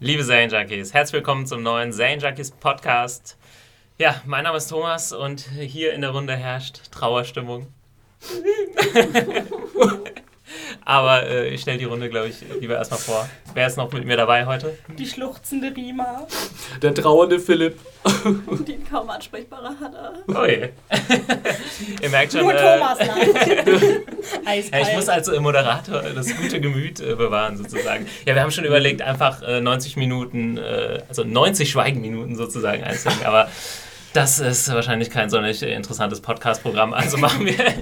Liebe Zane Junkies, herzlich willkommen zum neuen Zane Junkies Podcast. Ja, mein Name ist Thomas und hier in der Runde herrscht Trauerstimmung. Aber äh, ich stelle die Runde, glaube ich, lieber erstmal vor. Wer ist noch mit mir dabei heute? Die schluchzende Rima. Der trauernde Philipp. Und den kaum ansprechbare Hanna. Oh je. Ihr merkt schon. Nur äh, Thomas. Ja, ich muss also im Moderator das gute Gemüt äh, bewahren, sozusagen. Ja, wir haben schon überlegt, einfach äh, 90 Minuten, äh, also 90 Schweigeminuten sozusagen einzuhängen, aber das ist wahrscheinlich kein sonderlich äh, interessantes Podcast-Programm, also machen wir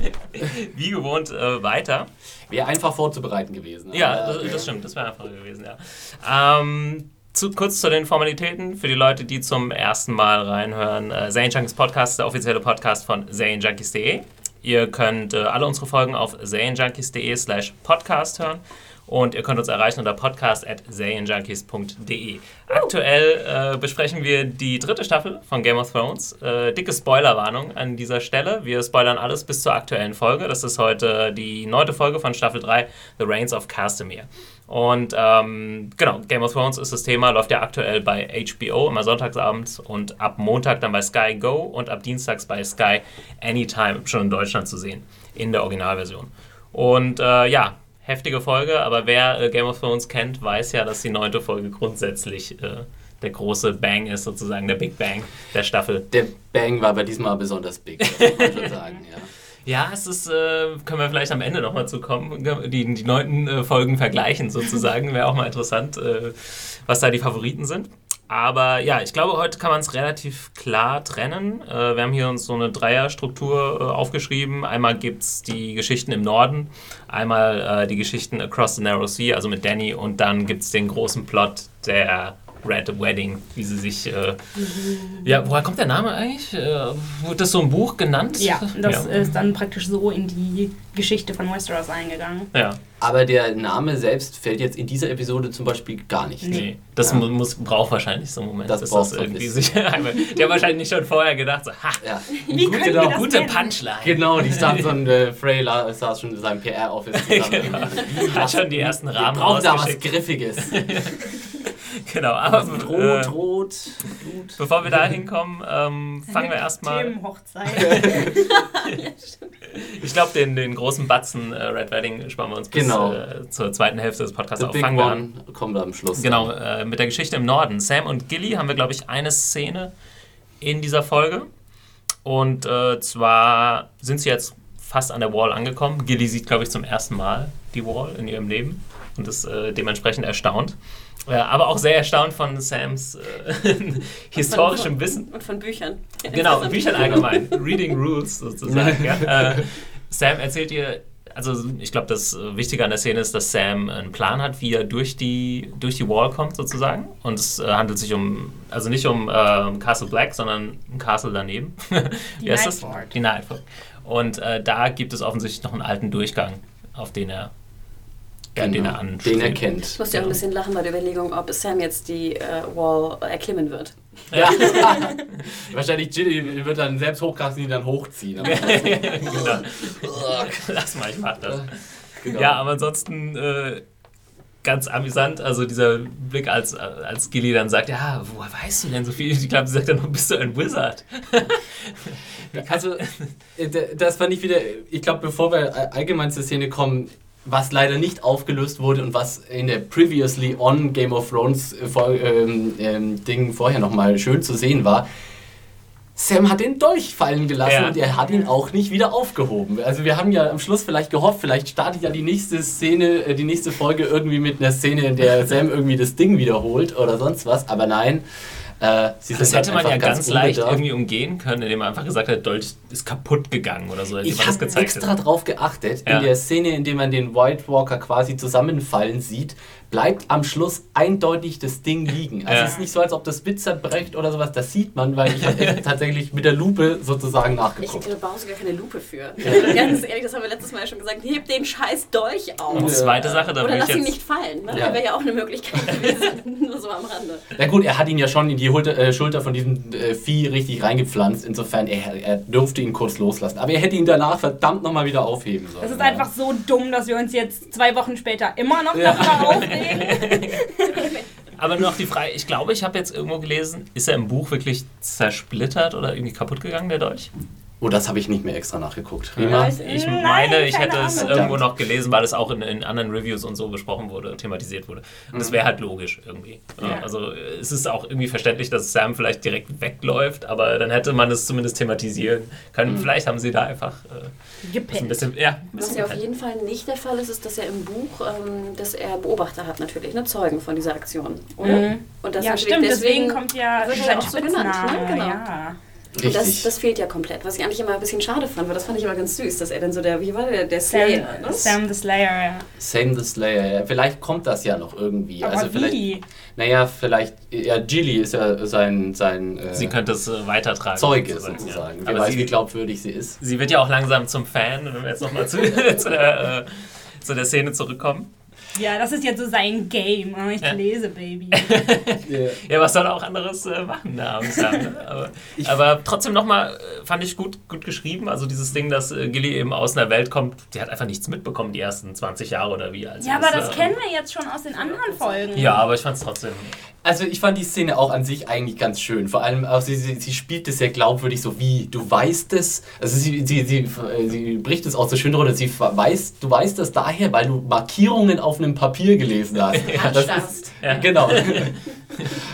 wie gewohnt äh, weiter. Wäre einfach vorzubereiten gewesen. Ja, das, das stimmt, das wäre einfacher gewesen, ja. Ähm, zu, kurz zu den Formalitäten für die Leute, die zum ersten Mal reinhören. Äh, Zane Junkies Podcast ist der offizielle Podcast von zanejunkies.de. Ihr könnt äh, alle unsere Folgen auf zanejunkies.de slash podcast hören und ihr könnt uns erreichen unter podcast.zanejunkies.de. Aktuell äh, besprechen wir die dritte Staffel von Game of Thrones. Äh, dicke Spoilerwarnung an dieser Stelle. Wir spoilern alles bis zur aktuellen Folge. Das ist heute die neunte Folge von Staffel 3, The Reigns of Castamere. Und ähm, genau, Game of Thrones ist das Thema, läuft ja aktuell bei HBO immer sonntagsabends und ab Montag dann bei Sky Go und ab Dienstags bei Sky Anytime schon in Deutschland zu sehen, in der Originalversion. Und äh, ja, heftige Folge, aber wer äh, Game of Thrones kennt, weiß ja, dass die neunte Folge grundsätzlich äh, der große Bang ist, sozusagen der Big Bang der Staffel. Der Bang war aber diesmal besonders big, muss man schon sagen. Ja. Ja, es ist, äh, können wir vielleicht am Ende nochmal zu kommen, die, die neunten äh, Folgen vergleichen sozusagen. Wäre auch mal interessant, äh, was da die Favoriten sind. Aber ja, ich glaube, heute kann man es relativ klar trennen. Äh, wir haben hier uns so eine Dreierstruktur äh, aufgeschrieben. Einmal gibt es die Geschichten im Norden, einmal äh, die Geschichten Across the Narrow Sea, also mit Danny, und dann gibt es den großen Plot der Red Wedding, wie sie sich. Äh, ja, woher kommt der Name eigentlich? Äh, wurde das so im Buch genannt? Ja, das ja. ist dann praktisch so in die Geschichte von Westeros eingegangen. ja. Aber der Name selbst fällt jetzt in dieser Episode zum Beispiel gar nicht. Nee, das Ja. mu- muss, braucht wahrscheinlich so einen Moment, Das braucht das irgendwie sich einmal. Die haben wahrscheinlich schon vorher gedacht, so, ha, Ja. Wir genau, das gute? Punchline. Genau, die saß schon, äh, Frey saß schon in seinem PR-Office zusammen. Hat schon die ersten Wir Rahmen brauchen da was. Griffiges. Genau, aber Rot, äh, rot, Blut. bevor wir da hinkommen, ähm, fangen wir erstmal. Themenhochzeit. Ich glaube, den, den großen Batzen äh, Red Wedding sparen wir uns bis Genau. äh, zur zweiten Hälfte des Podcasts The auf. Big Fangen wir an. One kommt am Schluss. Genau, äh, mit der Geschichte im Norden. Sam und Gilly haben wir, glaube ich, eine Szene in dieser Folge. Und äh, zwar sind sie jetzt fast an der Wall angekommen. Gilly sieht, glaube ich, zum ersten Mal die Wall in ihrem Leben und ist äh, dementsprechend erstaunt. Äh, aber auch sehr erstaunt von Sams äh, historischem von, Wissen. Und von Büchern. Genau, Büchern allgemein. Reading Rules sozusagen. ja. äh, Sam erzählt ihr, also ich glaube, das Wichtige an der Szene ist, dass Sam einen Plan hat, wie er durch die, durch die Wall kommt sozusagen. Und es äh, handelt sich um, also nicht um ähm, Castle Black, sondern ein Castle daneben. Die Wie heißt das? Nightford. Die Nightford. Und äh, da gibt es offensichtlich noch einen alten Durchgang, auf den er, ja, den er Genau, anstrebt. den er kennt. Ich musste ja auch ein bisschen lachen bei der Überlegung, ob Sam jetzt die äh, Wall erklimmen wird. Ja. Wahrscheinlich Ginny wird dann selbst hochkratzen, die dann hochziehen. Genau. Lass mal, ich mach das. Genau. Ja, aber ansonsten äh, ganz amüsant, also dieser Blick, als, als Gilly dann sagt, ja, woher weißt du denn so viel? Ich glaube, sie sagt dann, bist du ein Wizard? Also, äh, das fand ich wieder, ich glaube, bevor wir äh, allgemein zur Szene kommen, was leider nicht aufgelöst wurde und was in der Previously on Game of Thrones äh, ähm, ähm, Ding vorher nochmal schön zu sehen war, Sam hat den Dolch fallen gelassen Ja. und er hat ihn auch nicht wieder aufgehoben. Also wir haben ja am Schluss vielleicht gehofft, vielleicht startet ja die nächste Szene, äh, die nächste Folge irgendwie mit einer Szene, in der Sam irgendwie das Ding wiederholt oder sonst was, aber nein. Äh, sie Das hätte man ja ganz, leicht unbedarft. irgendwie umgehen können, indem man einfach gesagt hat, Dolch ist kaputt gegangen oder so. Ich man das habe extra hätte. drauf geachtet, Ja. in der Szene, in der man den White Walker quasi zusammenfallen sieht, bleibt am Schluss eindeutig das Ding liegen. Also Ja. es ist nicht so, als ob das Witz zerbrecht oder sowas, das sieht man, weil ich habe tatsächlich mit der Lupe sozusagen Ich nachgeguckt. da brauchst du gar keine Lupe für. Ganz ehrlich, das haben wir letztes Mal schon gesagt. Heb den scheiß Dolch auf. Und zweite Sache, da Oder ich lass ihn nicht fallen. Ne? Ja. Wäre ja auch eine Möglichkeit gewesen. Nur so am Rande. Na gut, er hat ihn ja schon in die äh, Schulter von diesem äh, Vieh richtig reingepflanzt, insofern er, er dürfte ihn kurz loslassen. Aber er hätte ihn danach verdammt nochmal wieder aufheben sollen. Das ist ja. einfach so dumm, dass wir uns jetzt zwei Wochen später immer noch Ja. darüber aufregen. Aber nur noch die Frage, ich glaube, ich habe jetzt irgendwo gelesen, ist er im Buch wirklich zersplittert oder irgendwie kaputt gegangen, der Dolch? Oh, das habe ich nicht mehr extra nachgeguckt. Ja. Ich meine, ich hätte es irgendwo noch gelesen, weil es auch in, in anderen Reviews und so besprochen wurde, thematisiert wurde. Und das wäre halt logisch irgendwie. Ja. Also es ist auch irgendwie verständlich, dass Sam vielleicht direkt wegläuft, aber dann hätte man es zumindest thematisieren können. Vielleicht haben sie da einfach äh, ein Gepennt. bisschen, ja, ein Was bisschen ja auf jeden Fall nicht der Fall ist, ist, dass er im Buch, ähm, dass er Beobachter hat natürlich, ne, Zeugen von dieser Aktion, oder? Mhm. Und das ja, stimmt, deswegen kommt ja wird er sein auch so genannt, Spitzname. ne? Genau. Ja. Und das, Richtig. das fehlt ja komplett, was ich eigentlich immer ein bisschen schade fand, weil das fand ich immer ganz süß, dass er dann so der, wie war der, der Slayer, Sam, ne? Sam the Slayer, ja. Same the Slayer. Ja, Vielleicht kommt das ja noch irgendwie. Aber also vielleicht, wie? naja, vielleicht, ja, Gilly ist ja sein, sein äh, Sie könnte es äh, weitertragen. Zeuge sozusagen, sozusagen. Ja. Wer Aber weiß, sie, wie glaubwürdig sie ist. sie wird ja auch langsam zum Fan, wenn wir jetzt nochmal zu, zu, der, äh, zu der Szene zurückkommen. Ja, das ist jetzt so sein Game. Oh, ich Ja. lese, Baby. Ja, was soll er auch anderes äh, machen da am Sam, ne? aber, aber trotzdem nochmal, äh, fand ich gut, gut geschrieben. Also dieses Ding, dass äh, Gilly eben aus einer Welt kommt, die hat einfach nichts mitbekommen, die ersten 20 Jahre oder wie. Als sie Ja, aber das äh, kennen wir jetzt schon aus den anderen Folgen. Ja, aber ich fand es trotzdem. Also ich fand die Szene auch an sich eigentlich ganz schön. Vor allem auch sie, sie, sie spielt es sehr glaubwürdig, so wie du weißt es. Also sie, sie, sie, sie bricht es auch so schön runter. Sie weiß, du weißt das daher, weil du Markierungen auf einem Papier gelesen hast. das ist. Ja. Genau.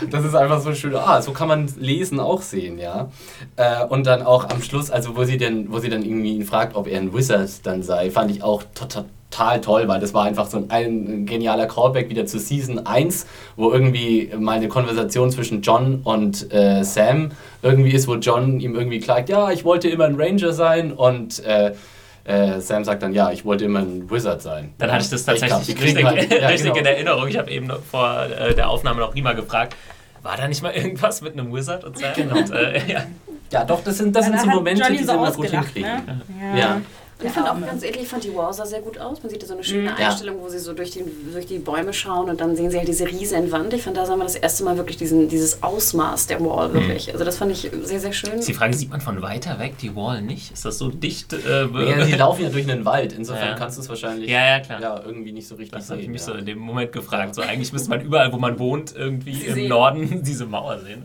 Das ist einfach so schön. Ah, so kann man Lesen auch sehen, ja. Äh, und dann auch am Schluss, also wo sie denn, wo sie dann irgendwie ihn fragt, ob er ein Wizard dann sei, fand ich auch total total toll, weil das war einfach so ein, ein genialer Callback wieder zu Season 1, wo irgendwie mal eine Konversation zwischen John und äh, Sam irgendwie ist, wo John ihm irgendwie klagt, ja, ich wollte immer ein Ranger sein und äh, äh, Sam sagt dann, ja, ich wollte immer ein Wizard sein. Dann hatte ich das tatsächlich kriegen richtig, halt- ja, richtig genau. in Erinnerung. Ich habe eben noch vor äh, der Aufnahme noch Rima gefragt, war da nicht mal irgendwas mit einem Wizard und Sam? Genau. Und, äh, ja. Ja, doch, das sind, das Ja, sind so Momente, Johnny die so sie immer gut ausgelacht, hinkriegen. ne? Ja. Und ich fand auch ganz ehrlich, ich fand die Wall sah sehr gut aus. Man sieht da so eine schöne Mhm. Ja. Einstellung, wo sie so durch die, durch die Bäume schauen und dann sehen sie halt diese riesen Wand. Ich fand, da sah man das erste Mal wirklich diesen, dieses Ausmaß der Wall wirklich. Also das fand ich sehr, sehr schön. Ist die Frage, sieht man von weiter weg die Wall nicht? Ist das so dicht? Äh, Ja, sie laufen ja durch einen Wald, insofern Ja. kannst du es wahrscheinlich Ja, ja, klar. ja, irgendwie nicht so richtig Das habe ich sehen. mich ja. so in dem Moment gefragt. So, eigentlich müsste man überall, wo man wohnt, irgendwie Sie im sehen. Norden diese Mauer sehen.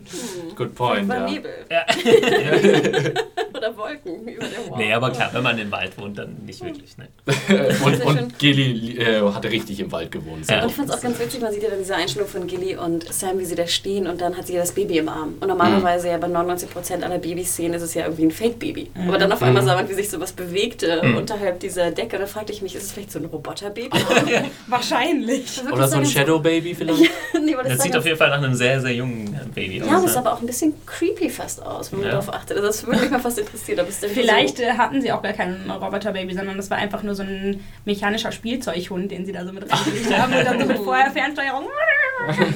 Good point, Über ja. Nebel. Ja. Oder Wolken über der Wall. Nee, aber klar, wenn man im Wald wohnt, dann nicht wirklich. Ne? und und Gilly äh, hatte richtig im Wald gewohnt. Ja. Und ich fand es auch ganz witzig, man sieht ja dann diese Einstellung von Gilly und Sam, wie sie da stehen und dann hat sie ja das Baby im Arm. Und normalerweise ja bei 99% aller Babyszenen ist es ja irgendwie ein Fake-Baby. Aber dann auf einmal sah man, wie sich sowas bewegte unterhalb dieser Decke. Da fragte ich mich, ist es vielleicht so ein Roboter-Baby? Wahrscheinlich. Oder so ein Shadow Baby vielleicht? nee, das, Das sieht auf jeden Fall nach einem sehr, sehr jungen Baby aus. Ja, es ne? sah aber auch ein bisschen creepy fast aus, wenn man Ja. darauf achtet. Also das würde mich mal fast interessieren, ob es denn Vielleicht so äh, hatten sie auch gar kein Roboterbaby, sondern das war einfach nur so ein mechanischer Spielzeughund, den sie da so mit reingelegt haben und dann so mit vorher Fernsteuerung.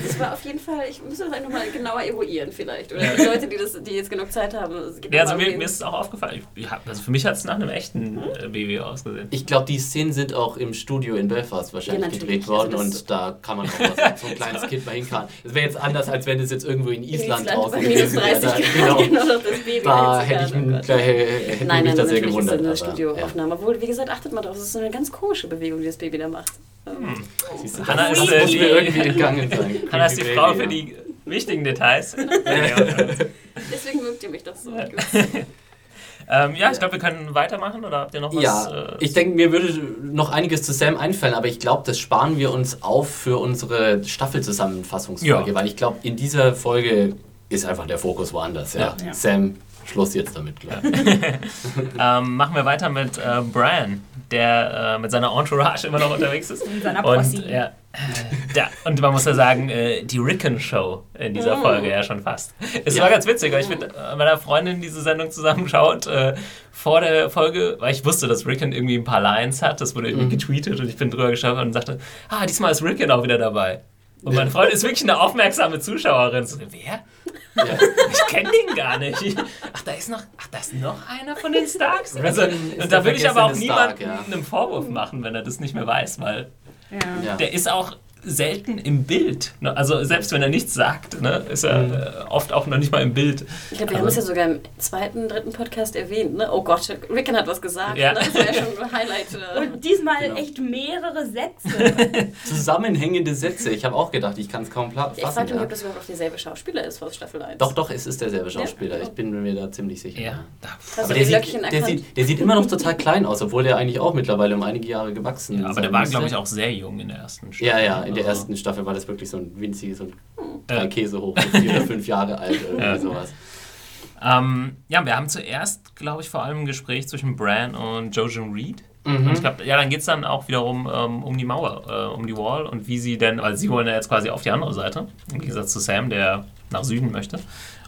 Das war auf jeden Fall, ich müsste das nochmal genauer eruieren vielleicht. Oder die Leute, die, das, die jetzt genug Zeit haben. es Ja, also mir, mir ist es auch aufgefallen. Ich, also für mich hat es nach einem echten äh, Baby ausgesehen. Ich glaube, die Szenen sind auch im Studio in Belfast wahrscheinlich Ja, gedreht worden Also und da kann man auch was, so ein kleines Kind mal hinfahren. Das wäre jetzt anders, als wenn es jetzt irgendwo in Island, bei draußen minus gewesen wäre. 30 Da- Grad, Genau. genau, noch das Baby Da hätte ich, oh gleich- hätte Nein, mich nein, das sehr gewundert. ist aber, eine Studioaufnahme. Obwohl, wie gesagt, achtet mal drauf, es ist so eine ganz komische Bewegung, die das Baby da macht. Ähm, du, Hannah das, ist, das äh, muss die- mir irgendwie entgangen sein. Hannah ist die Frau für die wichtigen Details. Deswegen mögt ihr mich doch so. Ja. ähm, ja, ich glaube, wir können weitermachen oder habt ihr noch was? Ja, äh, ich denke, mir würde noch einiges zu Sam einfallen, aber ich glaube, das sparen wir uns auf für unsere Staffelzusammenfassungsfolge, Ja. weil ich glaube, in dieser Folge ist einfach der Fokus woanders. Ja. Ja. Ja. Sam, Schluss jetzt damit, klar. ähm, machen wir weiter mit äh, Bran, der äh, mit seiner Entourage immer noch unterwegs ist. In seiner Und, Posse. ja, ja, und man muss ja sagen, äh, die Rickon-Show in dieser Mm. Folge ja schon fast. Es Ja. war ganz witzig, weil ich mit äh, meiner Freundin diese Sendung zusammenschaut. Äh, vor der Folge, weil ich wusste, dass Rickon irgendwie ein paar Lines hat, das wurde irgendwie Mhm. getweetet und ich bin drüber geschaut und sagte, ah, diesmal ist Rickon auch wieder dabei. Und meine Freundin ist wirklich eine aufmerksame Zuschauerin. So, wer? Ja. Ich kenne den gar nicht. Ach, da ist noch, ach, da ist noch einer von den Starks. Also, und da würde ich aber auch niemandem ja. einen Vorwurf machen, wenn er das nicht mehr weiß, weil. Ja. der ist auch selten im Bild. Ne? Also selbst wenn er nichts sagt, ne, ist er Mhm. äh, oft auch noch nicht mal im Bild. Ich glaube, wir haben es ja sogar im zweiten, dritten Podcast erwähnt. Ne? Oh Gott, Rickon hat was gesagt. Ja. Ne? Das war ja schon ein Highlight. äh. Und diesmal Genau. echt mehrere Sätze. Zusammenhängende Sätze. Ich habe auch gedacht, ich kann es kaum pla- Ich fassen. frage mich, Ja. ob das überhaupt auch derselbe Schauspieler ist aus Staffel 1. Doch, doch, es ist derselbe Schauspieler. Ja? Ich bin mir da ziemlich sicher. Ja. Aber der sieht, der, sieht, der sieht immer noch total klein aus, obwohl der eigentlich auch mittlerweile um einige Jahre gewachsen ja, aber der war, glaube ich, auch sehr jung in der ersten Staffel. Ja, ja, in der Also, ersten Staffel war das wirklich so ein winziges, so ein Ja. drei Käse hoch, so vier oder fünf Jahre alt, irgendwie Ja. sowas. Ähm, ja, wir haben zuerst, glaube ich, vor allem ein Gespräch zwischen Bran und Jojen Reed. Mhm. Und ich glaube, ja, dann geht es dann auch wiederum ähm, um die Mauer, äh, um die Wall und wie sie denn, weil sie wollen ja jetzt quasi auf die andere Seite, im Gegensatz zu Sam, der nach Süden möchte.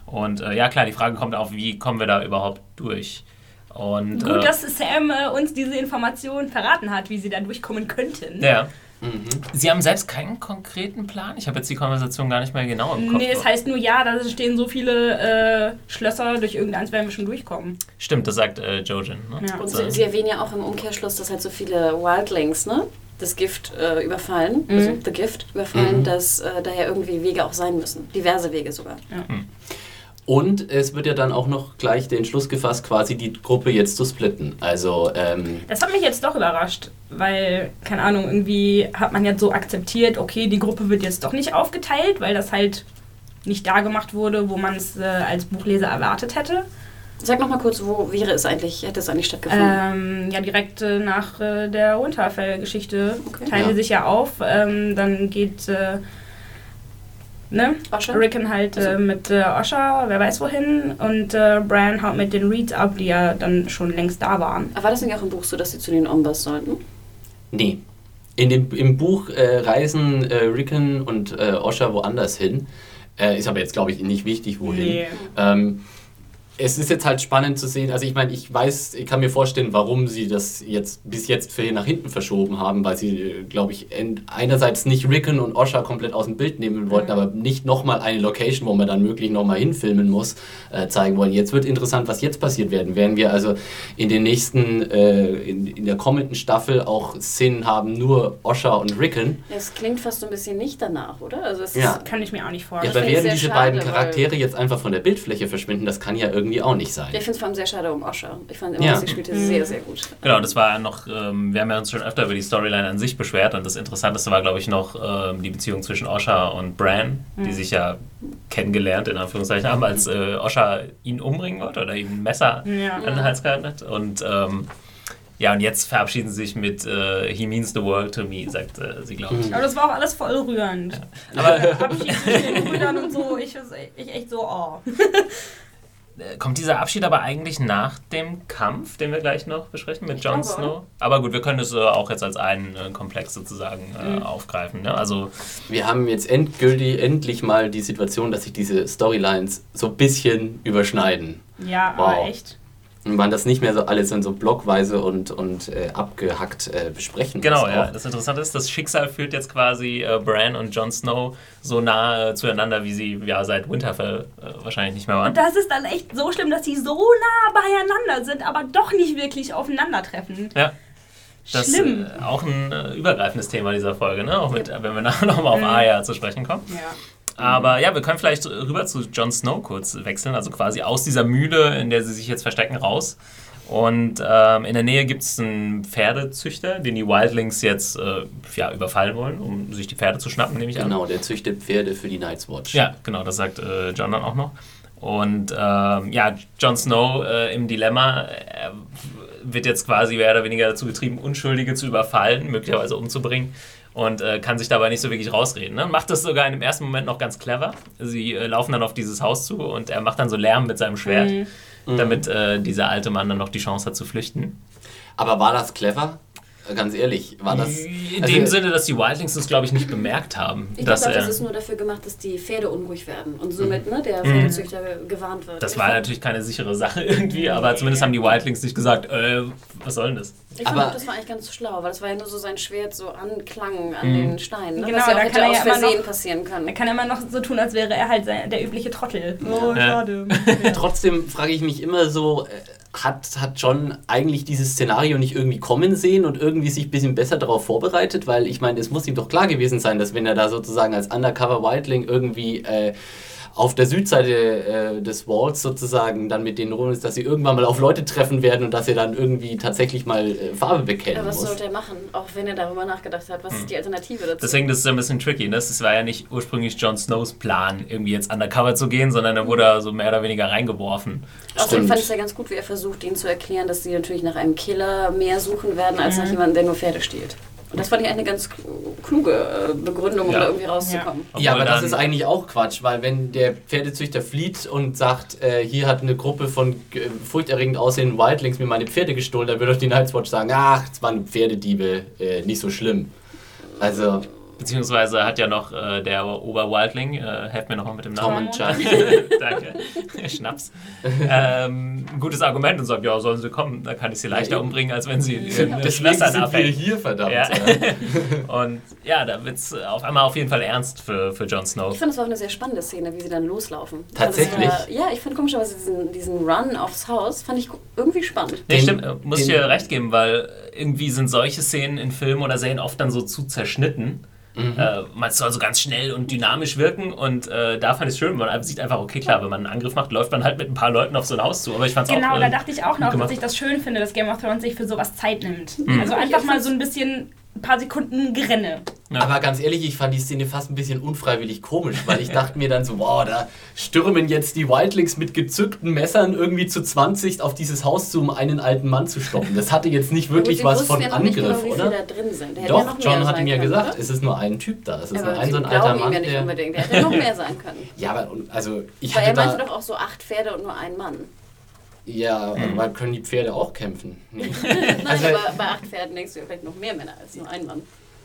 Und äh, ja, klar, die Frage kommt auf, wie kommen wir da überhaupt durch? Und, Gut, äh, dass Sam äh, uns diese Information verraten hat, wie sie da durchkommen könnten. ja. Mhm. Sie haben selbst keinen konkreten Plan. Ich habe jetzt die Konversation gar nicht mehr genau im Kopf. Nee, es heißt nur, ja, da stehen so viele äh, Schlösser, durch irgendeins werden wir schon durchkommen. Stimmt, das sagt äh, Jojen. Ne? Ja. Und So. sie, sie erwähnen ja auch im Umkehrschluss, dass halt so viele Wildlings, ne? Das Gift äh, überfallen, also The Gift überfallen, Mhm. dass äh, daher irgendwie Wege auch sein müssen. Diverse Wege sogar. Und es wird ja dann auch noch gleich den Schluss gefasst, quasi die Gruppe jetzt zu splitten. Also, ähm, Das hat mich jetzt doch überrascht, weil, keine Ahnung, irgendwie hat man jetzt so akzeptiert, okay, die Gruppe wird jetzt doch nicht aufgeteilt, weil das halt nicht da gemacht wurde, wo man es äh, als Buchleser erwartet hätte. Sag noch mal kurz, wo wäre es eigentlich, hätte es eigentlich stattgefunden? Ähm, ja, direkt äh, nach äh, der Winterfell-Geschichte Okay. teilen Ja. die sich ja auf. Ähm, dann geht äh, ne? Osha? Rickon halt äh, mit äh, Osha, wer weiß wohin, und äh, Bran haut mit den Reeds ab, die ja dann schon längst da waren. Aber war das nicht auch im Buch so, dass sie zu den Ombers sollten? Nee. In dem, Im Buch äh, reisen äh, Rickon und äh, Osha woanders hin. Äh, ist aber jetzt, glaube ich, nicht wichtig, wohin. Nee. Ähm, es ist jetzt halt spannend zu sehen. Also ich meine, ich weiß, ich kann mir vorstellen, warum sie das jetzt bis jetzt für nach hinten verschoben haben, weil sie, glaube ich, einerseits nicht Rickon und Osha komplett aus dem Bild nehmen wollten, aber nicht nochmal eine Location, wo man dann möglich nochmal hinfilmen muss, äh, zeigen wollen. Jetzt wird interessant, was jetzt passiert werden. Werden wir also in den nächsten, äh, in, in der kommenden Staffel auch Szenen haben, nur Osha und Rickon? Es klingt fast so ein bisschen nicht danach, oder? Also es Ja. Kann ich mir auch nicht Ja, vorstellen. aber finde ich werden diese beiden schade, Charaktere jetzt einfach von der Bildfläche verschwinden? Das kann ja irgendwie auch nicht sein. Ich finde es vor allem sehr schade um Osha. Ich fand immer, Ja. dass sie spielte sehr, sehr gut. Genau, das war noch, ähm, wir haben ja uns schon öfter über die Storyline an sich beschwert und das Interessanteste war, glaube ich, noch ähm, die Beziehung zwischen Osha und Bran, die sich ja kennengelernt, in Anführungszeichen, haben, als äh, Osha ihn umbringen wollte oder ihm ein Messer Ja. an den Hals gehalten hat. Und ähm, ja, und jetzt verabschieden sie sich mit äh, He means the world to me, sagt äh, sie, glaube ich. Aber das war auch alles voll rührend. Aber Abschied zwischen den Brüdern und so, ich, ich echt so, oh. äh, kommt dieser Abschied aber eigentlich nach dem Kampf, den wir gleich noch besprechen mit Jon. Snow? Aber gut, wir können es äh, auch jetzt als einen äh, Komplex sozusagen Mhm. äh, aufgreifen. Ne? Also Wir haben jetzt endgültig endlich mal die Situation, dass sich diese Storylines so ein bisschen überschneiden. Ja, Wow. aber echt. Und man das nicht mehr so alles in so blockweise und, und äh, abgehackt äh, besprechen Genau, muss. ja. auch. Das Interessante ist, das Schicksal führt jetzt quasi äh, Bran und Jon Snow so nah äh, zueinander, wie sie ja seit Winterfell äh, wahrscheinlich nicht mehr waren. Und das ist dann echt so schlimm, dass sie so nah beieinander sind, aber doch nicht wirklich aufeinandertreffen. Ja. Das ist Schlimm. äh, auch ein äh, übergreifendes Thema dieser Folge, ne? Auch mit, wenn wir nachher nochmal auf Arya zu sprechen kommen. Ja. Aber ja, wir können vielleicht rüber zu Jon Snow kurz wechseln, also quasi aus dieser Mühle, in der sie sich jetzt verstecken, raus. Und ähm, in der Nähe gibt es einen Pferdezüchter, den die Wildlings jetzt äh, ja, überfallen wollen, um sich die Pferde zu schnappen, nehme ich an. Genau, der züchtet Pferde für die Night's Watch. Ja, genau, das sagt äh, John dann auch noch. Und ähm, ja, Jon Snow äh, im Dilemma wird jetzt quasi mehr oder weniger dazu getrieben, Unschuldige zu überfallen, möglicherweise umzubringen. Und äh, kann sich dabei nicht so wirklich rausreden. Ne? Macht das sogar in dem ersten Moment noch ganz clever. Sie äh, laufen dann auf dieses Haus zu und er macht dann so Lärm mit seinem Schwert, Mhm. damit äh, dieser alte Mann dann noch die Chance hat zu flüchten. Aber war das clever? Ganz ehrlich, war das. In also- dem Sinne, dass die Wildlings das, glaube ich, nicht bemerkt haben. Ich dass glaube, er, das ist nur dafür gemacht, dass die Pferde unruhig werden und somit ne, der Pferdezüchter gewarnt wird. das Ich war fand- natürlich keine sichere Sache irgendwie, aber zumindest haben die Wildlings nicht gesagt, äh, was soll denn das? Ich fand Aber- auch, das war eigentlich ganz schlau, weil das war ja nur so sein Schwert so anklang an Mhm. den Steinen. Ne? Genau, was ja da auch kann hätte er aus ja immer Versehen noch- passieren können. Er kann immer noch so tun, als wäre er halt sein, der übliche Trottel. Oh, Ja. schade. Trotzdem frage ich mich immer so, äh, hat, hat John eigentlich dieses Szenario nicht irgendwie kommen sehen und irgendwie sich ein bisschen besser darauf vorbereitet? Weil ich meine, es muss ihm doch klar gewesen sein, dass wenn er da sozusagen als Undercover Wildling irgendwie äh, auf der Südseite äh, des Walls sozusagen dann mit denen rum ist, dass sie irgendwann mal auf Leute treffen werden und dass er dann irgendwie tatsächlich mal äh, Farbe bekennen Aber was muss. sollte er machen, auch wenn er darüber nachgedacht hat? Was ist die Alternative dazu? Deswegen das ist ein bisschen tricky. Ne? Das war ja nicht ursprünglich Jon Snows Plan, irgendwie jetzt undercover zu gehen, sondern er wurde da so mehr oder weniger reingeworfen. Außerdem fand ich es ja ganz gut, wie er versucht, ihnen zu erklären, dass sie natürlich nach einem Killer mehr suchen werden, als nach jemandem, der nur Pferde stiehlt. Und das fand ich eine ganz kluge äh, Begründung, um Ja. da irgendwie rauszukommen. Ja, Obwohl aber das ist eigentlich auch Quatsch, weil wenn der Pferdezüchter flieht und sagt, äh, hier hat eine Gruppe von äh, furchterregend aussehenden Wildlings mir meine Pferde gestohlen, dann würde doch die Night's Watch sagen, ach, es waren Pferdediebe, äh, nicht so schlimm. Also, Beziehungsweise hat ja noch äh, der Oberwildling, äh, helft mir nochmal mit dem Tom Namen. und Chuck. Danke. Schnaps. Ähm, ein gutes Argument und sagt, ja, sollen sie kommen, da kann ich sie leichter Ja, umbringen, als wenn sie ihren Deswegen Schwestern sind wir abhängen. hier, verdammt. Ja. Und ja, da wird es auf einmal auf jeden Fall ernst für, für Jon Snow. Ich fand, das war auch eine sehr spannende Szene, wie sie dann loslaufen. Ich Tatsächlich? Fand, das war, ja, ich fand komischerweise diesen, diesen Run aufs Haus, fand ich irgendwie spannend. Nee, Den- stimmt, äh, muss ich dir recht geben, weil irgendwie sind solche Szenen in Filmen oder Serien oft dann so zu zerschnitten. Mhm. Äh, man soll so ganz schnell und dynamisch wirken und äh, da fand ich es schön, man sieht einfach, okay, klar, wenn man einen Angriff macht, läuft man halt mit ein paar Leuten auf so ein Haus zu. Aber ich fand es Genau, auch. da äh, dachte ich auch noch, gut dass gemacht. ich das schön finde, dass Game of Thrones sich für sowas Zeit nimmt. Mhm. Also einfach mal so ein bisschen, ein paar Sekunden Gerenne. Ja. Aber ganz ehrlich, ich fand die Szene fast ein bisschen unfreiwillig komisch, weil ich dachte mir dann so, wow, da stürmen jetzt die Wildlings mit gezückten Messern irgendwie zu 20 auf dieses Haus zu, um einen alten Mann zu stoppen. Das hatte jetzt nicht wirklich was von ja nicht Angriff, genau, oder? da drin sind. Da hätte ja Doch, noch John hat ihm ja gesagt, oder? es ist nur ein Typ da. Es ist aber nur ein so ein alter Mann, ja nicht der... unbedingt. Der hätte noch mehr sein können. Ja, aber also ich Weil er hatte meinte da... doch auch so acht Pferde und nur ein Mann. Ja, Mhm. aber können die Pferde auch kämpfen? Nee. Nein, Also- aber bei acht Pferden denkst du ja vielleicht noch mehr Männer als nur ein Mann.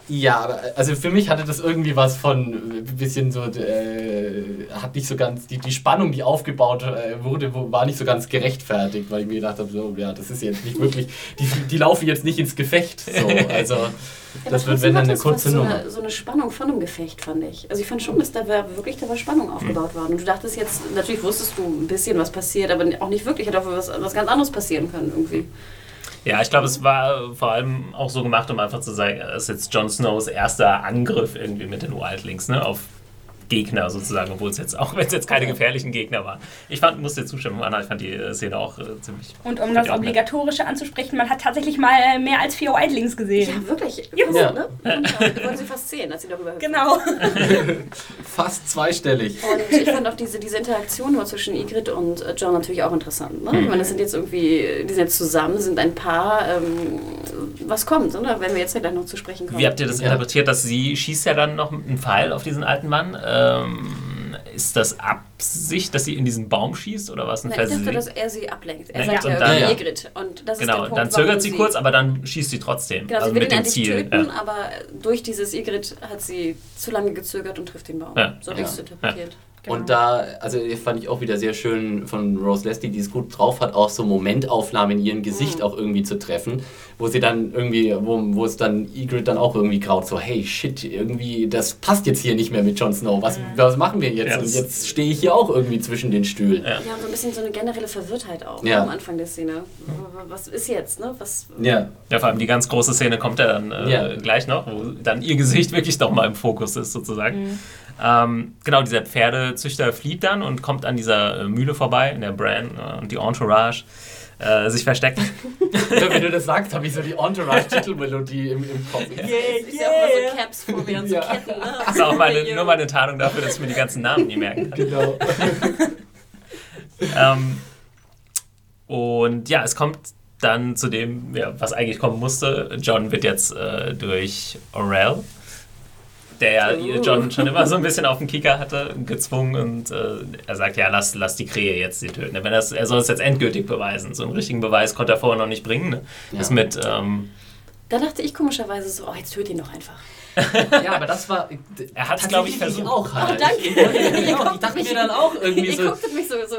Ja, aber also für mich hatte das irgendwie was von ein bisschen so, äh, hat nicht so ganz, die, die Spannung, die aufgebaut äh, wurde, war nicht so ganz gerechtfertigt, weil ich mir gedacht habe, so, ja, das ist jetzt nicht wirklich, die, die laufen jetzt nicht ins Gefecht. So, also das wird, wenn dann eine kurze so Nummer. Eine, so eine Spannung von einem Gefecht, fand ich. Also ich fand schon, dass da war wirklich da war Spannung aufgebaut worden. Und du dachtest jetzt, natürlich wusstest du ein bisschen, was passiert, aber auch nicht wirklich. Hätte auch was, was ganz anderes passieren können irgendwie. Ja, ich glaube, es war vor allem auch so gemacht, um einfach zu sagen, es ist jetzt Jon Snows erster Angriff irgendwie mit den Wildlings, ne, auf Gegner sozusagen, obwohl es jetzt, auch wenn es jetzt keine gefährlichen Gegner waren. Ich fand, musste dir zustimmen, Anna, ich fand die äh, Szene auch äh, ziemlich. Und um das. Obligatorische anzusprechen, man hat tatsächlich mal mehr als vier Wildlings gesehen. Ja, wirklich. Juhu. Ja. Ne? Äh, wollen sie fast zehn, als sie darüber hüpfen. Genau. Fast zweistellig. Und ich fand auch diese, diese Interaktion nur zwischen Igrit und äh, John natürlich auch interessant. Ne? Ich meine, das sind jetzt irgendwie, die sind jetzt zusammen, sind ein Paar. Ähm, was kommt, oder? Wenn wir jetzt ja gleich noch zu sprechen kommen. Wie habt ihr das Ja. interpretiert, dass sie schießt ja dann noch einen Pfeil auf diesen alten Mann? Ähm, ist das Absicht, dass sie in diesen Baum schießt oder was ich dachte, dass er sie ablenkt. Er Ja, sagt und ja dann- irgendwie Ja. Igrit. Und das ist Genau, der Punkt, dann zögert warum sie kurz, aber dann schießt sie trotzdem. Genau, also sie will mit dem Ziel. töten, ja. aber durch dieses Igrit hat sie zu lange gezögert und trifft den Baum. Ja. So habe ich es interpretiert. Und da, also fand ich auch wieder sehr schön von Rose Leslie, die es gut drauf hat, auch so Momentaufnahmen in ihrem Gesicht Mhm. auch irgendwie zu treffen, wo sie dann irgendwie, wo, wo es dann Ygritte dann auch irgendwie graut, so hey shit, irgendwie, das passt jetzt hier nicht mehr mit Jon Snow, was, was machen wir jetzt? Ja, Und jetzt stehe ich hier auch irgendwie zwischen den Stühlen. Ja. Ja, und so ein bisschen so eine generelle Verwirrtheit auch Ja. am Anfang der Szene. Was ist jetzt, ne? Was, Ja. Ja, vor allem die ganz große Szene kommt ja dann äh, Ja. gleich noch, wo dann ihr Gesicht wirklich doch mal im Fokus ist, sozusagen. Ähm, genau, dieser Pferdezüchter flieht dann und kommt an dieser äh, Mühle vorbei, in der Bran äh, und die Entourage äh, sich verstecken. Wenn du das sagst, habe ich so die Entourage-Titelmelodie im, im Kopf. ich sehe auch immer so Caps vor mir und so Ja. Ketten. Ne? Das ist auch meine, nur meine Tarnung dafür, dass ich mir die ganzen Namen nie merken kann. Genau. Ähm, und ja, es kommt dann zu dem, ja, was eigentlich kommen musste. John wird jetzt äh, durch Orel, der ja Uh. John schon immer so ein bisschen auf den Kicker hatte, gezwungen und äh, er sagt, ja, lass, lass die Krähe jetzt sie töten. Wenn das, er soll es jetzt endgültig beweisen. So einen richtigen Beweis konnte er vorher noch nicht bringen. Ne? Ja. Das mit, ähm, Da dachte ich komischerweise so, oh, jetzt töte ihn doch einfach. Ja, aber das war. Er hat's, glaub ich, tatsächlich versucht. auch. Hannah. Oh, danke. Ich, ich, ich, auch. ich dachte mir dann auch irgendwie Ihr so. gucktet mich so, so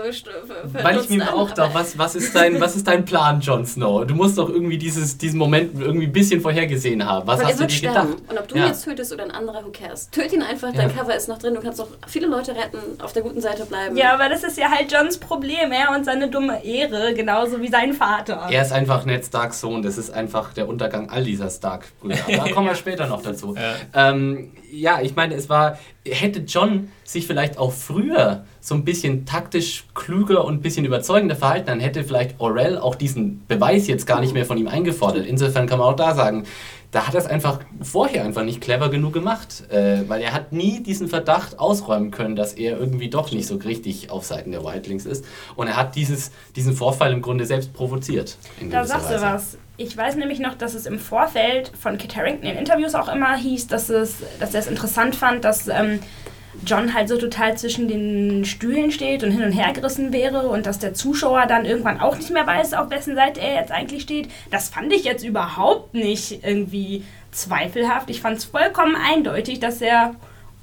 Weil ich mir an, auch dachte, was, was, ist dein, was ist dein Plan, Jon Snow? Du musst doch irgendwie dieses, diesen Moment irgendwie ein bisschen vorhergesehen haben. Was Weil hast du dir sterben. gedacht? Und ob du Ja. ihn jetzt tötest oder ein anderer, who cares? Töte ihn einfach, dein Ja. Cover ist noch drin, du kannst noch viele Leute retten, auf der guten Seite bleiben. Ja, aber das ist ja halt Johns Problem, er und seine dumme Ehre, genauso wie sein Vater. Er ist einfach Ned Starks Sohn. Das ist einfach der Untergang all dieser Stark-Brüder. Da kommen wir später noch dazu. Ja. Ähm, ja, ich meine, es war, hätte John sich vielleicht auch früher so ein bisschen taktisch klüger und ein bisschen überzeugender verhalten, dann hätte vielleicht Orell auch diesen Beweis jetzt gar nicht mehr von ihm eingefordert. Insofern kann man auch da sagen, da hat er es einfach vorher einfach nicht clever genug gemacht, äh, weil er hat nie diesen Verdacht ausräumen können, dass er irgendwie doch nicht so richtig auf Seiten der Wildlings ist. Und er hat dieses, diesen Vorfall im Grunde selbst provoziert. in Da gewisser sagst du Weise. was. Ich weiß nämlich noch, dass es im Vorfeld von Kit Harington in Interviews auch immer hieß, dass, es, dass er es interessant fand, dass ähm, John halt so total zwischen den Stühlen steht und hin und her gerissen wäre und dass der Zuschauer dann irgendwann auch nicht mehr weiß, auf wessen Seite er jetzt eigentlich steht. Das fand ich jetzt überhaupt nicht irgendwie zweifelhaft. Ich fand es vollkommen eindeutig, dass er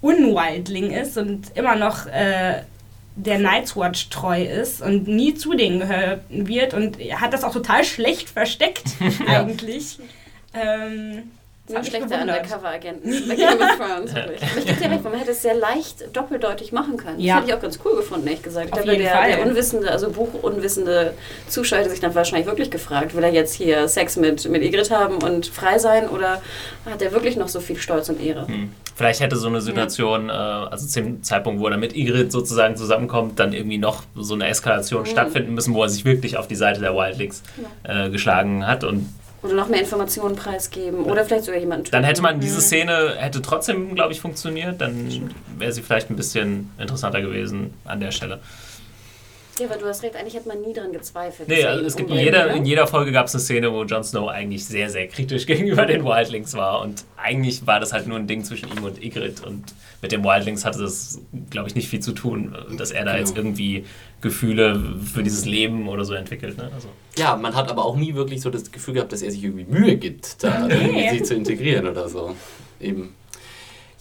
Unwildling ist und immer noch äh, der Night's Watch treu ist und nie zu denen gehören wird und hat das auch total schlecht versteckt eigentlich. Ähm, das mich schlechte. Undercover-Agenten bei Game of Thrones. Ich gebe dir recht, man hätte es sehr leicht doppeldeutig machen können. Ja. Das hätte ich auch ganz cool gefunden, ehrlich gesagt. Auf Aber jeden der, Fall. der unwissende, also buchunwissende Zuschauer hätte sich dann wahrscheinlich wirklich gefragt, will er jetzt hier Sex mit, mit Ygritte haben und frei sein oder hat er wirklich noch so viel Stolz und Ehre? Hm. Vielleicht hätte so eine Situation, äh, also zu dem Zeitpunkt, wo er mit Ygritte sozusagen zusammenkommt, dann irgendwie noch so eine Eskalation stattfinden müssen, wo er sich wirklich auf die Seite der Wildlings äh, geschlagen hat. Und Oder noch mehr Informationen preisgeben oder vielleicht sogar jemanden töten. dann hätte man diese Szene, hätte trotzdem, glaube ich, funktioniert. Dann wäre sie vielleicht ein bisschen interessanter gewesen an der Stelle. Ja, aber du hast recht, eigentlich hat man nie dran gezweifelt. Nee, also es gibt in jeder, in jeder Folge gab es eine Szene, wo Jon Snow eigentlich sehr, sehr kritisch gegenüber den Wildlings war. Und eigentlich war das halt nur ein Ding zwischen ihm und Ygritte. Und mit den Wildlings hatte das, glaube ich, nicht viel zu tun, dass er da jetzt Genau. irgendwie Gefühle für dieses Leben oder so entwickelt. Ne? Also. Ja, man hat aber auch nie wirklich so das Gefühl gehabt, dass er sich irgendwie Mühe gibt, da irgendwie sich zu integrieren oder so. Eben.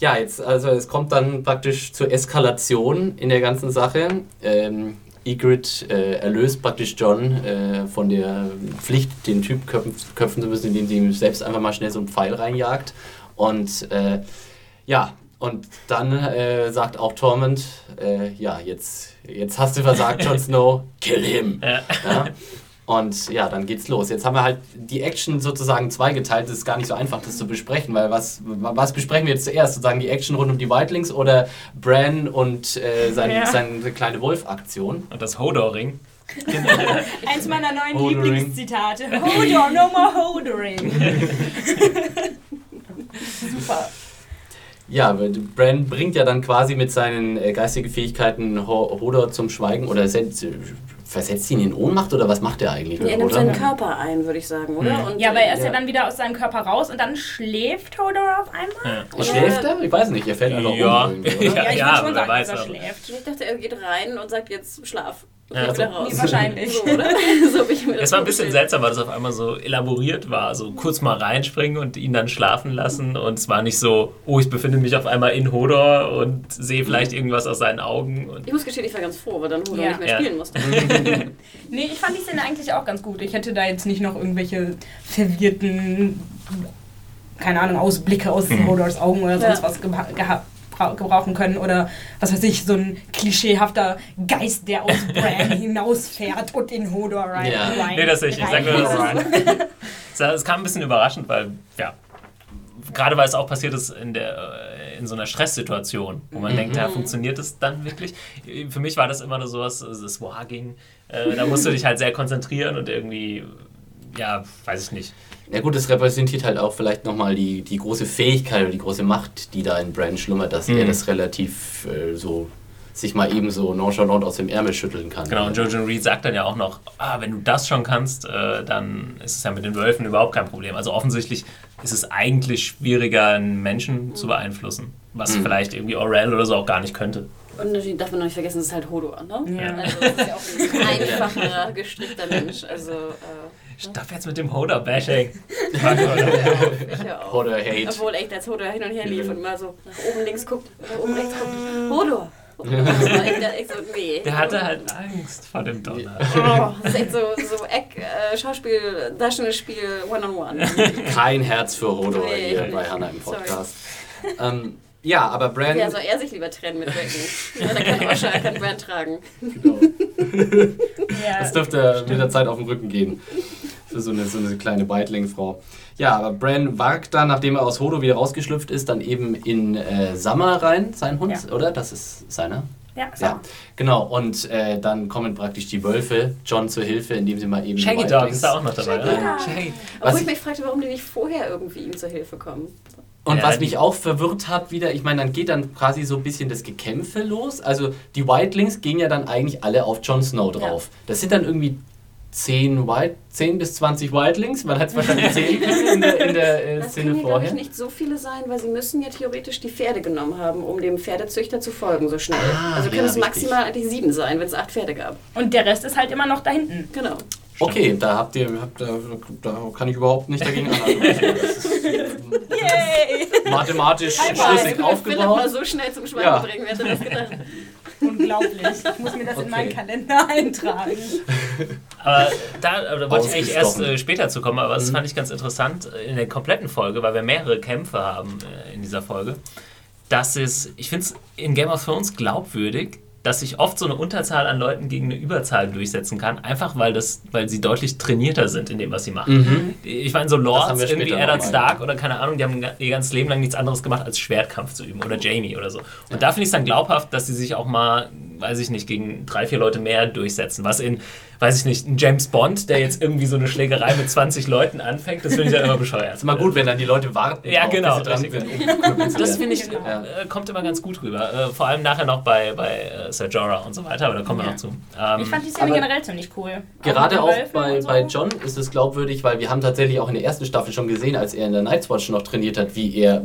Ja, jetzt, also es kommt dann praktisch zur Eskalation in der ganzen Sache. Ähm, Ygritte äh, erlöst praktisch John äh, von der Pflicht, den Typ köpfen, köpfen zu müssen, indem sie ihm selbst einfach mal schnell so einen Pfeil reinjagt. Und äh, ja, und dann äh, sagt auch Tormund, äh, ja, jetzt, jetzt hast du versagt, Jon Snow, kill him. Ja. Ja? Und ja, dann geht's los. Jetzt haben wir halt die Action sozusagen zweigeteilt. Es ist gar nicht so einfach, das zu besprechen, weil was, was besprechen wir jetzt zuerst? Sozusagen die Action rund um die Wildlings oder Bran und äh, sein, Ja. seine kleine Wolf-Aktion? Und das Hodor-Ring. Eins meiner neuen Hodering. Lieblingszitate. Hold on, no more holdering. Super. Ja, weil Bran bringt ja dann quasi mit seinen äh, geistigen Fähigkeiten Ho- Hodor zum Schweigen oder setzt, versetzt ihn in Ohnmacht oder was macht er eigentlich? Er nimmt seinen Körper ein, würde ich sagen, oder? Mhm. Und, Ja, aber er ist ja. Ja. dann wieder aus seinem Körper raus und dann schläft Hodor auf einmal. Ja. Schläft er? Ich weiß nicht, er fällt einfach Ja. um. oder? Ja, ich ja, schon sagen, dass er schläft. Ich dachte, er geht rein und sagt jetzt Schlaf. Ja, geht wieder so- raus. Wahrscheinlich. So, oder? so ich mir das Es war ein bisschen seltsam, weil das auf einmal so elaboriert war. So kurz mal reinspringen und ihn dann schlafen lassen. Und es war nicht so, oh, ich befinde mich auf einmal in Hodor und sehe vielleicht irgendwas aus seinen Augen. Und Ich muss gestehen, ich war ganz froh, weil dann Hodor Ja. nicht mehr Ja. spielen musste. Nee, ich fand die Szene eigentlich auch ganz gut. Ich hätte da jetzt nicht noch irgendwelche verwirrten, keine Ahnung, Ausblicke aus Hodors Augen oder sonst Ja. was geha- geha- bra- gebrauchen können. Oder was weiß ich, so ein klischeehafter Geist, der aus Bran hinausfährt und in Hodor rein. Ja. rein Nee, das nicht. Ich sag nur, rein- es, kam ein bisschen überraschend, weil, ja, gerade weil es auch passiert ist in, der, äh, in so einer Stresssituation, wo man denkt, ja, funktioniert es dann wirklich? Für mich war das immer nur sowas, also das Warging. Äh, da musst du dich halt sehr konzentrieren und irgendwie, ja, weiß ich nicht. Ja gut, das repräsentiert halt auch vielleicht nochmal die, die große Fähigkeit oder die große Macht, die da in Bran schlummert, dass er Mhm. das relativ äh, so sich mal eben so nonchalant aus dem Ärmel schütteln kann. Genau, und Jojo Reed sagt dann ja auch noch, ah, wenn du das schon kannst, äh, dann ist es ja mit den Wölfen überhaupt kein Problem. Also offensichtlich ist es eigentlich schwieriger, einen Menschen zu beeinflussen, was Mhm. vielleicht irgendwie Orel oder so auch gar nicht könnte. Und natürlich darf man noch nicht vergessen, es ist halt Hodor, ne? Ja. Also das ist ja auch ein einfacher, gestrickter Mensch. Also, äh, Stopp jetzt mit dem Hodor-Bashing. Ich ja auch. Oder Hate. Obwohl echt, als Hodor hin und her lief und mal so nach oben links guckt oder oben rechts guckt. Hodor! Echt so, nee. Der hatte halt Angst vor dem Donner. Oh, das ist echt so, so Eck, äh, Schauspiel, Darstellungsspiel One-on-One. Kein Herz für Hodor Nee, hier nee. bei Hannah im Sorry. Podcast. Ähm, ja, aber Bran. Ja, soll er sich lieber trennen mit Dragon. Ja, dann kann Osha, er kann Brand tragen. Genau. Ja. Das dürfte mit der Zeit auf den Rücken gehen. Für so eine, so eine kleine Beitling-Frau. Ja, aber Bran wagt dann, nachdem er aus Hodor wieder rausgeschlüpft ist, dann eben in äh, Summer rein, sein Hund, Ja. oder? Das ist seiner. Ja, so. Ja, genau. Und äh, dann kommen praktisch die Wölfe John zur Hilfe, indem sie mal eben. Shaggy Dog ist da auch noch dabei. Shaggy oder? Dog. Shaggy. Obwohl ich ich- mich fragte, warum die nicht vorher irgendwie ihm zur Hilfe kommen. Und Ja, was mich auch verwirrt hat wieder, ich meine, dann geht dann quasi so ein bisschen das Gekämpfe los. Also die Wildlings gehen ja dann eigentlich alle auf Jon Snow drauf. Das sind dann irgendwie 10, Wild, 10 bis 20 Wildlings. Man hat es wahrscheinlich zählen können in der, in der äh, Das Szene können ja, vorher. nicht so viele sein, weil sie müssen ja theoretisch die Pferde genommen haben, um dem Pferdezüchter zu folgen so schnell. Ah, also können ja, es richtig. maximal eigentlich sieben sein, wenn es acht Pferde gab. Und der Rest ist halt immer noch da hinten. Genau. Okay, da habt ihr, habt, da, da kann ich überhaupt nicht dagegen anargumentieren. Das ist Yay! mathematisch five. schlüssig Philipp mal aufgebaut. so schnell zum Schweigen Ja. bringen, wer hätte das gedacht? Unglaublich. Ich muss mir das in meinen Okay. Kalender eintragen. Aber da, da wollte ich eigentlich erst äh, später zu kommen, aber das Mhm. fand ich ganz interessant äh, in der kompletten Folge, weil wir mehrere Kämpfe haben äh, in dieser Folge. Das ist, ich finde es in Game of Thrones glaubwürdig, dass sich oft so eine Unterzahl an Leuten gegen eine Überzahl durchsetzen kann, einfach weil, das, weil sie deutlich trainierter sind in dem, was sie machen. Mhm. Ich meine, so Lords, irgendwie Eddard. Stark oder keine Ahnung, die haben ihr ganzes Leben lang nichts anderes gemacht, als Schwertkampf zu üben. Oder Jamie oder so. Und da finde ich es dann glaubhaft, dass sie sich auch mal, weiß ich nicht, gegen drei, vier Leute mehr durchsetzen. Was in, weiß ich nicht, ein James Bond, der jetzt irgendwie so eine Schlägerei mit 20 Leuten anfängt, das finde ich dann immer bescheuert. ist immer gut, wenn dann die Leute warten, Ja, genau, zu Das finde ich, Ja. äh, kommt immer ganz gut rüber. Äh, vor allem nachher noch bei, bei äh, Ser Jorah und so weiter, aber da kommen wir Ja. noch zu. Ähm, Ich fand die Szene generell ziemlich cool. Gerade auch Wölfen bei, so. bei John ist es glaubwürdig, weil wir haben tatsächlich auch in der ersten Staffel schon gesehen, als er in der Night's Watch noch trainiert hat, wie er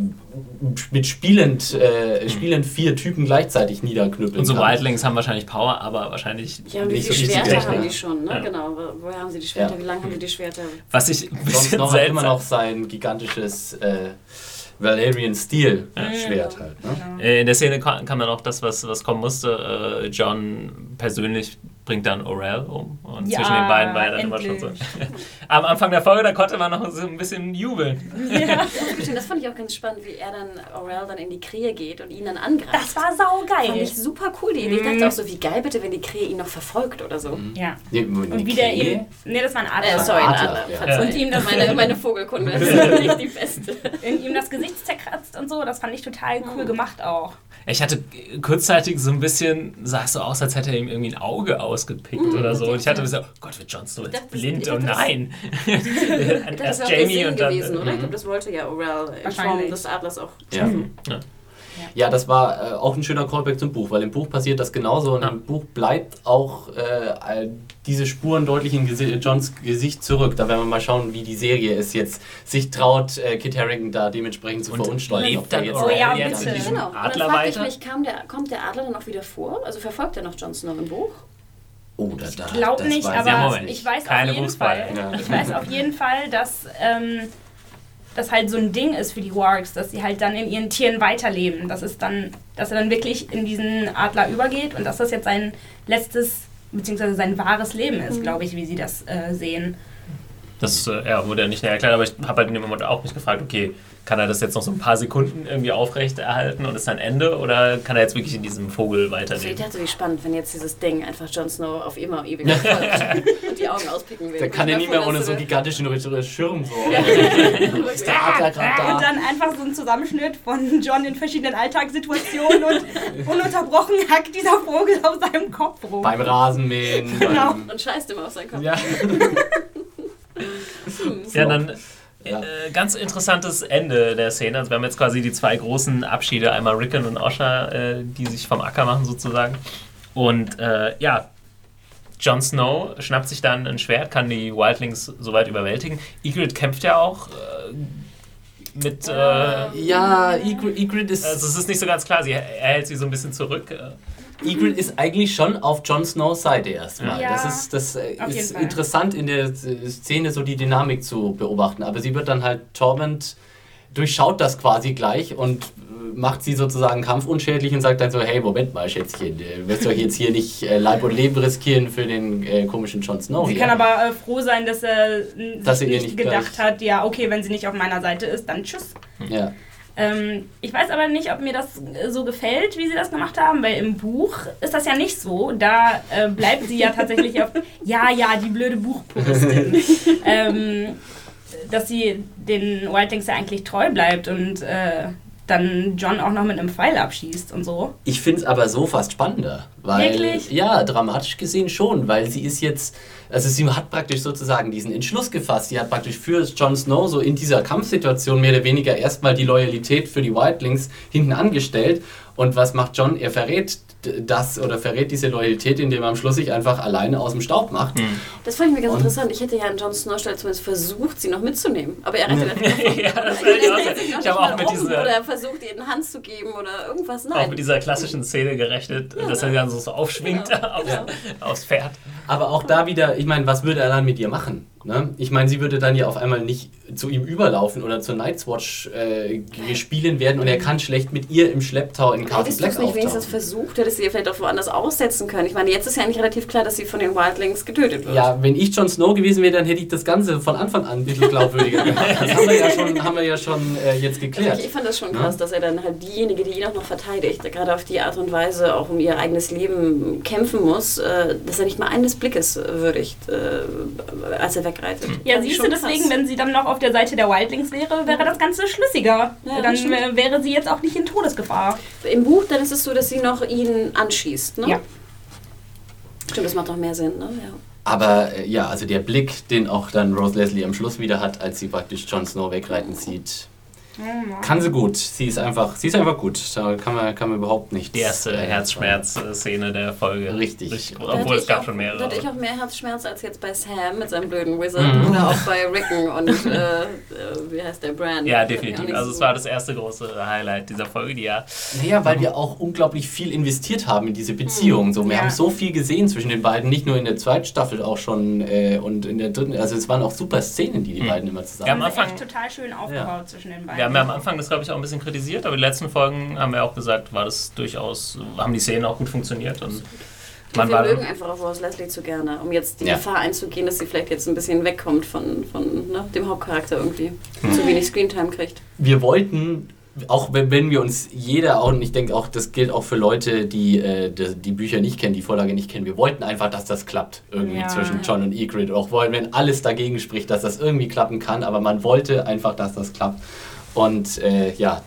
mit spielend, äh, spielend vier Typen gleichzeitig niederknüppeln und so kann. Wildlings haben wahrscheinlich Power, aber wahrscheinlich Ja, Nicht so Schwerter Technik. haben die schon, ne? Ja. Genau. Wo- Woher haben sie die Schwerter? Ja. Wie lange haben sie die Schwerter? Was ich ein bisschen hat seltsam immer noch sein gigantisches äh, Valerian Steel Schwert halt. Ne? In der Szene kam dann auch das, was, was kommen musste. Äh, John persönlich bringt dann Orel um. Und Ja, zwischen den beiden war ja dann immer schon so. endlich. Am Anfang der Folge, da konnte man noch so ein bisschen jubeln. Stimmt, Das fand ich auch ganz spannend, wie er dann, Aurel dann in die Krähe geht und ihn dann angreift. Das war saugeil. fand ich super cool, die Idee. Ich Mhm. dachte auch so, wie geil bitte, wenn die Krähe ihn noch verfolgt oder so. Ja. Nee, Und wie der ihm. Nee, das war ein Äh, Adler. sorry, ein Adler, ja. Und ihm das- meine, meine Vogelkunde ist nicht die beste. In ihm das Gesicht zerkratzt und so. Das fand ich total cool gemacht auch. Ich hatte kurzzeitig so ein bisschen, sah es so aus, als hätte er ihm irgendwie ein Auge ausgepickt oder so. Und ich hatte so, oh Gott, wird Jon Snow jetzt blind? Oh nein. Das der Jamie Sinn und dann. gewesen, oder? Ich Mhm. glaube, das wollte ja Aurel in Form des Adlers auch Ja. schaffen. Ja, das war äh, auch ein schöner Callback zum Buch, weil im Buch passiert das genauso und Ja. im Buch bleibt auch äh, diese Spuren deutlich in Gesi Johns Gesicht zurück. Da werden wir mal schauen, wie die Serie es jetzt sich traut, äh, Kit Harington da dementsprechend zu Und verunstalten. lebt dann jetzt Oh ja, bitte. Genau. Und dann fragte ich mich, kam der, kommt der Adler dann auch wieder vor? Also verfolgt er noch Jon Snow im Buch? Oh, da, da, Glaub das nicht, aber ich Ja, ich weiß Keine auf jeden. Fall. Ja. Ich weiß auf jeden Fall, dass ähm, das halt so ein Ding ist für die Wargs, dass sie halt dann in ihren Tieren weiterleben. Das ist dann, dass er dann wirklich in diesen Adler übergeht und dass das jetzt sein letztes beziehungsweise sein wahres Leben ist, glaube ich, wie sie das äh, sehen. Das äh, ja, wurde ja nicht näher erklärt, aber ich habe halt in dem Moment auch mich gefragt, okay, kann er das jetzt noch so ein paar Sekunden irgendwie aufrecht erhalten und ist dann Ende oder kann er jetzt wirklich in diesem Vogel Also ich weiterleben? dachte, wie spannend, wenn jetzt dieses Ding einfach Jon Snow auf immer und ewig folgt und die Augen auspicken will. Der kann ja nie mehr ohne so einen gigantischen Schirm so. Ist Der Adler gerade Und da. dann einfach so ein Zusammenschnitt von John in verschiedenen Alltagssituationen und ununterbrochen hackt dieser Vogel auf seinem Kopf rum. Beim Rasenmähen. Genau. Beim, Und scheißt immer auf seinen Kopf. ja. Ja, dann Ja. äh, ganz interessantes Ende der Szene. Also wir haben jetzt quasi die zwei großen Abschiede, einmal Rickon und Osha, äh, die sich vom Acker machen sozusagen. Und äh, ja, Jon Snow schnappt sich dann ein Schwert, kann die Wildlings soweit überwältigen. Ygritte kämpft ja auch äh, mit... Ja, Ygritte ist. also es ist nicht so ganz klar, sie, er hält sie so ein bisschen zurück. Egret ist eigentlich schon auf Jon Snows Seite erstmal. Ja, das ist, das äh, ist interessant in der Szene so die Dynamik zu beobachten. Aber sie wird dann halt Torment durchschaut das quasi gleich und äh, macht sie sozusagen kampfunschädlich und sagt dann so, hey, Moment mal, Schätzchen, äh, wirst du doch jetzt hier nicht Leib und Leben riskieren für den äh, komischen Jon Snow Sie hier. kann aber äh, froh sein, dass er Dass sich nicht nicht gedacht hat, ja, okay, wenn sie nicht auf meiner Seite ist, dann tschüss. ja. Ähm, ich weiß aber nicht, ob mir das äh, so gefällt, wie sie das gemacht haben, weil im Buch ist das ja nicht so. Da äh, bleibt sie ja tatsächlich auf, ja, ja, die blöde Buchpuristin. ähm, dass sie den Wildlings ja eigentlich treu bleibt und äh, dann John auch noch mit einem Pfeil abschießt und so. Ich finde es aber so fast spannender. Weil, Wirklich? Ja, dramatisch gesehen schon, weil sie ist jetzt, also sie hat praktisch sozusagen diesen Entschluss gefasst. Sie hat praktisch für Jon Snow so in dieser Kampfsituation mehr oder weniger erstmal die Loyalität für die Wildlings hinten angestellt. Und was macht John? Er verrät das oder verrät diese Loyalität, indem er am Schluss sich einfach alleine aus dem Staub macht. Das fand ich mir ganz Und- interessant. Ich hätte ja an Jon Snow Stelle zumindest versucht, sie noch mitzunehmen. Aber er rettet ja, das ich auch gesagt. Ich habe auch mit Oder dieser, er versucht, ihr eine Hand zu geben oder irgendwas. auch Nein. mit dieser klassischen Szene gerechnet, dass er dann so, so aufschwingt Genau, aufs, genau. aufs Pferd. Aber auch da wieder, ich meine, was würde er dann mit ihr machen? Ne? Ich meine, sie würde dann ja auf einmal nicht zu ihm überlaufen oder zur Night's Watch äh, gespielen werden und er kann schlecht mit ihr im Schlepptau in Castle Black es nicht wenigstens auftauchen. versucht, hättest du ihr vielleicht auch woanders aussetzen können. Ich meine, jetzt ist ja eigentlich relativ klar, dass sie von den Wildlings getötet wird. Ja, wenn ich Jon Snow gewesen wäre, dann hätte ich das Ganze von Anfang an ein bisschen glaubwürdiger gemacht. Das haben wir ja schon, haben wir ja schon äh, jetzt geklärt. Ich, ich fand das schon Ja. krass, dass er dann halt diejenige, die ihn auch noch verteidigt, gerade auf die Art und Weise auch um ihr eigenes Leben kämpfen muss, äh, dass er nicht mal eines Blickes würdigt, äh, als er wegreitet. Ja, Fand ich siehst du, deswegen, krass. wenn sie dann noch auf der Seite der Wildlings wäre, wäre das Ganze schlüssiger. Ja, dann stimmt. wäre sie jetzt auch nicht in Todesgefahr. Im Buch, dann ist es so, dass sie noch ihn anschießt, ne? Ja. Stimmt, das macht doch mehr Sinn, ne? Ja. Aber äh, ja, also der Blick, den auch dann Rose Leslie am Schluss wieder hat, als sie praktisch Jon Snow wegreiten sieht, kann sie gut. Sie ist einfach, sie ist einfach gut. Da kann man, kann man überhaupt nicht. Die erste äh, Herzschmerz-Szene der Folge. Richtig. Richtig Da obwohl es gab auch, schon Da mehrere. hatte ich auch mehr Herzschmerz als jetzt bei Sam mit seinem blöden Wizard Mhm. oder auch bei Rickon und äh, äh, wie heißt der Brand? Ja, definitiv. Also so- es war das erste große Highlight dieser Folge, die ja Naja, weil wir auch unglaublich viel investiert haben in diese Beziehung. So, wir Ja. haben so viel gesehen zwischen den beiden, nicht nur in der zweiten Staffel auch schon äh, und in der dritten. Also es waren auch super Szenen, die die Hm. beiden immer zusammen Ja, am Anfang- echt total schön aufgebaut zwischen den beiden. Wir haben ja am Anfang das, glaube ich, auch ein bisschen kritisiert, aber die letzten Folgen haben wir auch gesagt, war das durchaus, haben die Szenen auch gut funktioniert. Und man wir war, mögen einfach auch Rose Leslie zu gerne, um jetzt die Ja. Gefahr einzugehen, dass sie vielleicht jetzt ein bisschen wegkommt von, von ne, dem Hauptcharakter irgendwie. Hm. Zu wenig Screentime kriegt. wir wollten, auch wenn, wenn wir uns jeder, auch, und ich denke auch, das gilt auch für Leute, die, äh, die die Bücher nicht kennen, die Vorlage nicht kennen, wir wollten einfach, dass das klappt, irgendwie Ja. zwischen John und Egrid. Auch wollen, wenn alles dagegen spricht, dass das irgendwie klappen kann, aber man wollte einfach, dass das klappt. Und äh, ja,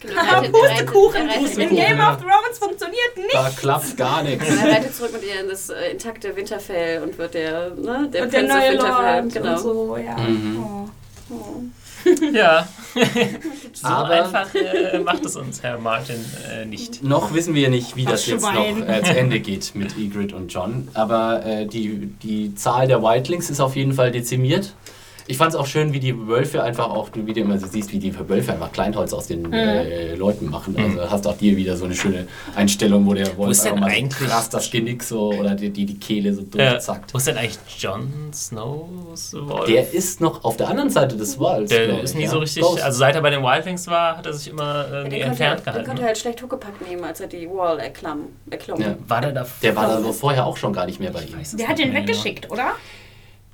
Genau, Pustekuchen! er reitet- In Pustekuchen, Game ja. of Thrones funktioniert nicht! da klappt gar nichts. Er reitet zurück mit ihr in das äh, intakte Winterfell und wird der, ne, der Und der Prinz neue Winterfell. Lord Genau. und so, ja. Mhm. Oh. Oh. ja, so Aber- einfach äh, macht es uns Herr Martin äh, nicht. Noch wissen wir nicht, wie das Ach, jetzt Schwein. noch äh, zu Ende geht mit Egrid und John. Aber äh, die, die Zahl der Wildlings ist auf jeden Fall dezimiert. Ich fand es auch schön, wie die Wölfe einfach auch, wie du immer so siehst, wie die Wölfe einfach Kleinholz aus den äh, Leuten machen. Also hast auch dir wieder so eine schöne Einstellung, wo der Wolf einfach mal so krass das Genick so oder die, die, die Kehle so Äh, durchzackt. wo ist denn eigentlich Jon Snows Wolf? Der ist noch auf der anderen Seite des Walls. Der ist nie ja. so richtig, Ghost. also seit er bei den Wildlings war, hat er sich immer Ja, irgendwie den, konnte er, entfernt den gehalten. konnte er halt schlecht Huckepack nehmen, als er die Wall erklomm. erklomm. Ja. War der da? der war da so vorher auch schon gar nicht mehr bei ihm. Der hat den weggeschickt, oder?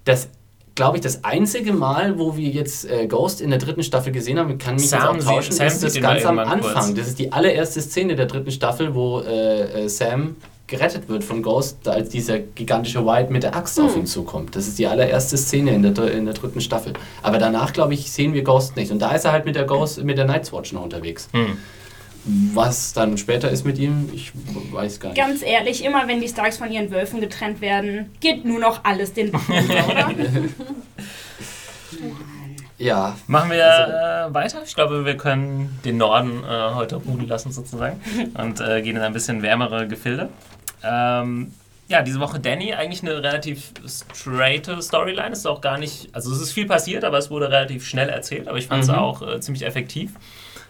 Das, glaube ich, das einzige Mal, wo wir jetzt äh, Ghost in der dritten Staffel gesehen haben, kann mich Sam jetzt auch tauschen, Sam ist das ganz am Anfang. kurz. Das ist die allererste Szene der dritten Staffel, wo äh, äh, Sam gerettet wird von Ghost, als dieser gigantische White mit der Axt auf ihn zukommt. Das ist die allererste Szene in der, in der dritten Staffel. Aber danach, glaube ich, sehen wir Ghost nicht. Und da ist er halt mit der Ghost, mit der Night's Watch noch unterwegs. Hm. Was dann später ist mit ihm, ich weiß gar nicht. Ganz ehrlich, immer wenn die Starks von ihren Wölfen getrennt werden, geht nur noch alles den Bach runter, oder? Ja, Machen wir Also- äh, weiter. Ich glaube, wir können den Norden äh, heute ruhen lassen sozusagen und äh, gehen in ein bisschen wärmere Gefilde. Ähm, ja, diese Woche Danny, eigentlich eine relativ straighte Storyline. Es ist auch gar nicht, also es ist viel passiert, aber es wurde relativ schnell erzählt, aber ich fand es Mhm. auch äh, ziemlich effektiv.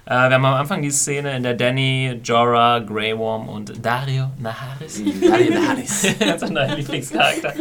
Äh, wir haben am Anfang die Szene, in der Danny, Jorah, Grey Worm und Dario Naharis, Dario Naharis. so ein Lieblingscharakter,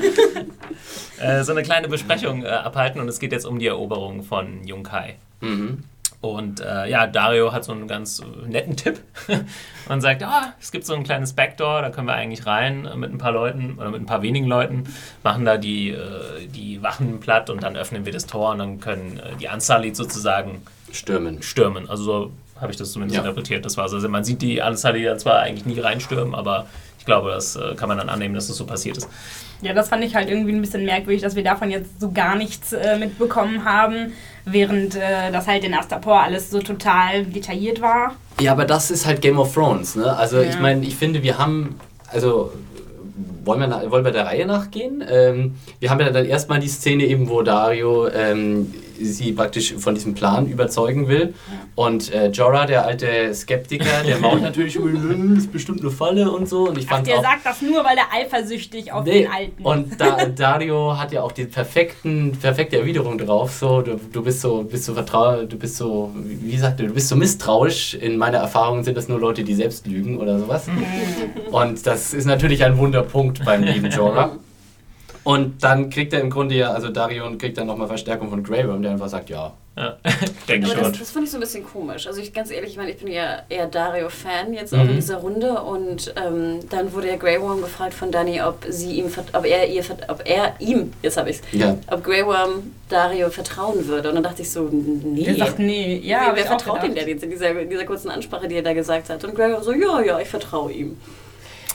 äh, so eine kleine Besprechung äh, abhalten und es geht jetzt um die Eroberung von Yunkai. Mhm. Und äh, ja, Dario hat so einen ganz netten Tipp und sagt, ah, es gibt so ein kleines Backdoor, da können wir eigentlich rein mit ein paar Leuten oder mit ein paar wenigen Leuten, machen da die, äh, die Wachen platt und dann öffnen wir das Tor und dann können äh, die Unsullied sozusagen Stürmen. stürmen. Also so habe ich das zumindest Ja. interpretiert. Das war so. Also man sieht die Unsullied ja zwar eigentlich nie reinstürmen, aber ich glaube, das äh, kann man dann annehmen, dass das so passiert ist. Ja, das fand ich halt irgendwie ein bisschen merkwürdig, dass wir davon jetzt so gar nichts äh, mitbekommen haben, während äh, das halt in Astapor alles so total detailliert war. Ja, aber das ist halt Game of Thrones, ne? Also Ja. ich meine, ich finde, wir haben, also wollen wir, wollen wir der Reihe nachgehen? Ähm, wir haben ja dann erstmal die Szene eben, wo Dario ähm, sie praktisch von diesem Plan überzeugen will. Und äh, Jorah, der alte Skeptiker, der mault natürlich, "Hm, ist bestimmt eine Falle und so. Und ich Ach, fand der auch, sagt das nur, weil er eifersüchtig auf Nee, den Alten und da, Dario hat ja auch die perfekten, perfekte Erwiderung drauf. So, du, du bist so, bist so vertrau, du bist so, wie wie sagt er, du bist so misstrauisch. In meiner Erfahrung sind das nur Leute, die selbst lügen oder sowas. Und das ist natürlich ein Wunderpunkt beim lieben Jorah. Und dann kriegt er im Grunde ja, also Dario kriegt dann nochmal Verstärkung von Grey Worm, der einfach sagt, ja. Ja, denke Aber schon. das, das fand ich so ein bisschen komisch. Also ich ganz ehrlich, ich meine, ich bin ja eher Dario-Fan jetzt auch Mhm. in dieser Runde und ähm, dann wurde ja Grey Worm gefragt von Dani, ob sie ihm, ob er ihr, ob er ihm, jetzt habe ich's, Ja. ob Grey Worm Dario vertrauen würde. Und dann dachte ich so, nee. Der sagt, nee, ja, Wer, hab wer ich auch vertraut ihm denn jetzt in dieser, in dieser kurzen Ansprache, die er da gesagt hat? Und Grey Worm so, ja, ja, ich vertraue ihm.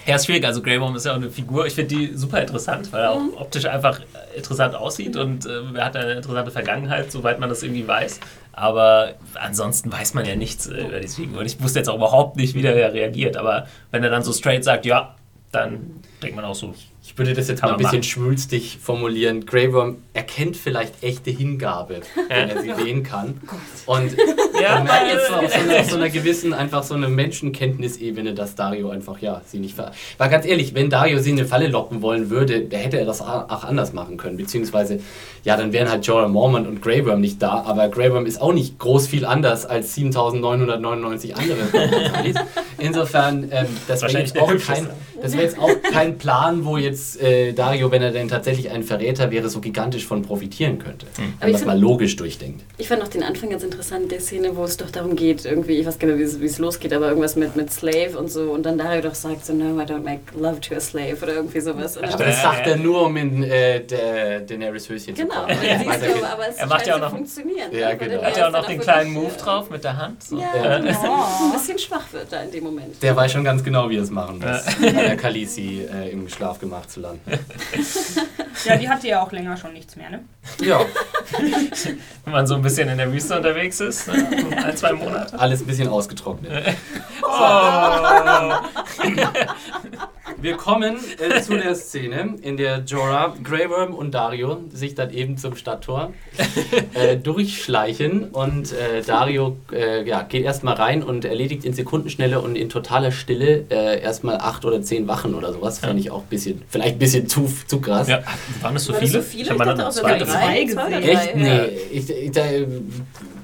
Ja, schwierig. Also Grey Worm ist ja auch eine Figur. Ich finde die super interessant, weil er auch optisch einfach interessant aussieht und äh, er hat eine interessante Vergangenheit, soweit man das irgendwie weiß. Aber ansonsten weiß man ja nichts äh, über diese Figur. Und ich wusste jetzt auch überhaupt nicht, wie der reagiert. Aber wenn er dann so straight sagt, ja, dann denkt man auch so. Ich würde das jetzt mal ein man bisschen schwülstig formulieren. Grey Worm erkennt vielleicht echte Hingabe, wenn er sie sehen kann. Und Ja, man merkt jetzt auf so, einer, auf so einer gewissen, einfach so einer Menschenkenntnisebene, dass Dario einfach, ja, sie nicht ver... Weil ganz ehrlich, wenn Dario sie in eine Falle locken wollen würde, hätte er das auch anders machen können. Beziehungsweise, ja, dann wären halt Jorah Mormont und Grey Worm nicht da, aber Grey Worm ist auch nicht groß viel anders als 7999 andere. Insofern, ähm, das jetzt, auch kein, das wär jetzt auch kein Plan, wo jetzt äh, Dario, wenn er denn tatsächlich ein Verräter wäre, so gigantisch von profitieren könnte. Hm. Wenn Aber man ich das mal logisch durchdenkt. Ich fand auch den Anfang ganz interessant, der Szene, wo es doch darum geht, irgendwie, ich weiß gar nicht, wie es- wie es losgeht, aber irgendwas mit, mit Slave und so. Und dann Dario doch sagt so, no, I don't make love to a slave oder irgendwie sowas. Und dann Aber Ja, das sagt ja. er nur, um in äh, der Daenerys Höschen zu Genau, kommen. und dann siehst du, aber es Er macht ja auch zu noch- funktionieren. Ja, genau. Hat ja auch noch den kleinen Move drauf mit der Hand. So. Ja, Ja. ein bisschen, ein bisschen schwach wird da in dem Moment. Der weiß schon ganz genau, wie er es machen muss, der Khaleesi äh, im Schlafgemach zu landen. Ja, die hatte ja auch länger schon nichts mehr, ne? Ja, Wenn man so ein bisschen in der Wüste unterwegs ist, ne? so ein, zwei Monate. alles ein bisschen ausgetrocknet. Oh. Wir kommen äh, zu der Szene, in der Jorah, Grey Worm und Dario sich dann eben zum Stadttor äh, durchschleichen und äh, Dario äh, ja, geht erstmal rein und erledigt in Sekundenschnelle und in totaler Stille äh, erstmal acht oder zehn Wachen oder sowas. Fand ich auch ein bisschen, vielleicht ein bisschen zu, zu krass. Ja, waren es so War das viele? so viele? Ich hab Ich mal dachte auch zwei drei. gesehen. Echt? drei, Nee. Ich, ich, da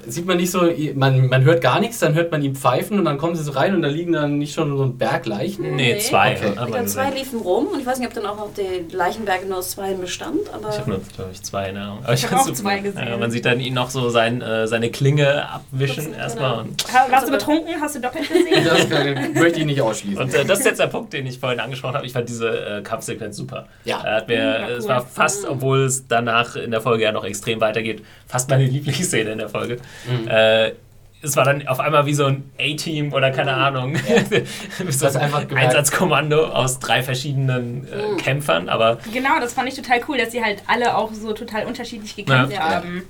sieht man nicht so, man, man hört gar nichts, dann hört man ihn pfeifen und dann kommen sie so rein und da liegen dann nicht schon so ein Berg Leichen. Nee, zwei. Okay. Ich man glaube, zwei liefen rum und ich weiß nicht, ob dann auch noch der Leichenberg nur aus zwei bestand, aber Ich habe nur, glaube ich, zwei Erinnerung. Aber Ich hab fand's auch zwei gesehen. Ja, man sieht dann ihn noch so sein, äh, seine Klinge abwischen erstmal. genau. Warst du betrunken? Hast du doppelt gesehen? Das kann, möchte ich nicht ausschließen. und äh, das ist jetzt der Punkt, den ich vorhin angesprochen habe. Ich fand diese äh, Kampfsequenz super. Ja. Hat mir, Ja, Es cool. war fast, obwohl es danach in der Folge ja noch extrem weitergeht, fast meine Lieblingsszene in der Folge. Mhm. Äh, es war dann auf einmal wie so ein A-Team oder keine Ahnung. so hast ein einfach gemerkt- Einsatzkommando aus drei verschiedenen äh, Kämpfern, aber Genau, das fand ich total cool, dass sie halt alle auch so total unterschiedlich gekämpft Ja. haben. Ja,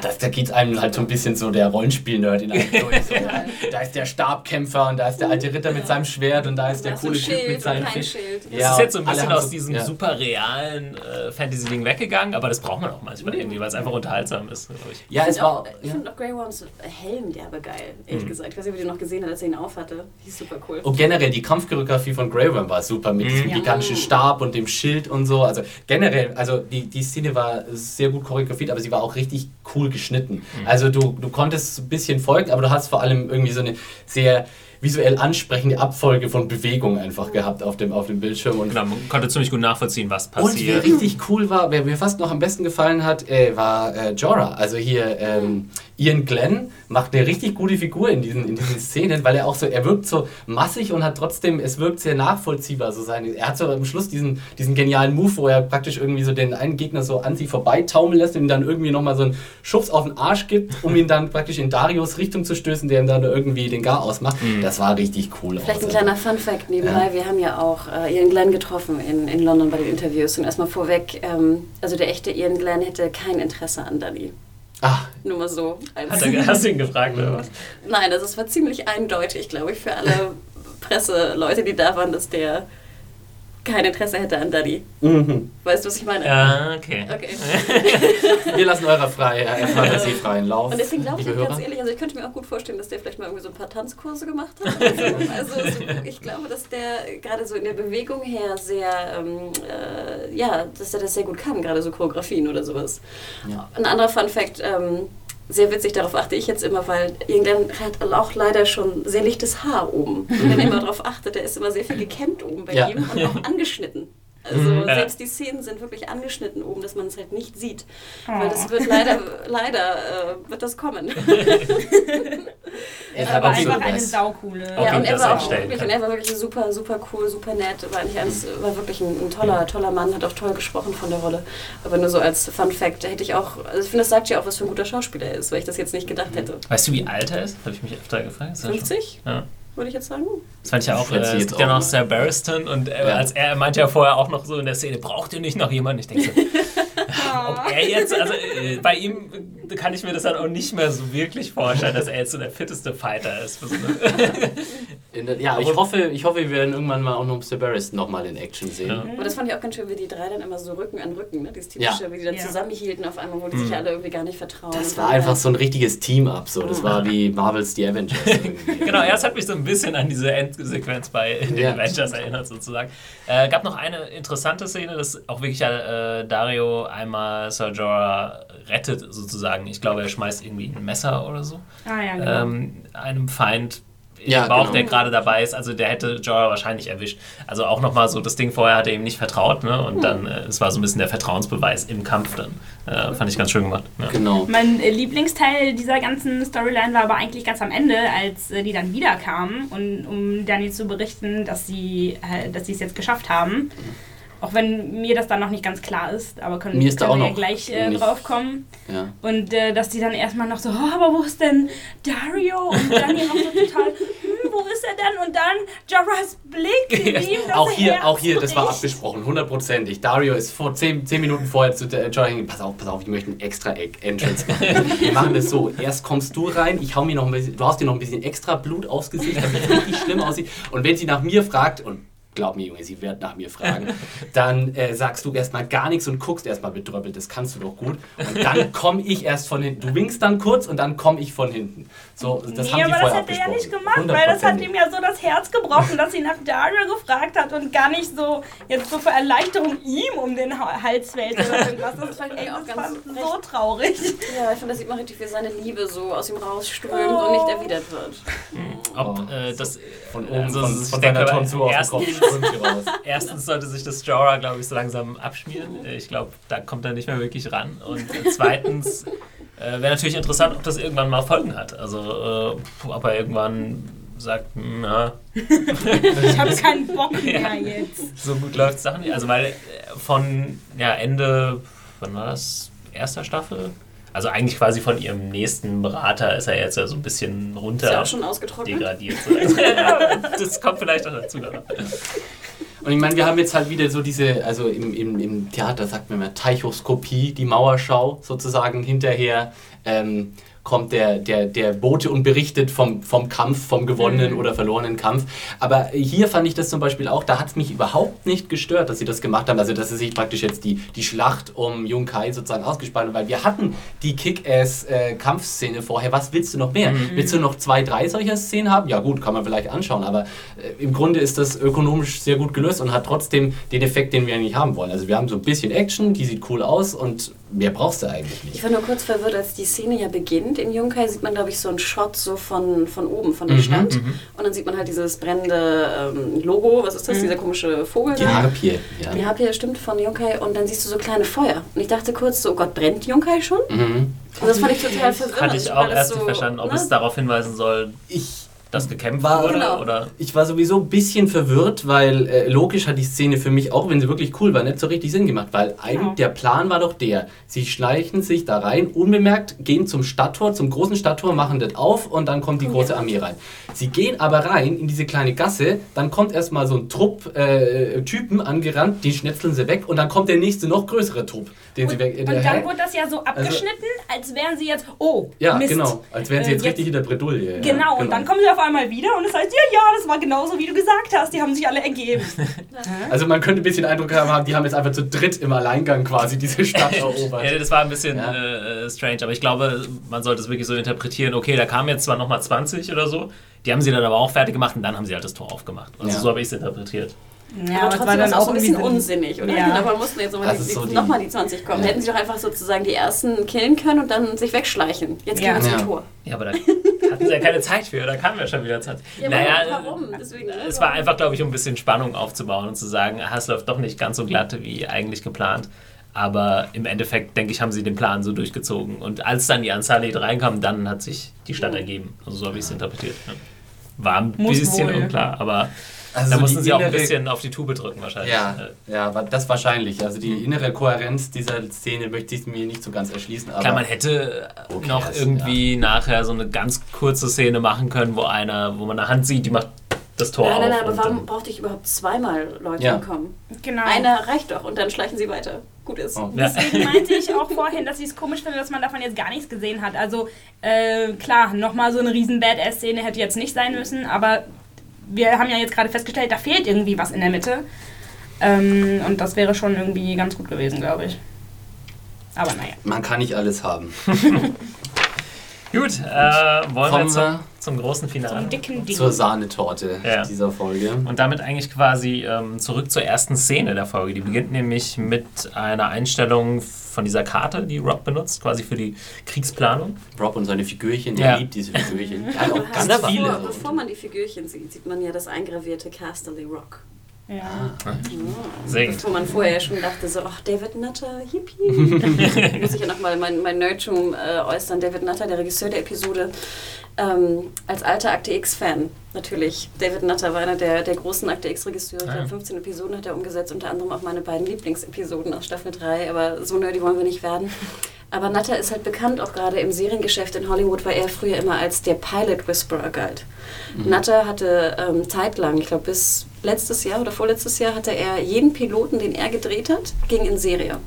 das, da geht einem halt so ein bisschen so der Rollenspiel-Nerd in einem durch. So, Da ist der Stabkämpfer und da ist der alte Ritter mit seinem Schwert und da ist der coole Typ Schild mit und seinem kein Fisch. Schild. Es Ja, ist jetzt so ein bisschen aus so- diesem ja. super realen äh, Fantasy-Ding weggegangen, aber das braucht man auch manchmal irgendwie, weil es einfach unterhaltsam ist. ich. Ja, Ich es finde war. auch, ich Ja. find auch Grey Worms Helm derbe geil, ehrlich Mhm. gesagt. Ich weiß nicht, ob ihr den noch gesehen habt, als er ihn aufhatte. Die ist super cool. Und generell die Kampfchoreografie von Grey Worm war super mit diesem Ja. gigantischen Stab und dem Schild und so. Also generell, also die, die Szene war sehr gut choreografiert, aber sie war auch richtig cool geschnitten. Also du, du konntest ein bisschen folgen, aber du hast vor allem irgendwie so eine sehr visuell ansprechende Abfolge von Bewegungen einfach gehabt auf dem, auf dem Bildschirm. Und Genau, man konnte ziemlich gut nachvollziehen, was und wer passiert. richtig cool war, wer mir fast noch am besten gefallen hat, äh, war äh, Jorah. Also hier ähm, Ian Glenn macht eine richtig gute Figur in diesen, in diesen Szenen, weil er auch so, er wirkt so massig und hat trotzdem, es wirkt sehr nachvollziehbar. So sein. Er hat so am Schluss diesen, diesen genialen Move, wo er praktisch irgendwie so den einen Gegner so an sich vorbeitaumeln lässt und ihm dann irgendwie nochmal so einen Schubs auf den Arsch gibt, um ihn dann praktisch in Darius Richtung zu stößen, der ihm dann irgendwie den Gar ausmacht. Das war richtig cool. Vielleicht ein aus. kleiner Fun-Fact nebenbei. Wir haben ja auch äh, Ian Glenn getroffen in, in London bei den Interviews. Und erstmal vorweg, ähm, also der echte Ian Glenn hätte kein Interesse an Dali. Ah, Nur mal so. Als Hat er, hast du ihn gefragt, oder was? Nein, also es war ziemlich eindeutig, glaube ich, für alle Presseleute, die da waren, dass der kein Interesse hätte an Dali. mhm. Weißt du, was ich meine? Ja, okay. Okay. wir lassen eurer freie, äh, Fantasie freien Lauf. Und deswegen glaube ich ganz ehrlich, also ich könnte mir auch gut vorstellen, dass der vielleicht mal irgendwie so ein paar Tanzkurse gemacht hat. Also, also so, ich glaube, dass der gerade so in der Bewegung her sehr, ähm, äh, ja, dass er das sehr gut kann, gerade so Choreografien oder sowas. Ja. Ein anderer Fun Fact, ähm, sehr witzig, darauf achte ich jetzt immer, weil irgendwann hat auch leider schon sehr lichtes Haar oben. Und wenn ihr immer darauf achtet, der ist immer sehr viel gekämmt oben bei Ja. ihm und auch angeschnitten. Also Mhm. Selbst die Szenen sind wirklich angeschnitten oben, dass man es halt nicht sieht. Weil das wird leider, leider äh, wird das kommen. Er war einfach eine saucoole. Ob ja, und er war auch wirklich, und er war wirklich super, super cool, super nett. War, alles, war wirklich ein, ein toller, toller Mann, hat auch toll gesprochen von der Rolle. Aber nur so als Fun Fact, da hätte ich auch, also ich finde, das sagt ja auch, was für ein guter Schauspieler er ist, weil ich das jetzt nicht gedacht hätte. Weißt du, wie alt er ist? Habe ich mich öfter gefragt. Ist er schon- 50, Ja. Würde ich jetzt sagen. Das fand ich ja auch. Äh, es jetzt gibt ja auch noch. Sir Barristan und äh, Ja. als er, er meinte ja vorher auch noch so in der Szene, braucht ihr nicht noch jemanden? Ich denke so, ob er jetzt, also äh, bei ihm kann ich mir das dann auch nicht mehr so wirklich vorstellen, dass er jetzt so der fitteste Fighter ist. Für so eine, In der, ja, ich hoffe, ich hoffe, wir werden irgendwann mal auch noch Mr. Barris nochmal in Action sehen. Ja. Aber das fand ich auch ganz schön, wie die drei dann immer so Rücken an Rücken, ne? dieses typische, Ja. wie die dann Ja. zusammenhielten auf einmal, wo die sich alle irgendwie gar nicht vertrauen. Das war einfach so ein richtiges Team-Up. So. Das war wie Marvels The Avengers. irgendwie. genau, erst hat mich so ein bisschen an diese Endsequenz bei den Ja. Avengers erinnert, sozusagen. Äh, gab noch eine interessante Szene, dass auch wirklich äh, Dario einmal Sir Jorah rettet, sozusagen. Ich glaube, er schmeißt irgendwie ein Messer oder so. Ah ja, genau. ähm, einem Feind Ja, Bauch, genau. der gerade dabei ist. Also der hätte Jorah wahrscheinlich erwischt. Also auch nochmal so, das Ding vorher hat er ihm nicht vertraut. Ne? Und dann, äh, es war so ein bisschen der Vertrauensbeweis im Kampf dann. Äh, fand ich ganz schön gemacht. Ja. genau. Mein äh, Lieblingsteil dieser ganzen Storyline war aber eigentlich ganz am Ende, als äh, die dann wiederkamen und um Dani zu berichten, dass sie äh, dass sie es jetzt geschafft haben. Auch wenn mir das dann noch nicht ganz klar ist, aber können, Mir ist da können auch wir ja gleich äh, drauf kommen. Ja. Und äh, dass die dann erstmal noch so, oh, aber wo ist denn Dario? Und dann noch so total, hm, wo ist er denn? Und dann Jorahs Blick in ihm, Auch hier, Herz auch hier, das war abgesprochen, hundertprozentig. Dario ist vor zehn, zehn Minuten vorher zu der hingegangen, pass auf, pass auf, ich möchte einen extra Egg Entrance machen. Wir machen das so, erst kommst du rein, ich hau mir noch ein bisschen, du hast dir noch ein bisschen extra Blut aufs Gesicht, damit es richtig schlimm aussieht. Und wenn sie nach mir fragt, und glaub mir, Junge, sie wird nach mir fragen, dann äh, sagst du erstmal gar nichts und guckst erstmal bedröppelt, das kannst du doch gut. Und dann komme ich erst von hinten. Du winkst dann kurz und dann komme ich von hinten. So, das nee, haben die aber das hat er ja nicht gemacht, weil das hat 100%. ihm ja so das Herz gebrochen, dass sie nach Dario gefragt hat und gar nicht so jetzt so für Erleichterung ihm um den Ha- Hals fällt oder irgendwas. Das fand ich auch ganz so traurig. Ja, ich finde, das sieht man richtig, wie seine Liebe so aus ihm rausströmt und nicht erwidert wird. Ob Oh, äh, das Von oben, also, von, von denke, seiner Tonsur auf den erst- Kopf strömt sie raus. Erstens sollte sich das Jorah, glaube ich, so langsam abschmieren. Äh, Ich glaube, da kommt er nicht mehr wirklich ran. Und äh, zweitens äh, wäre natürlich interessant, ob das irgendwann mal Folgen hat. Also, äh, ob er irgendwann sagt, ja, Ich habe keinen Bock mehr Ja. jetzt. so gut läuft Sachen nicht. Also, weil äh, von ja, Ende, wann war das? Erster Staffel? Also eigentlich quasi von ihrem nächsten Berater ist er jetzt ja so ein bisschen runter Ist ja auch schon ausgetrocknet. degradiert. das kommt vielleicht auch dazu. Und ich meine, wir haben jetzt halt wieder so diese, also im, im, im Theater sagt man immer Teichoskopie, die Mauerschau sozusagen hinterher. Ähm, kommt der, der, der Bote und berichtet vom, vom Kampf, vom gewonnenen Mhm. oder verlorenen Kampf. Aber hier fand ich das zum Beispiel auch, da hat es mich überhaupt nicht gestört, dass sie das gemacht haben. Also, dass sie sich praktisch jetzt die, die Schlacht um Jung Kai sozusagen ausgespart haben, weil wir hatten die Kick-Ass-Kampfszene vorher. Was willst du noch mehr? Mhm. Willst du noch zwei, drei solcher Szenen haben? Ja, gut, kann man vielleicht anschauen, aber äh, im Grunde ist das ökonomisch sehr gut gelöst und hat trotzdem den Effekt, den wir eigentlich haben wollen. Also, wir haben so ein bisschen Action, die sieht cool aus und mehr brauchst du eigentlich Ich nicht. war nur kurz verwirrt, als die Szene ja beginnt. In Junkai sieht man, glaube ich, so einen Shot so von, von oben, von der Mhm, Stadt. Und dann sieht man halt dieses brennende ähm, Logo. Was ist das? Dieser komische Vogel Die da? Harpie, ja. Die Harpie, stimmt, von Junkai. Und dann siehst du so kleine Feuer. Und ich dachte kurz so, oh Gott, brennt Junkai schon? Mhm. Und das fand ich total verwirrend. Hatte ich auch erst so, nicht verstanden, ob ne? es darauf hinweisen soll, Ich dass gekämpft War- wurde Genau. oder. Ich war sowieso ein bisschen verwirrt, weil äh, logisch hat die Szene für mich, auch wenn sie wirklich cool war, nicht so richtig Sinn gemacht. Weil eigentlich Genau. der Plan war doch der. Sie schleichen sich da rein, unbemerkt, gehen zum Stadttor, zum großen Stadttor, machen das auf und dann kommt die große Armee rein. Sie gehen aber rein in diese kleine Gasse, dann kommt erstmal so ein Trupp äh, Typen angerannt, die schnetzeln sie weg und dann kommt der nächste noch größere Trupp, den sie Und, weg. äh, und dann wurde das ja so abgeschnitten, als wären sie jetzt, oh, ja, Mist. genau. Als wären sie Äh, jetzt richtig in der Bredouille. ja, Genau, und dann kommen sie auf einmal wieder und es heißt, ja, ja, das war genauso, wie du gesagt hast, die haben sich alle ergeben. Also man könnte ein bisschen Eindruck haben, die haben jetzt einfach zu dritt im Alleingang quasi diese Stadt erobert. Ja, das war ein bisschen Ja. äh, äh, strange, aber ich glaube, man sollte es wirklich so interpretieren, okay, da kamen jetzt zwar nochmal 20 oder so, die haben sie dann aber auch fertig gemacht und dann haben sie halt das Tor aufgemacht. Also Ja. so habe ich es interpretiert. Ja, aber trotzdem ist es auch so ein bisschen unsinnig, oder? Ja. Man mussten jetzt nochmal die, so die- noch mal die 20 kommen. Ja. Hätten sie doch einfach sozusagen die ersten killen können und dann sich wegschleichen. Jetzt gehen Ja. wir zum Ja. Tor. Ja, aber da hatten sie ja keine Zeit für, da kamen ja schon wieder Zeit. Ja, naja, warum? Deswegen, es war einfach, glaube ich, um ein bisschen Spannung aufzubauen und zu sagen, ah, es läuft doch nicht ganz so glatt wie eigentlich geplant. Aber im Endeffekt, denke ich, haben sie den Plan so durchgezogen. Und als dann die Ansalid reinkamen, dann hat sich die Stadt ergeben. Also so habe ich es interpretiert. War ein Muss bisschen wohl. unklar, aber Also da mussten sie auch ein bisschen auf die Tube drücken wahrscheinlich. Ja, ja, das wahrscheinlich. Also die innere Kohärenz dieser Szene möchte ich mir nicht so ganz erschließen. Aber Klar, man hätte Okay, noch irgendwie nachher so eine ganz kurze Szene machen können, wo einer, wo man eine Hand sieht, die macht das Tor Nein, nein, nein, auf. aber warum brauchte ich überhaupt zweimal Leute Ja. kommen? Genau. Einer reicht doch und dann schleichen sie weiter. Gut ist. Oh. Ja. Deswegen meinte ich auch vorhin, dass ich es komisch finde, dass man davon jetzt gar nichts gesehen hat. Also äh, klar, nochmal so eine riesen Badass-Szene hätte jetzt nicht sein müssen, aber wir haben ja jetzt gerade festgestellt, da fehlt irgendwie was in der Mitte. Ähm, und das wäre schon irgendwie ganz gut gewesen, glaube ich. Aber naja. man kann nicht alles haben. Gut, äh, wollen wir zum, wir zum großen Finale. Zum dicken Ding. zur Sahnetorte Ja. dieser Folge. Und damit eigentlich quasi ähm, zurück zur ersten Szene der Folge. Die beginnt nämlich mit einer Einstellung von dieser Karte, die Rob benutzt, quasi für die Kriegsplanung. Rob und seine Figürchen, der Ja. liebt diese Figürchen. Ja, auch Aber ganz bevor, viele. Bevor man die Figürchen sieht, sieht man ja das eingravierte Casterly Rock. Ja. Sehr gut. Bevor man vorher ja schon dachte, so, ach, David Nutter, yippie. Muss ich ja nochmal mein, mein Nerdtum äh, äußern. David Nutter, der Regisseur der Episode, ähm, als alter Akte X-Fan natürlich. David Nutter war einer der, der großen Akte X-Regisseure. Ah, ja. glaube, 15 Episoden hat er umgesetzt, unter anderem auch meine beiden Lieblingsepisoden aus Staffel 3. Aber so nerdy wollen wir nicht werden. Aber Nutter ist halt bekannt, auch gerade im Seriengeschäft in Hollywood, weil er früher immer als der Pilot Whisperer galt. Nutter hatte ähm, zeitlang, ich glaube bis letztes Jahr oder vorletztes Jahr, hatte er jeden Piloten, den er gedreht hat, ging in Serie.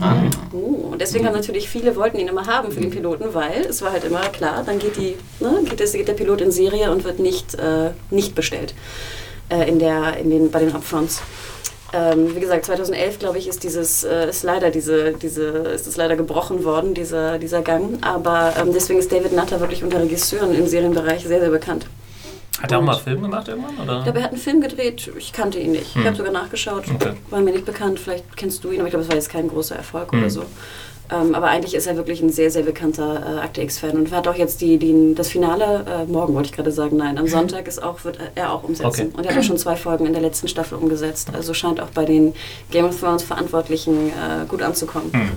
Ah. Oh, und deswegen haben natürlich viele wollten ihn immer haben für den Piloten, weil es war halt immer klar, dann geht, die, ne, geht, das, geht der Pilot in Serie und wird nicht, äh, nicht bestellt äh, in der, in den, bei den Upfronts. Ähm, wie gesagt, 2011, glaube ich, ist dieses, äh, ist leider diese, diese, ist es leider gebrochen worden, dieser, dieser Gang. Aber ähm, deswegen ist David Nutter wirklich unter Regisseuren im Serienbereich sehr, sehr bekannt. Hat er auch mal Film gemacht irgendwann? Oder? Ich glaube, er hat einen Film gedreht, ich kannte ihn nicht. Ich Hm. habe sogar nachgeschaut, Okay. war mir nicht bekannt, vielleicht kennst du ihn, aber ich glaube, es war jetzt kein großer Erfolg Hm. oder so. Ähm, aber eigentlich ist er wirklich ein sehr, sehr bekannter äh, Akte X-Fan und hat auch jetzt die, die, das Finale, äh, morgen wollte ich gerade sagen, nein, am Sonntag ist auch, wird er auch umsetzen. Okay. Und er hat auch schon zwei Folgen in der letzten Staffel umgesetzt. Also scheint auch bei den Game of Thrones Verantwortlichen äh, gut anzukommen. Hm.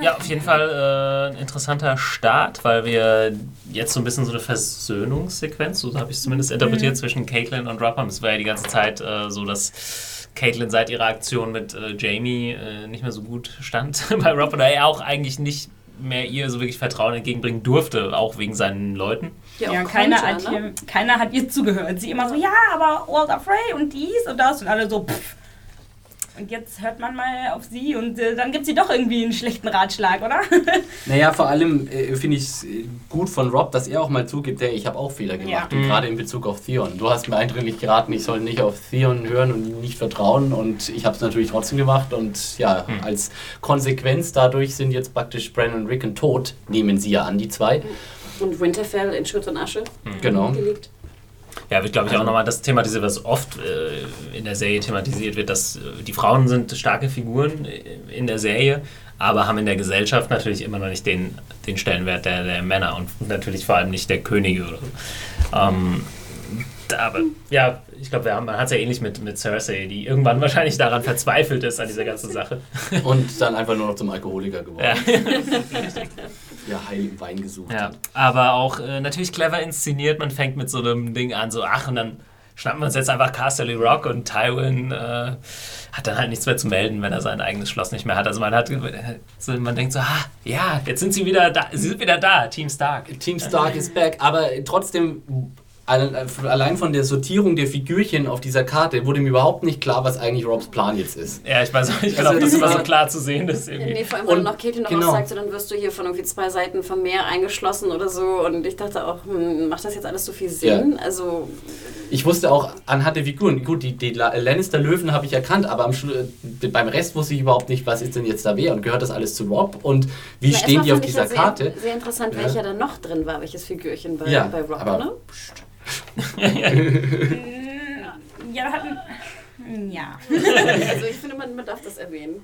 Ja, auf jeden Fall äh, ein interessanter Start, weil wir jetzt so ein bisschen so eine Versöhnungssequenz, so habe ich es zumindest interpretiert, zwischen Caitlin und haben. Es war ja die ganze Zeit äh, so, dass Caitlin seit ihrer Aktion mit äh, Jamie äh, nicht mehr so gut stand bei Rob oder er auch eigentlich nicht mehr ihr so wirklich Vertrauen entgegenbringen durfte, auch wegen seinen Leuten. Ja, Ja, auch keiner, konnte, hat ne? hier, keiner hat ihr zugehört. Sie immer so, ja, aber Walter Frey und dies und das und alle so, pff. Und jetzt hört man mal auf sie und äh, dann gibt sie doch irgendwie einen schlechten Ratschlag, oder? Naja, vor allem äh, finde ich es gut von Rob, dass er auch mal zugibt, hey, ich habe auch Fehler gemacht. Ja. Mhm. gerade in Bezug auf Theon. Du hast mir eindringlich geraten, ich soll nicht auf Theon hören und ihm nicht vertrauen. Und ich habe es natürlich trotzdem gemacht. Und ja, Mhm. als Konsequenz dadurch sind jetzt praktisch Bran und Rickon tot. Nehmen sie ja an, die zwei. Und Winterfell in Schutt und Asche Genau. gelegt. Ja, wird, glaube ich, auch nochmal das thematisiert, was oft äh, in der Serie thematisiert wird, dass äh, die Frauen sind starke Figuren äh, in der Serie, aber haben in der Gesellschaft natürlich immer noch nicht den, den Stellenwert der, der Männer und natürlich vor allem nicht der Könige oder so. Ähm, aber ja, ich glaube, man hat es ja ähnlich mit, mit Cersei, die irgendwann wahrscheinlich daran verzweifelt ist an dieser ganzen Sache. Und dann einfach nur noch zum Alkoholiker geworden. Ja. Ja, heil im Wein gesucht. Ja, hat. aber auch äh, natürlich clever inszeniert. Man fängt mit so einem Ding an, so ach, und dann schnappen wir uns jetzt einfach Casterly Rock und Tywin äh, hat dann halt nichts mehr zu melden, wenn er sein eigenes Schloss nicht mehr hat. Also man hat, so, man denkt so, ah, ja, jetzt sind sie wieder da, sie sind wieder da, Team Stark. Team Stark ist back, aber trotzdem, allein von der Sortierung der Figürchen auf dieser Karte wurde mir überhaupt nicht klar, was eigentlich Robs Plan jetzt ist. Ja, ich weiß auch nicht Also genau, ob das immer so klar zu sehen ist. Irgendwie. Nee, vor allem, Und- noch Katie noch genau. was sagte, dann wirst du hier von irgendwie zwei Seiten vom Meer eingeschlossen oder so. Und ich dachte auch, hm, macht das jetzt alles so viel Sinn? Also, Ich wusste auch anhand der Figuren, gut, die, die La- Lannister-Löwen habe ich erkannt, aber am äh, beim Rest wusste ich überhaupt nicht, was ist denn jetzt da wer und gehört das alles zu Rob und wie na, stehen die auf dieser ja Karte? Sehr, sehr interessant, Ja. welcher da noch drin war, welches Figürchen bei, Ja, bei Rock, aber- ne? Ja, da hatten. Ja. Also ich finde, man, man darf das erwähnen.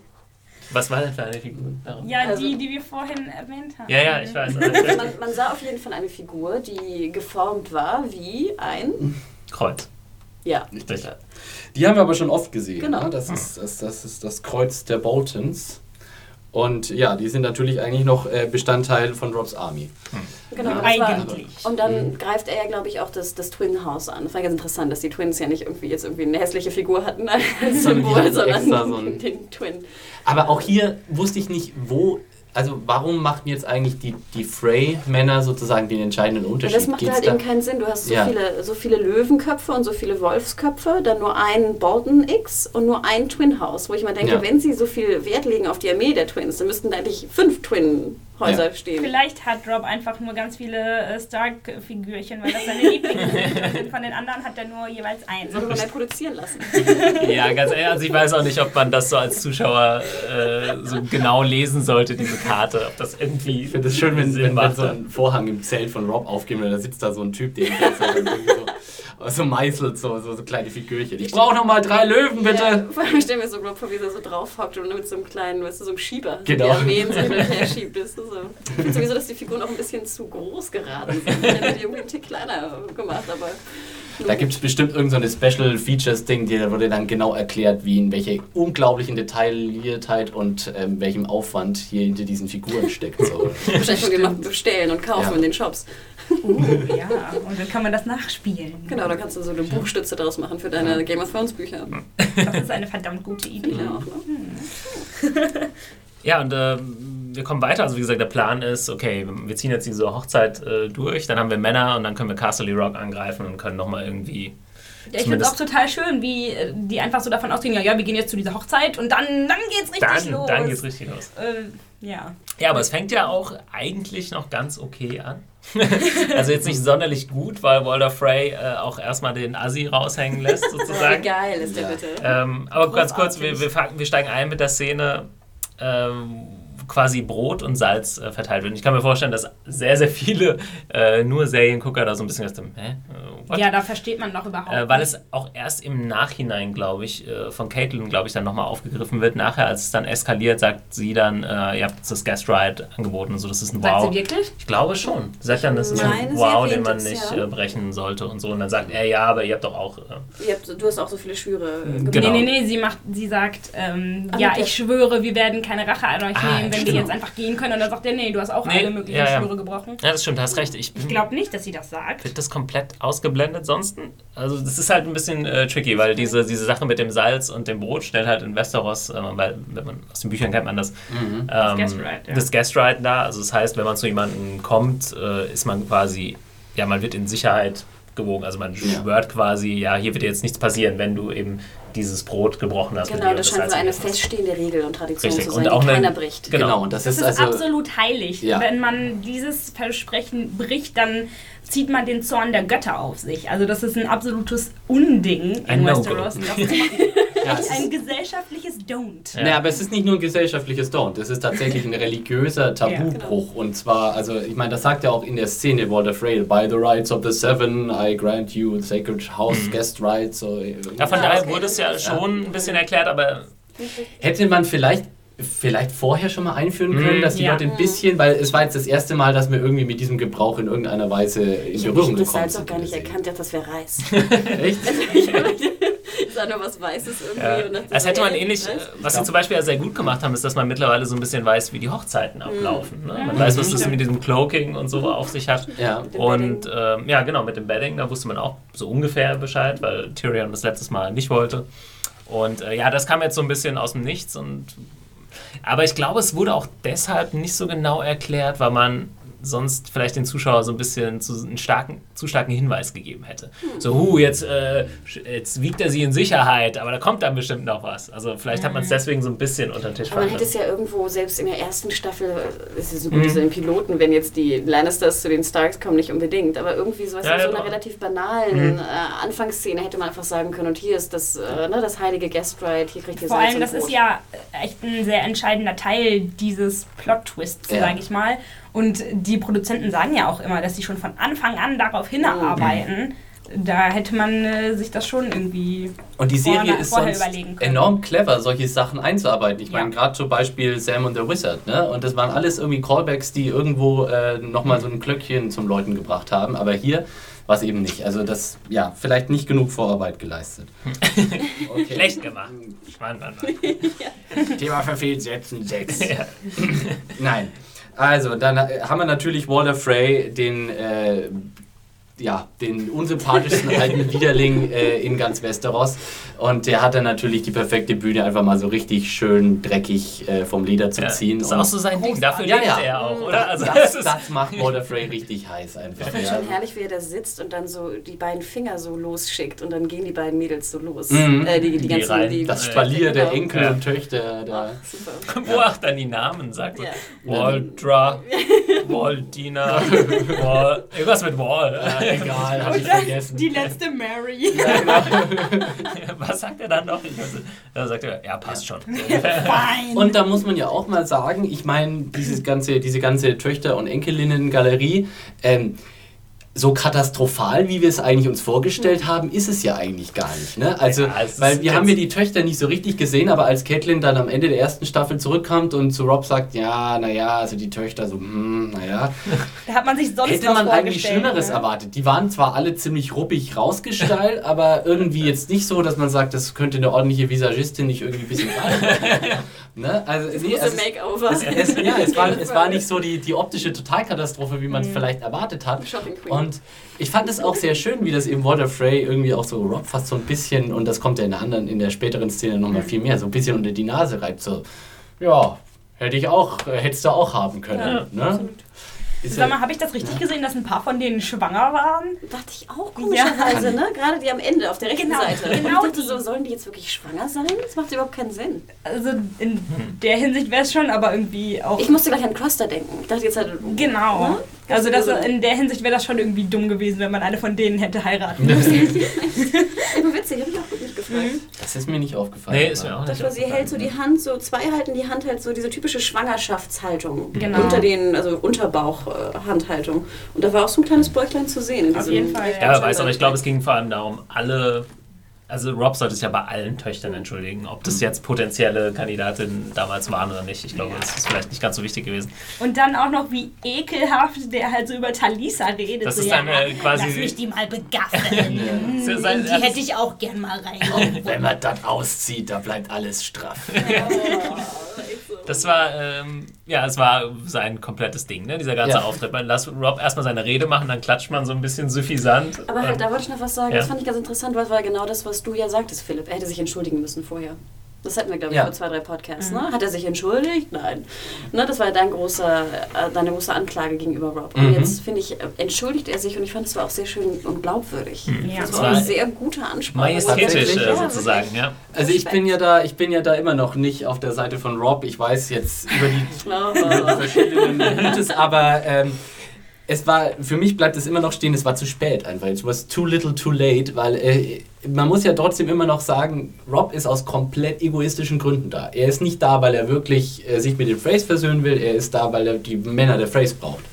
Was war denn für eine Figur? darin? Ja, Also- die, die wir vorhin erwähnt haben. Ja, ja, ich weiß. Also man, man sah auf jeden Fall eine Figur, die geformt war wie ein... Kreuz. Ja, Richtig. Die haben wir aber schon oft gesehen. Genau. Ne? Das, ist, das, das ist das Kreuz der Boltons. Und ja, die sind natürlich eigentlich noch äh, Bestandteil von Robs Army. genau. das war- Eigentlich. Und dann greift er ja, glaube ich, auch das, das Twin House an. Das war ganz interessant, dass die Twins ja nicht irgendwie jetzt irgendwie eine hässliche Figur hatten als Sondern Symbol, sondern extra so den Twin. Aber auch hier wusste ich nicht, wo. Also warum machten jetzt eigentlich die, die Frey-Männer sozusagen den entscheidenden Ja, Unterschied? das macht Geht's halt da- eben keinen Sinn. Du hast so, Ja. viele, so viele Löwenköpfe und so viele Wolfsköpfe, dann nur ein Bolton X und nur ein Twin House, wo ich mal denke, Ja. wenn sie so viel Wert legen auf die Armee der Twins, dann müssten da eigentlich fünf Twin-Häuser Ja. stehen. Vielleicht hat Rob einfach nur ganz viele äh, Stark-Figürchen, weil das seine Lieblings sind. Und von den anderen hat er nur jeweils eins. Sollte man mehr produzieren lassen. Ja, ganz ehrlich, also ich weiß auch nicht, ob man das so als Zuschauer äh, so genau lesen sollte, diese Karte. Ob das irgendwie. Ich finde es schön, wenn, wenn, macht. so ein Vorhang im Zelt von Rob aufgeht und da sitzt da so ein Typ, der so, irgendwie so, so meißelt, so, so, so kleine Figürchen. Ich brauche noch mal drei Löwen, bitte! Ja, vor allem stellen wir so Rob vor, wie er so drauf hockt und mit so einem kleinen, weißt du, so einem Schieber Genau. die Armeen so her schiebt. Ist so. Ich finde sowieso, dass die Figuren auch ein bisschen zu groß geraten sind. Ich hätte die irgendwie einen Tick kleiner gemacht, aber. Da gibt es bestimmt irgendeine so Special Features Ding, die da wurde dann genau erklärt, wie in welche unglaublichen Detailliertheit und ähm, welchem Aufwand hier hinter diesen Figuren steckt. So. Wahrscheinlich wir noch bestellen und kaufen Ja. in den Shops. Oh, ja. Und dann kann man das nachspielen. Genau, da kannst du so eine Buchstütze draus machen für deine Game of Thrones Bücher. Das ist eine verdammt gute Idee. Ja, auch, ne? Ja, und äh, wir kommen weiter. Also, wie gesagt, der Plan ist, okay, wir ziehen jetzt diese Hochzeit äh, durch, dann haben wir Männer und dann können wir Castle Rock angreifen und können nochmal irgendwie. Ja, ich finde es auch total schön, wie äh, die einfach so davon ausgehen, ja, ja, wir gehen jetzt zu dieser Hochzeit und dann, dann geht's richtig Dann, los. dann geht's richtig los. Äh, ja. Ja, aber es fängt ja auch eigentlich noch ganz okay an. also jetzt nicht sonderlich gut, weil Walder Frey äh, auch erstmal den Assi raushängen lässt, Wie sozusagen. geil ist der Ja. bitte. Ähm, aber ganz kurz, wir, Großartig. wir, wir steigen ein mit der Szene, ähm, quasi Brot und Salz äh, verteilt wird. Und Ich kann mir vorstellen, dass sehr, sehr viele äh, nur Seriengucker da so ein bisschen dem, hä? Äh, what? ja, da versteht man doch überhaupt Äh, weil nicht. es auch erst im Nachhinein, glaube ich, äh, von Caitlin, glaube ich, dann nochmal aufgegriffen wird. Nachher, als es dann eskaliert, sagt sie dann, äh, ihr habt das Guest Ride angeboten und so, das ist ein Sagt Wow. sie wirklich? Ich glaube schon. Sie sagt dann, das ist meine, ein Wow, den man nicht ja. äh, brechen sollte und so. Und dann sagt er, ja, aber ihr habt doch auch. Äh, Ihr habt, du hast auch so viele Schwüre äh, gemacht. Genau. Nee, nee, nee, sie, macht, sie sagt, ähm, Ah, ja, ich schwöre, wir werden keine Rache an euch Ah, nehmen, wenn stimmt. sie jetzt einfach gehen können. Und dann sagt er, nee, du hast auch Nee, alle möglichen ja, ja. Schwüre gebrochen. ja, das stimmt, du hast recht. Ich, Ich glaube nicht, dass sie das sagt. Wird das komplett ausgeblendet sonst? Also das ist halt ein bisschen äh, tricky, weil diese, diese Sache mit dem Salz und dem Brot stellt halt in Westeros, äh, weil wenn man aus den Büchern kennt man das, Mhm. ähm, Guest Ride, ja. das Guest Ride da. Also das heißt, wenn man zu jemandem kommt, äh, ist man quasi, ja, man wird in Sicherheit abgewogen. Also man Ja. schwört quasi, ja, hier wird dir jetzt nichts passieren, wenn du eben dieses Brot gebrochen hast. Genau, das und scheint so eine feststehende Regel und Tradition Richtig. zu Und sein, auch die eine- keiner bricht. Genau. Genau, und das, Das ist, ist also. absolut heilig. Ja. Wenn man dieses Versprechen bricht, dann zieht man den Zorn der Götter auf sich. Also das ist ein absolutes Unding Ein in. Westeros. Ja, ein gesellschaftliches Don't. Ja. Nee, aber es ist nicht nur ein gesellschaftliches Don't, es ist tatsächlich ein religiöser Tabubruch. Und zwar, also ich meine, das sagt ja auch in der Szene Walter Frey, by the rights of the seven, I grant you sacred house guest rights. So, Ja, von Ah, daher okay, wurde es ja schon ein bisschen erklärt, aber Hätte man vielleicht vielleicht vorher schon mal einführen können, Mhm. dass die Ja. Leute ein bisschen, weil es war jetzt das erste Mal, dass wir irgendwie mit diesem Gebrauch in irgendeiner Weise in Ich habe Berührung das gekommen Salz auch sind. gar nicht erkannt, ich dachte, das wäre Reis. Echt? ich sah nur was Weißes irgendwie. Ja. Und dachte Als so, hätte man ähnlich, Reis? äh, was sie zum Beispiel ja sehr gut gemacht haben, ist, dass man mittlerweile so ein bisschen weiß, wie die Hochzeiten ablaufen. Ne? Man weiß, was das mit diesem Cloaking und so auf sich hat. Ja. Und ähm, ja, genau, mit dem Bedding, da wusste man auch so ungefähr Bescheid, weil Tyrion das letztes Mal nicht wollte. Und äh, ja, das kam jetzt so ein bisschen aus dem Nichts. Und, aber ich glaube, es wurde auch deshalb nicht so genau erklärt, weil man sonst vielleicht den Zuschauer so ein bisschen zu, einen starken, zu starken Hinweis gegeben hätte. So, hu, jetzt, äh, jetzt wiegt er sie in Sicherheit, aber da kommt dann bestimmt noch was. Also vielleicht hat man es deswegen so ein bisschen unter den Tisch Aber man hätte es ja irgendwo, selbst in der ersten Staffel, äh, es ist so Mhm. gut, so in Piloten, wenn jetzt die Lannisters zu den Starks kommen, nicht unbedingt, aber irgendwie so, Ja, in so einer relativ banalen Mhm. äh, Anfangsszene hätte man einfach sagen können, und hier ist das, äh, ne, das heilige Guest Ride, hier kriegt ihr Vor Salz allem, das ist Brot. ja echt ein sehr entscheidender Teil dieses Plot-Twists, Ja. sage ich mal. Und die Produzenten sagen ja auch immer, dass sie schon von Anfang an darauf hinarbeiten. Da hätte man äh, sich das schon irgendwie. Und die Serie vorher- ist vorher sonst überlegen können. enorm clever, solche Sachen einzuarbeiten. Ich Ja. meine, gerade zum Beispiel Sam und the Wizard, ne? Und das waren alles irgendwie Callbacks, die irgendwo äh, nochmal so ein Glöckchen zum Läuten gebracht haben. Aber hier war es eben nicht. Also das, ja, vielleicht nicht genug Vorarbeit geleistet. Okay. Schlecht gemacht. Mann, Mann, Mann. Thema verfehlt, setzen 6. Ja. Nein. Also, dann äh, haben wir natürlich Walter Frey, den, äh, ja, den unsympathischsten alten Widerling äh, in ganz Westeros. Und der hat dann natürlich die perfekte Bühne, einfach mal so richtig schön dreckig äh, vom Leder zu Ja, ziehen. das ist auch so sein Ding. Dafür Ja, lebt ja. er auch, oder? Also, das, ist- das macht Walter Frey richtig heiß einfach. Ich finde Ja. schon herrlich, wie er da sitzt und dann so die beiden Finger so losschickt und dann gehen die beiden Mädels so los. Mhm. Äh, die, die, Die ganzen, rein. die, Das Spalier der Genau. Enkel Ja. und Töchter. Da. Ach, super. Wo auch dann die Namen sagt. Ja. Waldra, Waldina, Wall, irgendwas mit Wall. egal, hab Und ich vergessen. die letzte Mary. Was sagt er dann noch? Da sagt er, ja, passt schon. Und da muss man ja auch mal sagen, ich meine, dieses ganze, diese ganze Töchter- und Enkelinnen-Galerie, ähm, so katastrophal, wie wir es eigentlich uns vorgestellt haben, ist es ja eigentlich gar nicht. Ne? Also, Ja, weil wir haben ja die Töchter nicht so richtig gesehen, aber als Catelyn dann am Ende der ersten Staffel zurückkommt und zu Rob sagt, ja, naja, also die Töchter so, hm, naja, Da hat man sich sonst hätte man eigentlich Schlimmeres ne? erwartet. Die waren zwar alle ziemlich ruppig rausgestylt, aber irgendwie jetzt nicht so, dass man sagt, das könnte eine ordentliche Visagistin nicht irgendwie ein bisschen. ne? Also, nee, Große es, ist- Makeover. es, es, ja, es, war, es war nicht so die, die optische Totalkatastrophe, wie man es vielleicht erwartet hat. Shopping Queen. Und ich fand es auch sehr schön, wie das eben Walter Frey irgendwie auch so Rob fast so ein bisschen, und das kommt ja in der anderen, in der späteren Szene nochmal viel mehr, so ein bisschen unter die Nase reibt. So, ja, hätte ich auch, äh, hättest du auch haben können. ne? Ist Sag mal, ja, habe ich das richtig gesehen, dass ein paar von denen schwanger waren? Dachte ich auch komischerweise, ne? Gerade die am Ende auf der rechten Genau, Seite. genau und ich dachte die. so, sollen die jetzt wirklich schwanger sein? Das macht überhaupt keinen Sinn. Also in der Hinsicht wäre es schon, aber irgendwie auch. Ich musste gleich an Croster denken. Ich dachte jetzt halt. genau. Ne? Also das, in der Hinsicht wäre das schon irgendwie dumm gewesen, wenn man eine von denen hätte heiraten müssen. Aber witzig, habe ich auch gut nicht gefragt. das ist mir nicht aufgefallen. Nee, ist mir auch Das nicht. war, sie hält so die Hand, so zwei halten die Hand halt so diese typische Schwangerschaftshaltung. Genau. Unter den, also Unterbauch-Handhaltung. Und da war auch so ein kleines Bäuchlein zu sehen. In Auf diesem jeden Fall, Ja, wer weiß, aber ich glaube, es ging vor allem darum, alle. Also Rob sollte sich ja bei allen Töchtern entschuldigen, ob das jetzt potenzielle Kandidatinnen damals waren oder nicht. Ich glaube, das ist vielleicht nicht ganz so wichtig gewesen. Und dann auch noch wie ekelhaft der halt so über Talisa redet. Das so, ist ja, eine quasi- Lass mich die mal begaffen. Ist ein- die hätte ich auch gern mal rein. Wenn man das auszieht, da bleibt alles straff. Das war, ähm, ja, es war sein komplettes Ding, ne? dieser ganze Ja. Auftritt. Man lässt Rob erstmal seine Rede machen, dann klatscht man so ein bisschen suffisant. Aber halt, Ähm, da wollte ich noch was sagen. Ja. Das fand ich ganz interessant, weil es war genau das, was du ja sagtest, Philipp. Er hätte sich entschuldigen müssen vorher. Das hatten wir, glaube ich, Ja. vor zwei, drei Podcasts. Ne? Hat er sich entschuldigt? Nein. Ne, das war dein großer, äh, deine große Anklage gegenüber Rob. Und Mhm. jetzt, finde ich, entschuldigt er sich und ich fand, es war auch sehr schön und glaubwürdig. Ja. Das war eine sehr gute Ansprache. Majestätisch Tatsächlich? äh, Ja, sozusagen, ja. Also ich bin ja da, ich bin ja da immer noch nicht auf der Seite von Rob. Ich weiß jetzt über die Aber, verschiedenen Gutes, aber ähm, es war, für mich bleibt es immer noch stehen, es war zu spät einfach. It was too little too late, weil äh, man muss ja trotzdem immer noch sagen, Rob ist aus komplett egoistischen Gründen da. Er ist nicht da, weil er wirklich äh, sich mit den Phrase versöhnen will, er ist da, weil er die Männer der Phrase braucht.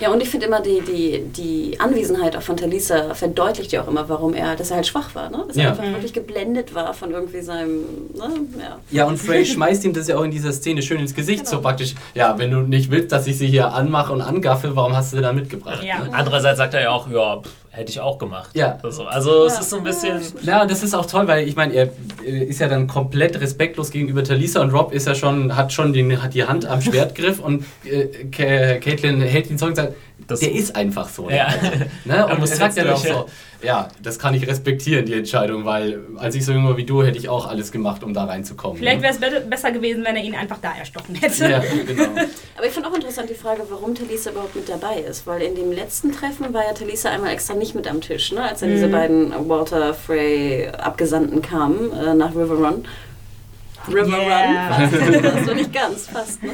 ja, und ich finde immer, die, die, die Anwesenheit auch von Talisa verdeutlicht ja auch immer, warum er, dass er halt schwach war. Ne? Dass Ja. er einfach wirklich geblendet war von irgendwie seinem, ne? ja. Ja, und Frey schmeißt ihm das ja auch in dieser Szene schön ins Gesicht, so Genau. praktisch, ja, wenn du nicht willst, dass ich sie hier anmache und angaffe, warum hast du sie da mitgebracht? Ja. Andererseits sagt er ja auch, ja, pff, hätte ich auch gemacht. Ja. Also, also es Ja. ist so ein bisschen. Ja, und das ist auch toll, weil ich meine, er ist ja dann komplett respektlos gegenüber Talisa und Rob ist ja schon, hat schon den, hat die Hand am Schwertgriff und äh, Caitlin hält ihn zurück und sagt, Das- der ist einfach so. Ja. Also, ne? Und er sagt ja auch so, ja, das kann ich respektieren, die Entscheidung, weil als ich so jung war wie du, hätte ich auch alles gemacht, um da reinzukommen. Vielleicht ne? wäre es be besser gewesen, wenn er ihn einfach da erstochen hätte. Ja, genau. Aber ich finde auch interessant die Frage, warum Talisa überhaupt mit dabei ist. Weil in dem letzten Treffen war ja Talisa einmal extra nicht mit am Tisch, ne? als dann diese beiden Walter Frey Abgesandten kamen äh, nach River Run. River Yeah. Run. Das war nicht ganz, fast. Ne?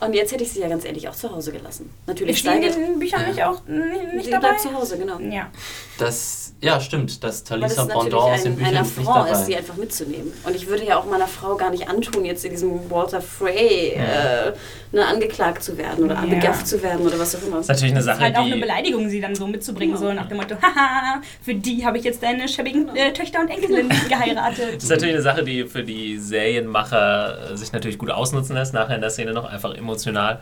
Und jetzt hätte ich sie ja ganz ehrlich auch zu Hause gelassen. Natürlich Stehen steigert. in den Büchern nicht auch nicht, nicht Sie dabei? bleibt zu Hause, genau. Ja. Das, ja, stimmt, das Talisa Pendant aus den Büchern ist nicht Affront ist, dabei. sie einfach mitzunehmen. Und ich würde ja auch meiner Frau gar nicht antun, jetzt in diesem Walter Frey äh, ne, angeklagt zu werden oder Ja. begafft zu werden oder was auch immer. Das ist natürlich eine Das ist Sache, halt auch eine die. Beleidigung, sie dann so mitzubringen, Genau. so nach dem Motto, haha, für die habe ich jetzt deine schäbigen äh, Töchter und Enkelin geheiratet. Das ist natürlich eine Sache, die für die Serienmacher äh, sich natürlich gut ausnutzen lässt, nachher in der Szene noch einfach emotional.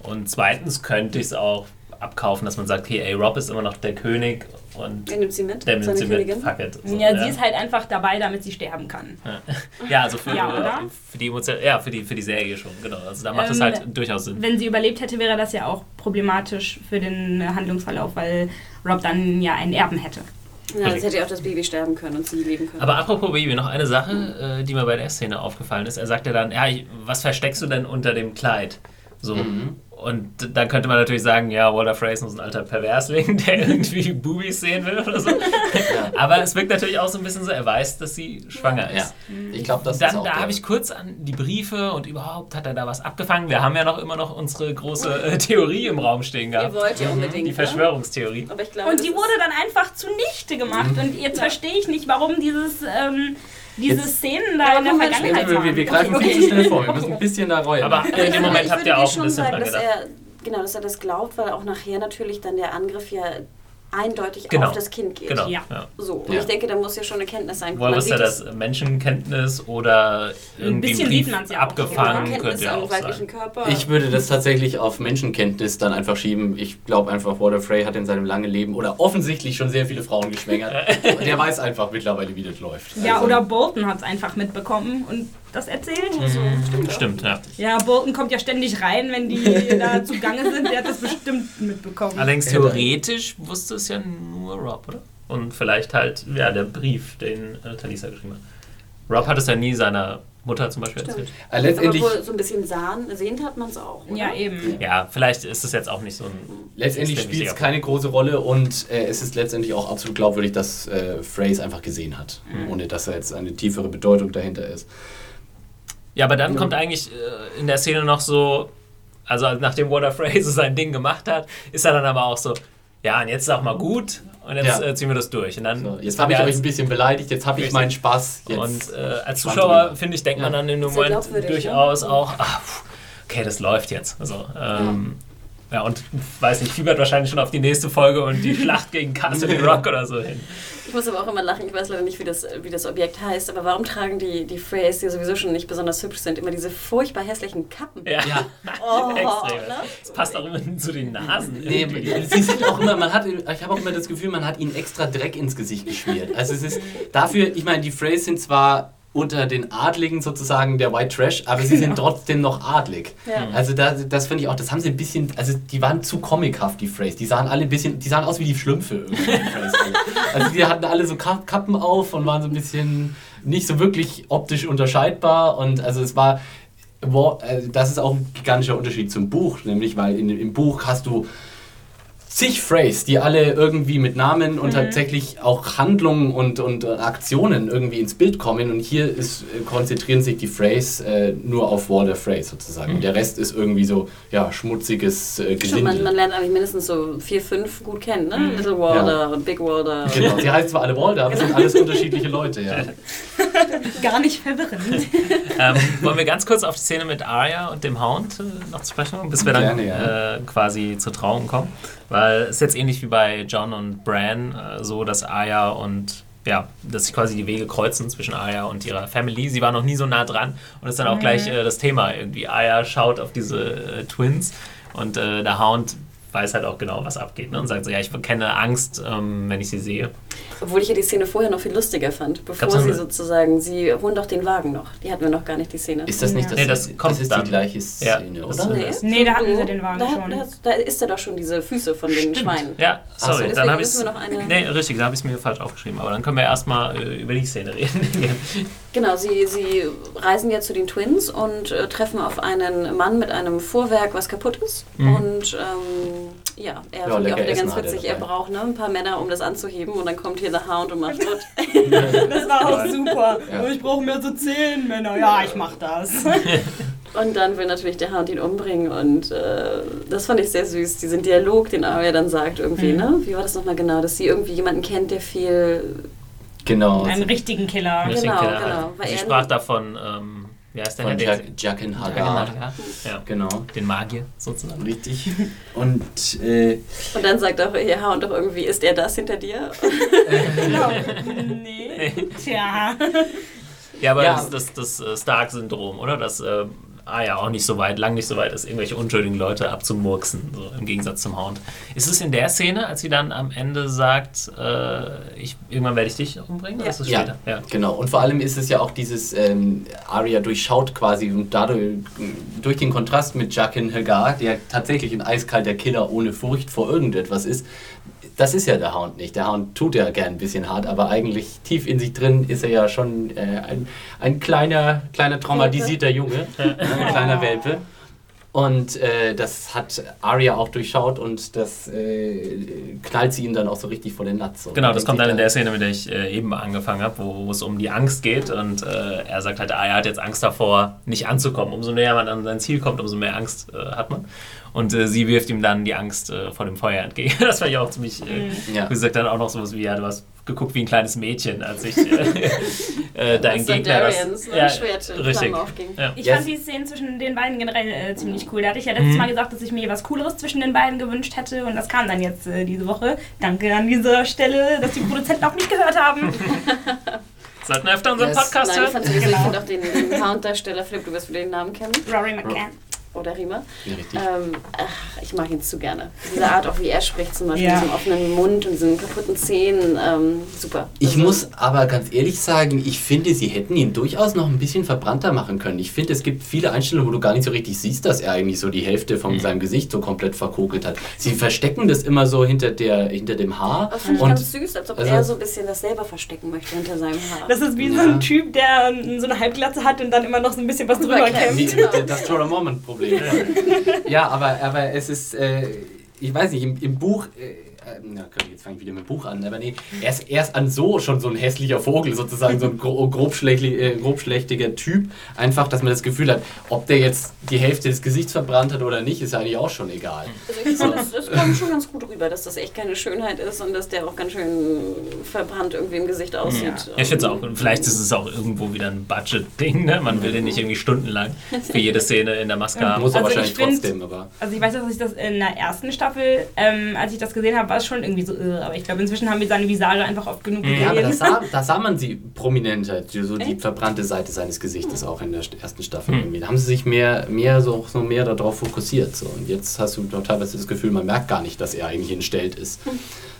Und zweitens könnte ich es auch abkaufen, dass man sagt, okay, ey, Rob ist immer noch der König und Der nimmt sie mit, der nimmt sie mit, fuck it. So, Ja, sie ist halt einfach dabei, damit sie sterben kann. Ja, also für, Ja, oder? für die Emotion, ja, für die, für die Serie schon, genau. Also da macht es Ähm, halt durchaus Sinn. Wenn sie überlebt hätte, wäre das ja auch problematisch für den Handlungsverlauf, weil Rob dann ja einen Erben hätte. Ja, das hätte ja auch das Baby sterben können und sie leben können. Aber apropos Baby, noch eine Sache, äh, die mir bei der Szene aufgefallen ist. Er sagt ja dann, ja, ich- was versteckst du denn unter dem Kleid? So. Mhm. Und dann könnte man natürlich sagen, ja, Walter Frey ist ein alter Perversling, der irgendwie Boobies sehen will oder so. Aber es wirkt natürlich auch so ein bisschen so, er weiß, dass sie schwanger Ja, ist. ich glaube, das ist Dann, auch da habe ich kurz an die Briefe und überhaupt hat er da was abgefangen. Wir haben ja noch immer noch unsere große äh, Theorie im Raum stehen Ihr gehabt. wollt ja unbedingt. Die ne? Verschwörungstheorie. Aber ich glaube, Und die ist- wurde dann einfach zunichte gemacht. Und jetzt verstehe ich nicht, warum dieses, ähm, diese Jetzt- Szenen da in der Vergangenheit wir, wir, wir waren. greifen viel zu schnell vor, wir müssen ein bisschen da reuen. Aber in dem Moment ich habt ihr auch ein schon bisschen sagen, dran dass er, genau, dass er das glaubt, weil auch nachher natürlich dann der Angriff ja eindeutig Genau. auf das Kind geht. Genau. Ja. Ja. So, und Ja. ich denke, da muss ja schon eine Kenntnis sein. Woher Man ist ja sieht das Menschenkenntnis oder irgendwie bisschen Brief sieht man's ja abgefangen, Kenntnis könnte ja auch weiblichen sein. Körper. Ich würde das tatsächlich auf Menschenkenntnis dann einfach schieben. Ich glaube einfach, Walter Frey hat in seinem langen Leben oder offensichtlich schon sehr viele Frauen geschwängert. Und der weiß einfach mittlerweile, wie das läuft. Ja, Also, oder Bolton hat es einfach mitbekommen und das erzählt. Stimmt, ja. Ja, Bolton kommt ja ständig rein, wenn die da zugange sind. Der hat das bestimmt mitbekommen. Allerdings theoretisch wusste es ja nur Rob, oder? Und vielleicht halt, ja, der Brief, den äh, Talisa geschrieben hat. Rob hat es ja nie seiner Mutter zum Beispiel Stimmt. erzählt. äh, Aber letztendlich, wohl so ein bisschen sahn, sehend hat man es auch. Oder? Ja, eben. Ja, vielleicht ist es jetzt auch nicht so ein. letztendlich spielt es keine große Rolle und äh, es ist letztendlich auch absolut glaubwürdig, dass äh, Frey es einfach gesehen hat, ohne dass da jetzt eine tiefere Bedeutung dahinter ist. Ja, aber dann kommt eigentlich äh, in der Szene noch so, also nachdem Walter Frey so sein Ding gemacht hat, ist er dann aber auch so, ja, und jetzt ist auch mal gut und jetzt Ja. äh, ziehen wir das durch. Und dann So, jetzt habe ich man euch ein bisschen beleidigt, jetzt habe ich meinen Spaß. Jetzt. Und äh, als Zuschauer, finde ich, denkt man Ja. dann in dem Moment glaubwürdig, durchaus ne? auch, ah, pff, okay, das läuft jetzt. Also, ähm, ja. und weiß nicht, fiebert wahrscheinlich schon auf die nächste Folge und die Schlacht gegen Castle Rock oder so hin. Ich muss aber auch immer lachen, ich weiß leider nicht, wie das, wie das Objekt heißt, aber warum tragen die, die Freys, die sowieso schon nicht besonders hübsch sind, immer diese furchtbar hässlichen Kappen? Ja, Ja. Oh, extrem. ne? Das passt auch immer zu den Nasen. Nee, sie sind auch immer, man hat, ich habe auch immer das Gefühl, man hat ihnen extra Dreck ins Gesicht geschmiert. Also es ist dafür, ich meine, die Freys sind zwar unter den Adligen sozusagen der White Trash, aber sie sind trotzdem noch adlig. Ja. Also da, das finde ich auch, das haben sie ein bisschen, also die waren zu comichaft, die Freys. Die sahen alle ein bisschen, die sahen aus wie die Schlümpfe irgendwie. die. Also die hatten alle so Ka- Kappen auf und waren so ein bisschen, nicht so wirklich optisch unterscheidbar und also es war, war äh, das ist auch ein gigantischer Unterschied zum Buch, nämlich weil in, im Buch hast du zig Phrase, die alle irgendwie mit Namen und tatsächlich auch Handlungen und, und Aktionen irgendwie ins Bild kommen. Und hier ist, äh, konzentrieren sich die Phrase äh, nur auf Walter Phrase sozusagen. Und der Rest ist irgendwie so ja, schmutziges äh, Gesindel. man, man lernt eigentlich mindestens so vier, fünf gut kennen, ne? Little Walder und Big Walder. Genau, sie heißen zwar alle Walter, aber es sind alles unterschiedliche Leute, ja. Gar nicht verwirrend. Ähm, wollen wir ganz kurz auf die Szene mit Arya und dem Hound äh, noch zu sprechen, kommen, bis wir dann Gerne, ja. äh, quasi zur Trauung kommen? Weil ist jetzt ähnlich wie bei John und Bran äh, so, dass Arya und ja, dass sich quasi die Wege kreuzen zwischen Arya und ihrer Family. Sie war noch nie so nah dran und ist dann auch gleich äh, das Thema irgendwie. Arya schaut auf diese äh, Twins und äh, der Hound weiß halt auch genau, was abgeht ne? und sagt so, ja, ich kenne Angst, ähm, wenn ich sie sehe. Obwohl ich ja die Szene vorher noch viel lustiger fand, bevor Gab's sie eine- sozusagen, sie holen doch den Wagen noch. Die hatten wir noch gar nicht, die Szene. Ist das nicht das? Nee, das kommt ist dann. die gleiche Ja, Szene, das oder? ist- Nee, da hatten sie den Wagen da, schon. Da, da ist er doch schon diese Füße von den Schweinen. Ja, so, sorry, deswegen dann habe ich müssen wir noch eine- Nee, richtig, da habe ich es mir falsch aufgeschrieben. Aber dann können wir erstmal äh, über die Szene reden. Genau, sie, sie reisen jetzt zu den Twins und äh, treffen auf einen Mann mit einem Fuhrwerk, was kaputt ist. Mhm. Und ähm, ja, er Ja, fand ich auch wieder ganz witzig. Er braucht ne, ein paar Männer, um das anzuheben. Und dann kommt hier der Hound und macht gut. Das war auch super. Ja. Ich brauche mehr so zehn Männer. Ja, ich mach das. Und dann will natürlich der Hound ihn umbringen. Und äh, das fand ich sehr süß. Diesen Dialog, den Arya dann sagt irgendwie, Mhm. ne? Wie war das nochmal genau? Dass sie irgendwie jemanden kennt, der viel... Genau. Einen richtigen Killer. Genau, Killer. genau, weil Sie er- sprach davon, ähm, wie heißt der Von Herr? Jack, Jaqen Hagar. Ja, Genau. den Magier sozusagen. Richtig. Und äh, Und dann sagt auch ihr Hound doch irgendwie, ist er das hinter dir? Genau. Nee. Tja. Ja, aber Ja. das, das, das äh, Stark-Syndrom, oder? Das äh, ah ja auch nicht so weit, lang nicht so weit ist, irgendwelche unschuldigen Leute abzumurksen, so im Gegensatz zum Hound. Ist es in der Szene, als sie dann am Ende sagt, äh, ich, irgendwann werde ich dich umbringen? Ja. ist es Ja. später? Ja. Genau, und vor allem ist es ja auch dieses, ähm, Arya durchschaut quasi und dadurch, durch den Kontrast mit Jaqen Hagar, der tatsächlich ein eiskalter Killer ohne Furcht vor irgendetwas ist, das ist ja der Hound nicht. Der Hound tut ja gern ein bisschen hart, aber eigentlich tief in sich drin ist er ja schon äh, ein, ein kleiner, kleiner traumatisierter Junge, ein kleiner Welpe. Und äh, das hat Arya auch durchschaut und das äh, knallt sie ihm dann auch so richtig vor den Latz. So. Genau, das kommt dann in der Szene, mit der ich äh, eben angefangen habe, wo wo es um die Angst geht und äh, er sagt halt, ah, er hat jetzt Angst davor, nicht anzukommen. Umso näher man an sein Ziel kommt, umso mehr Angst äh, hat man. Und äh, sie wirft ihm dann die Angst äh, vor dem Feuer entgegen. Das war ja auch ziemlich, äh, Ja. wie gesagt, dann auch noch sowas wie, ja, du hast geguckt wie ein kleines Mädchen, als ich äh, äh, dein Gegner das... Schwert in richtig. Ja. Ich Yes. fand die Szenen zwischen den beiden generell äh, ziemlich cool. Da hatte ich ja letztes Mhm. Mal gesagt, dass ich mir was Cooleres zwischen den beiden gewünscht hätte und das kam dann jetzt äh, diese Woche. Danke an dieser Stelle, dass die Produzenten auch nicht gehört haben. Sollten wir öfter unseren Yes. Podcast Nein, ich hören? ich Genau. finde auch den, den Hound-Darsteller, Philipp, du wirst wieder den Namen kennen. Rory McCann. Oder Rima. Ja, richtig. Ähm, ach, ich mag ihn zu gerne. Diese Art, auch wie er spricht, zum Beispiel Ja. mit diesem offenen Mund und diesen kaputten Zähnen. Ähm, super. Ich Also, muss aber ganz ehrlich sagen, ich finde, sie hätten ihn durchaus noch ein bisschen verbrannter machen können. Ich finde, es gibt viele Einstellungen, wo du gar nicht so richtig siehst, dass er eigentlich so die Hälfte von seinem Gesicht so komplett verkokelt hat. Sie verstecken das immer so hinter, der, hinter dem Haar. Das finde ich und ganz süß, als ob also- er so ein bisschen das selber verstecken möchte hinter seinem Haar. Das ist wie so Ja. ein Typ, der ähm, so eine Halbglatze hat und dann immer noch so ein bisschen was drüber kämmt. das- das Mormont-Problem. ja, aber, aber es ist, äh, ich weiß nicht, im, im Buch. Äh, na, okay, jetzt fange ich wieder mit dem Buch an, aber nee, er ist, er ist an so schon so ein hässlicher Vogel, sozusagen so ein gro grobschlächtig, äh, grobschlächtiger Typ. Einfach, dass man das Gefühl hat, ob der jetzt die Hälfte des Gesichts verbrannt hat oder nicht, ist eigentlich auch schon egal. Also ich finde, das, das kommt schon ganz gut rüber, dass das echt keine Schönheit ist und dass der auch ganz schön verbrannt irgendwie im Gesicht aussieht. Ja, ich finde es auch. Und vielleicht ist es auch irgendwo wieder ein Budget-Ding. Ne? Man will den nicht irgendwie stundenlang für jede Szene in der Maske haben. Muss er Also wahrscheinlich ich find- trotzdem, aber. Also ich weiß, dass ich das in der ersten Staffel, ähm, als ich das gesehen habe, war es schon irgendwie so irre. Aber ich glaube, inzwischen haben wir seine Visage einfach oft genug gesehen. Ja, aber da sah, da sah man sie prominenter, die- so die verbrannte Seite seines Gesichtes auch in der st- ersten Staffel. irgendwie. Da haben sie sich mehr, mehr so, so mehr darauf fokussiert. So. Und jetzt hast du doch teilweise das Gefühl, man merkt gar nicht, dass er eigentlich entstellt ist.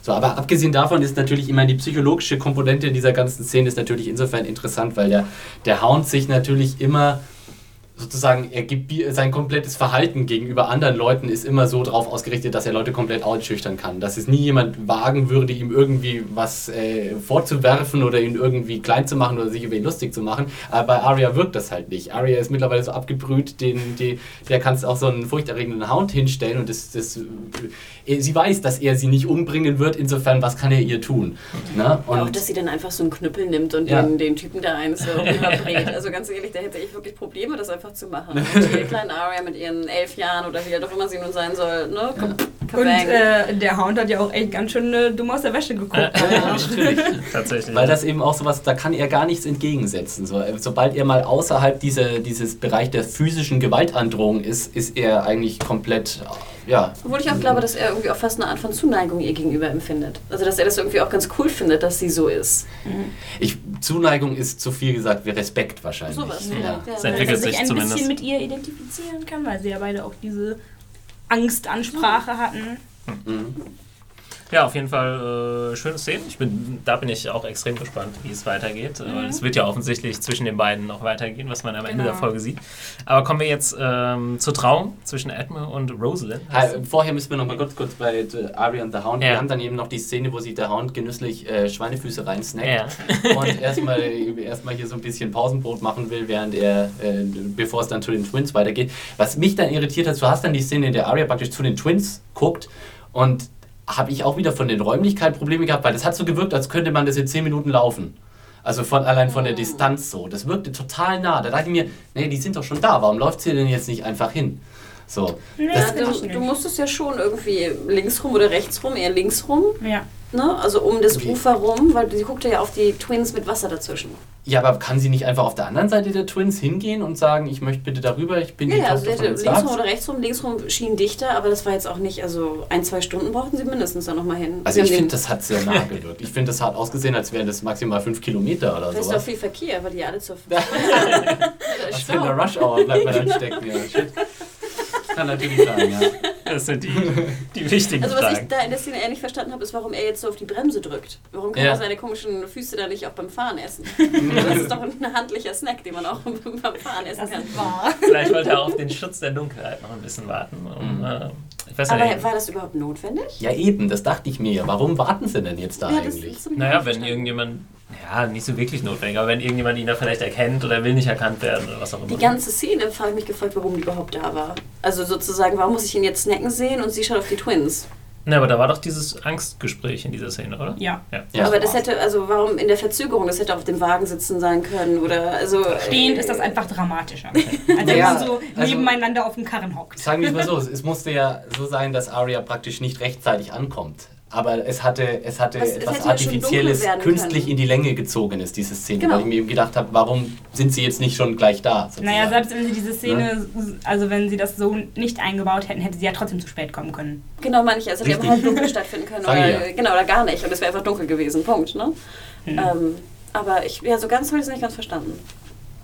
So, aber abgesehen davon ist natürlich immer die psychologische Komponente dieser ganzen Szene ist natürlich insofern interessant, weil der, der Hound sich natürlich immer sozusagen, er gibt sein komplettes Verhalten gegenüber anderen Leuten ist immer so darauf ausgerichtet, dass er Leute komplett ausschüchtern kann. Dass es nie jemand wagen würde, ihm irgendwie was äh, vorzuwerfen oder ihn irgendwie klein zu machen oder sich über ihn lustig zu machen. Aber bei Arya wirkt das halt nicht. Arya ist mittlerweile so abgebrüht, den, die, der kannst auch so einen furchterregenden Hound hinstellen und das, das, äh, sie weiß, dass er sie nicht umbringen wird. Insofern, was kann er ihr tun? Ne? Und auch, dass sie dann einfach so einen Knüppel nimmt und ja. den, den Typen da eins so überbringt. Also ganz ehrlich, da hätte ich wirklich Probleme, das einfach zu machen. Und die kleine Aria mit ihren elf Jahren oder wie alt auch immer sie nun sein soll, ne? Ja. Und äh, der Hound hat ja auch echt ganz schön äh, dumm aus der Wäsche geguckt. Ja, ja, Tatsächlich. Weil das eben auch sowas, da kann er gar nichts entgegensetzen. So, äh, sobald er mal außerhalb diese, dieses Bereich der physischen Gewaltandrohung ist, ist er eigentlich komplett ja. Obwohl ich auch glaube, dass er irgendwie auch fast eine Art von Zuneigung ihr gegenüber empfindet. Also dass er das irgendwie auch ganz cool findet, dass sie so ist. Mhm. Ich, Zuneigung ist zu viel gesagt wie Respekt wahrscheinlich. Sowas, ja. ja. ja. Es entwickelt sich ein zumindest. bisschen mit ihr identifizieren kann, weil sie ja beide auch diese Angstansprache hatten. Mhm. Ja, auf jeden Fall äh, schöne Szenen. Ich bin, da bin ich auch extrem gespannt, wie es weitergeht. Mhm. Es wird ja offensichtlich zwischen den beiden noch weitergehen, was man am Ende der genau. Folge sieht. Aber kommen wir jetzt ähm, zur Trauung zwischen Edme und Rosalind. Also, vorher müssen wir noch mal kurz, kurz bei Arya und The Hound. Ja. Wir haben dann eben noch die Szene, wo sie der Hound genüsslich äh, Schweinefüße reinsnackt ja. und erstmal erst hier so ein bisschen Pausenbrot machen will, während er, äh, bevor es dann zu den Twins weitergeht. Was mich dann irritiert hat, du hast dann die Szene, in der Arya praktisch zu den Twins guckt und habe ich auch wieder von den Räumlichkeiten Probleme gehabt, weil das hat so gewirkt, als könnte man das in 10 Minuten laufen. Also von, allein von der ah. Distanz so. Das wirkte total nah. Da dachte ich mir, nee, die sind doch schon da. Warum läuft sie denn jetzt nicht einfach hin? So. Ja, du, du musstest ja schon irgendwie links rum oder rechts rum, eher links rum. Ja. Ne? Also um das okay. Ufer rum, weil sie guckte ja auf die Twins mit Wasser dazwischen. Ja, aber kann sie nicht einfach auf der anderen Seite der Twins hingehen und sagen, ich möchte bitte darüber, ich bin ja, die ja, Tochter also von links rum oder rechts rum, links rum schien dichter, aber das war jetzt auch nicht, also ein, zwei Stunden brauchten sie mindestens da nochmal hin. Also ich finde, das hat sehr nah gewirkt. Ich finde, das hat ausgesehen, als wären das maximal fünf Kilometer oder so. Das ist doch viel Verkehr, weil die alle zur... Was für eine Rush-Hour bleibt man dann stecken, ja. Shit. Kann natürlich sein, ja. Das sind die, die wichtigen Also was Fragen. ich da in der Szene eher nicht verstanden habe, ist, warum er jetzt so auf die Bremse drückt. Warum kann ja. er seine komischen Füße da nicht auch beim Fahren essen? das ist doch ein handlicher Snack, den man auch beim Fahren essen kann. Vielleicht wollte er auf den Schutz der Dunkelheit noch ein bisschen warten. Um, mhm. äh, aber nicht. war das überhaupt notwendig? Ja eben, das dachte ich mir. Warum warten sie denn jetzt da ja, eigentlich? Naja, wenn irgendjemand ja, nicht so wirklich notwendig, aber wenn irgendjemand ihn da vielleicht erkennt oder will nicht erkannt werden oder was auch immer. Die ganze Szene habe ich mich gefragt, warum die überhaupt da war. Also sozusagen, warum muss ich ihn jetzt snacken sehen und sie schaut auf die Twins? Na, aber da war doch dieses Angstgespräch in dieser Szene, oder? Ja. ja. ja aber das hätte, also warum in der Verzögerung, das hätte auf dem Wagen sitzen sein können oder also. Stehend äh, ist das einfach dramatischer. als wenn ja, man so also, nebeneinander auf dem Karren hockt. Sagen wir mal so, es musste ja so sein, dass Arya praktisch nicht rechtzeitig ankommt aber es hatte, es hatte es, etwas es Artifizielles, künstlich in die Länge gezogen ist, diese Szene. Genau. Weil ich mir eben gedacht habe, warum sind sie jetzt nicht schon gleich da? Sozusagen. Naja, selbst wenn sie diese Szene, ne? also wenn sie das so nicht eingebaut hätten, hätte sie ja trotzdem zu spät kommen können. Genau, meine ich. Also, die hätte halt dunkel stattfinden können. oder, ja. Genau, oder gar nicht. Und es wäre einfach dunkel gewesen. Punkt. Ne? Hm. Ähm, aber ich, ja, so ganz habe ich es nicht ganz verstanden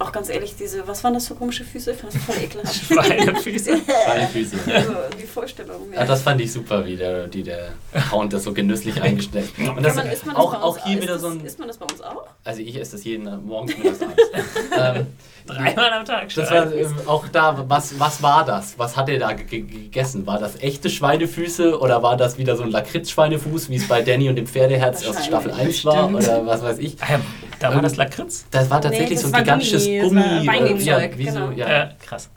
auch ganz ehrlich, diese, was waren das für komische Füße? Ich fand das voll ekelhaft. Schweinefüße. Schweinefüße. Also die Vorstellung. Ja. ja. das fand ich super, wie der, die der Hound das so genüsslich eingesteckt Und das, man, ist man das auch, auch hier wieder das, so ein. Isst man das bei uns auch? Also ich esse das jeden Morgen, mittags, abends. ähm, Dreimal am Tag. Das war ähm, auch da, was, was war das? Was hat er da gegessen? War das echte Schweinefüße oder war das wieder so ein Lakritz-Schweinefuß, wie es bei Danny und dem Pferdeherz aus Staffel 1 war? Oder was weiß ich? Da war das Lakritz? Das war tatsächlich nee, so ein gigantisches Gummi. Gummi äh, ja, wie genau. so, ja. ja, krass.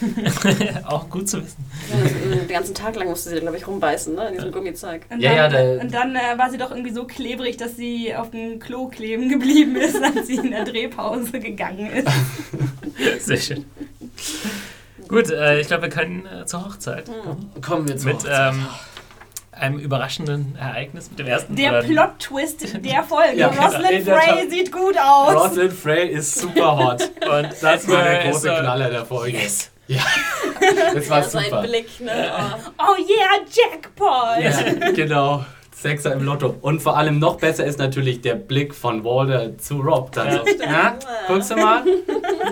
auch gut zu wissen. Ja, den ganzen Tag lang musste sie, glaube ich, rumbeißen, ne? In diesem Gummizeug. Und ja, dann, ja, und dann äh, war sie doch irgendwie so klebrig, dass sie auf dem Klo kleben geblieben ist, als sie in der Drehpause gegangen ist. Sehr schön. Gut, äh, ich glaube, wir können äh, zur Hochzeit. Mhm. Kommen wir zur Mit, Hochzeit. Ähm, einem überraschenden Ereignis mit dem ersten. Der Plot-Twist der Folge. ja, Rosalind Frey sieht gut aus. Rosalind Frey ist super hot. Und das war der große Knaller der Folge. Yes. Ja, das war ja, super. So ein Blick, ne? Oh, oh yeah, Jackpot! Ja, genau. Sechser im Lotto. Und vor allem noch besser ist natürlich der Blick von Walter zu Rob. Dann so, ja, guckst du mal,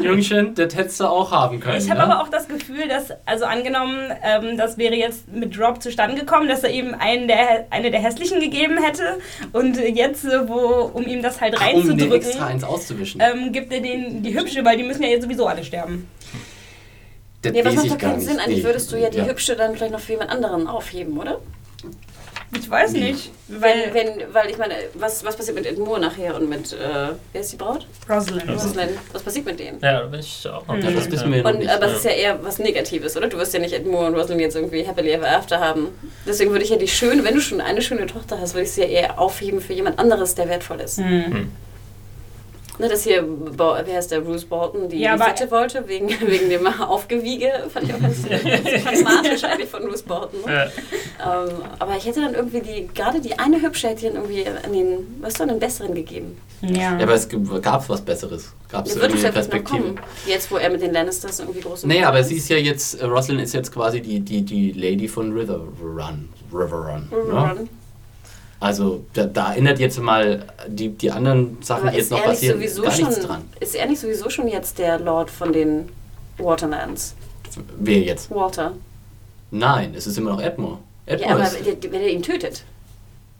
Jüngchen, das hättest du auch haben können. Ich habe ne? aber auch das Gefühl, dass, also angenommen, ähm, das wäre jetzt mit Rob zustande gekommen, dass er eben einen der, eine der hässlichen gegeben hätte und jetzt, wo, um ihm das halt reinzudrücken, um extra eins auszuwischen. Ähm, gibt er den die hübsche, weil die müssen ja jetzt sowieso alle sterben. Das Ja, weiß das macht doch keinen. Sinn. Eigentlich Nee, würdest du ja die hübsche dann vielleicht noch für jemand anderen aufheben, oder? Ich weiß nicht, Weil, weil wenn, weil ich meine, was, was passiert mit Ed Moore nachher und mit, äh, wer ist die Braut? Rosalind. Rosalind. Was passiert mit denen? Ja, da bin ich auch noch Ja, das wissen wir Und, nicht. aber es ist ja eher was Negatives, oder? Du wirst ja nicht Ed Moore und Rosalind jetzt irgendwie happily ever after haben. Deswegen würde ich ja die schöne, wenn du schon eine schöne Tochter hast, würde ich sie ja eher aufheben für jemand anderes, der wertvoll ist. Hm. Ne, das hier, wer heißt der, Bruce Bolton, die Ja, die Fette wollte, wegen, wegen dem Aufgewiege, fand ich auch ganz, pragmatisch eigentlich von Bruce Bolton. Ne? Ja. Ähm, aber ich hätte dann irgendwie die, gerade die eine hübsche hätte ich dann irgendwie an den, was du, an den besseren gegeben. Ja. Ja, aber es gab was Besseres. Gab es irgendwie eine Perspektive. Jetzt, wo er mit den Lannisters irgendwie groß Nee, aber sie ist ja jetzt, äh, Rosalind ist jetzt quasi die, die, die Lady von River Run. River Run. Ne? Also da, da erinnert jetzt mal die, die anderen Sachen, Aber die jetzt noch er, passieren, sowieso gar schon, nichts dran. ist er nicht sowieso schon jetzt der Lord von den Waterlands? Wer jetzt? Walter. Nein, es ist immer noch Edmure. Ja, Edmure aber ist, der- wenn er ihn tötet.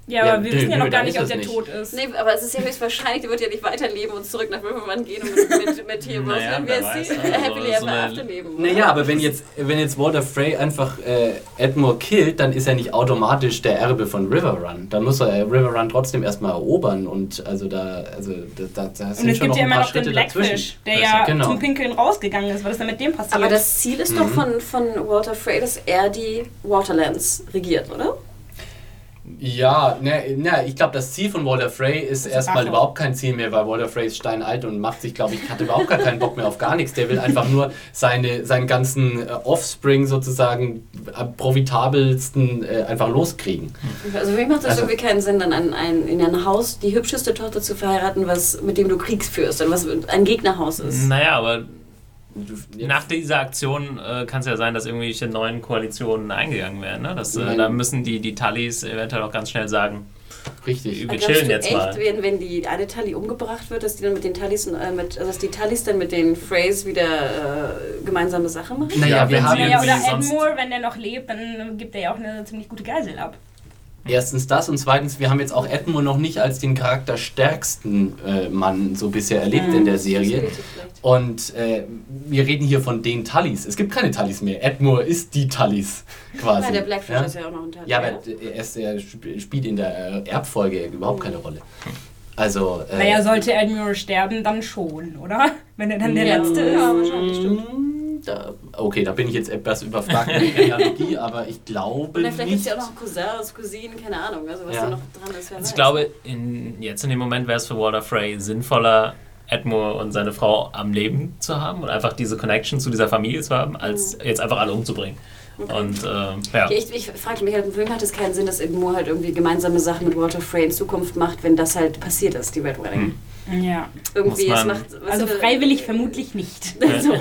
Ja, Ja, aber wir nö, wissen ja noch gar nicht, ob es der nicht. tot ist. Nee, aber es ist ja höchstwahrscheinlich, der wird ja nicht weiterleben und zurück nach Riverrun gehen und mit, mit, mit hier Naja, ist sie? weiß, also Happily so ever eine- after leben. Naja, aber wenn jetzt, wenn jetzt Walter Frey einfach äh, Edmure killt, dann ist er nicht automatisch der Erbe von Riverrun. Dann muss er äh, Riverrun trotzdem erstmal erobern und also da, also da, da, da Und sind es schon gibt noch ja ein immer paar noch den Schritte Blackfish, dazwischen. der ja Genau. zum Pinkeln rausgegangen ist. Was ist denn mit dem passiert? Aber das Ziel ist Mhm. doch von, von Walter Frey, dass er die Waterlands regiert, oder? Ja, ne, ne, ich glaube, das Ziel von Walter Frey ist erstmal überhaupt kein Ziel mehr, weil Walter Frey ist steinalt und macht sich, glaube ich, hat überhaupt gar keinen Bock mehr auf gar nichts. Der will einfach nur seine, seinen ganzen äh, Offspring sozusagen am profitabelsten äh, einfach loskriegen. Also für mich macht das Also- irgendwie keinen Sinn, dann ein, ein, in ein Haus die hübscheste Tochter zu verheiraten, was, mit dem du Krieg führst und was ein Gegnerhaus ist. Naja, aber nach dieser Aktion äh, kann es ja sein, dass irgendwelche neuen Koalitionen eingegangen werden. Ne? Das, äh, da müssen die, die Tallis eventuell auch ganz schnell sagen, Richtig. wir Aber chillen jetzt echt, mal. Wenn, wenn die eine Tully umgebracht wird, dass die dann mit den Tullys, äh, mit, also dass die Tullys dann mit den Freys wieder äh, gemeinsame Sachen machen? Naja, Ja, wir wenn haben sie naja, oder sonst- Edmure, wenn der noch lebt, dann gibt er ja auch eine ziemlich gute Geisel ab. Erstens das und zweitens, wir haben jetzt auch Edmure noch nicht als den charakterstärksten äh, Mann so bisher erlebt Mhm. in der Das Serie. Und äh, wir reden hier von den Tullys. Es gibt keine Tullys mehr. Edmure ist die Tullys quasi. Ja, der Blackfish ja? ist ja auch noch ein Tully. Ja, aber er, ist, er sp- spielt in der äh, Erbfolge überhaupt keine Rolle. Also. Äh, Naja, sollte Edmure sterben, dann schon, oder? Wenn er dann der Ja. Letzte ist. Ja, wahrscheinlich, stimmt. Da, okay, da bin ich jetzt etwas überfragt mit der Genealogie, aber ich glaube Und dann vielleicht gibt nicht. es ja auch noch Cousins, Cousinen, keine Ahnung, also was Ja. da noch dran ist. Also ich glaube, in, jetzt in dem Moment wäre es für Walter Frey sinnvoller, Edmure und seine Frau am Leben zu haben und einfach diese Connection zu dieser Familie zu haben, als jetzt einfach alle umzubringen. Und äh, ja. Ich, ich frage mich halt, im Film hat es keinen Sinn, dass Edmure halt irgendwie gemeinsame Sachen mit Walter Frey in Zukunft macht, wenn das halt passiert ist, die Red Wedding. Ja. Irgendwie, es macht. Also freiwillig vermutlich nicht. so,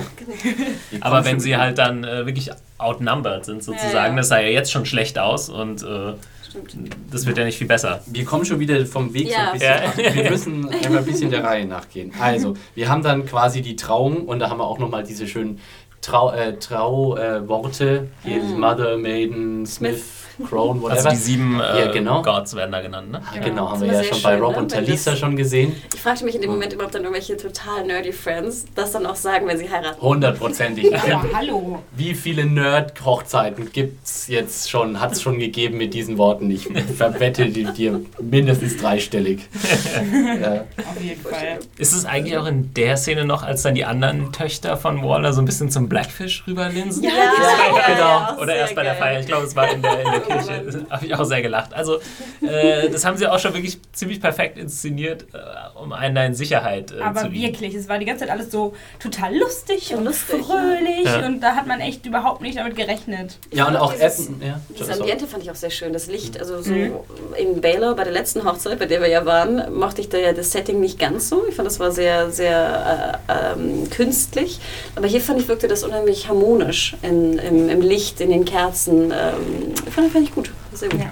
Aber wenn sie halt dann äh, wirklich outnumbered sind, sozusagen, Ja, ja. das sah ja jetzt schon schlecht aus und äh, Stimmt. das wird ja nicht viel besser. Wir kommen schon wieder vom Weg so Ja. ein bisschen Ja. Wir müssen einmal ein bisschen der Reihe nachgehen. Also, wir haben dann quasi die Trauung und da haben wir auch nochmal diese schönen Trau, äh, Trau äh, Worte. Hier Mhm. Mother, Maiden, Smith, Crown, whatever. Also die sieben äh, Ja, genau. Gods werden da genannt, ne? Ah, genau, haben wir ja schon bei Rob ne? und Talisa schon gesehen. Ich fragte mich in dem Moment überhaupt dann irgendwelche total nerdy Friends das dann auch sagen, wenn sie heiraten. Hundertprozentig. Aber hallo. Wie viele Nerd-Hochzeiten gibt's jetzt schon, hat es schon gegeben mit diesen Worten? Ich verwette die- dir mindestens dreistellig. ja. Auf jeden Fall. Ist es eigentlich auch in der Szene noch, als dann die anderen Töchter von Waller so ein bisschen zum Blackfish rüberlinsen? Ja, genau. Oder erst bei der. Feier. Ich glaube, es war in der, in der Kirche. Habe ich auch sehr gelacht. Also, äh, das haben sie auch schon wirklich ziemlich perfekt inszeniert, äh, um einen da in Sicherheit äh, zu Aber wirklich, es war die ganze Zeit alles so total lustig und Lustig, fröhlich ja. und da hat man echt überhaupt nicht damit gerechnet. ja, und auch Dieses- Essen. Ja, Das. Ambiente fand ich auch sehr schön. Das Licht, also so Mhm. in Baylor bei der letzten Hochzeit, bei der wir ja waren, mochte ich da ja das Setting nicht ganz so. Ich fand, das war sehr, sehr äh, ähm, künstlich. Aber hier fand ich, wirkte das unheimlich harmonisch in, im, im Licht, in den Kerzen. Ähm, fand, fand ich gut. Sehr gut. Ja.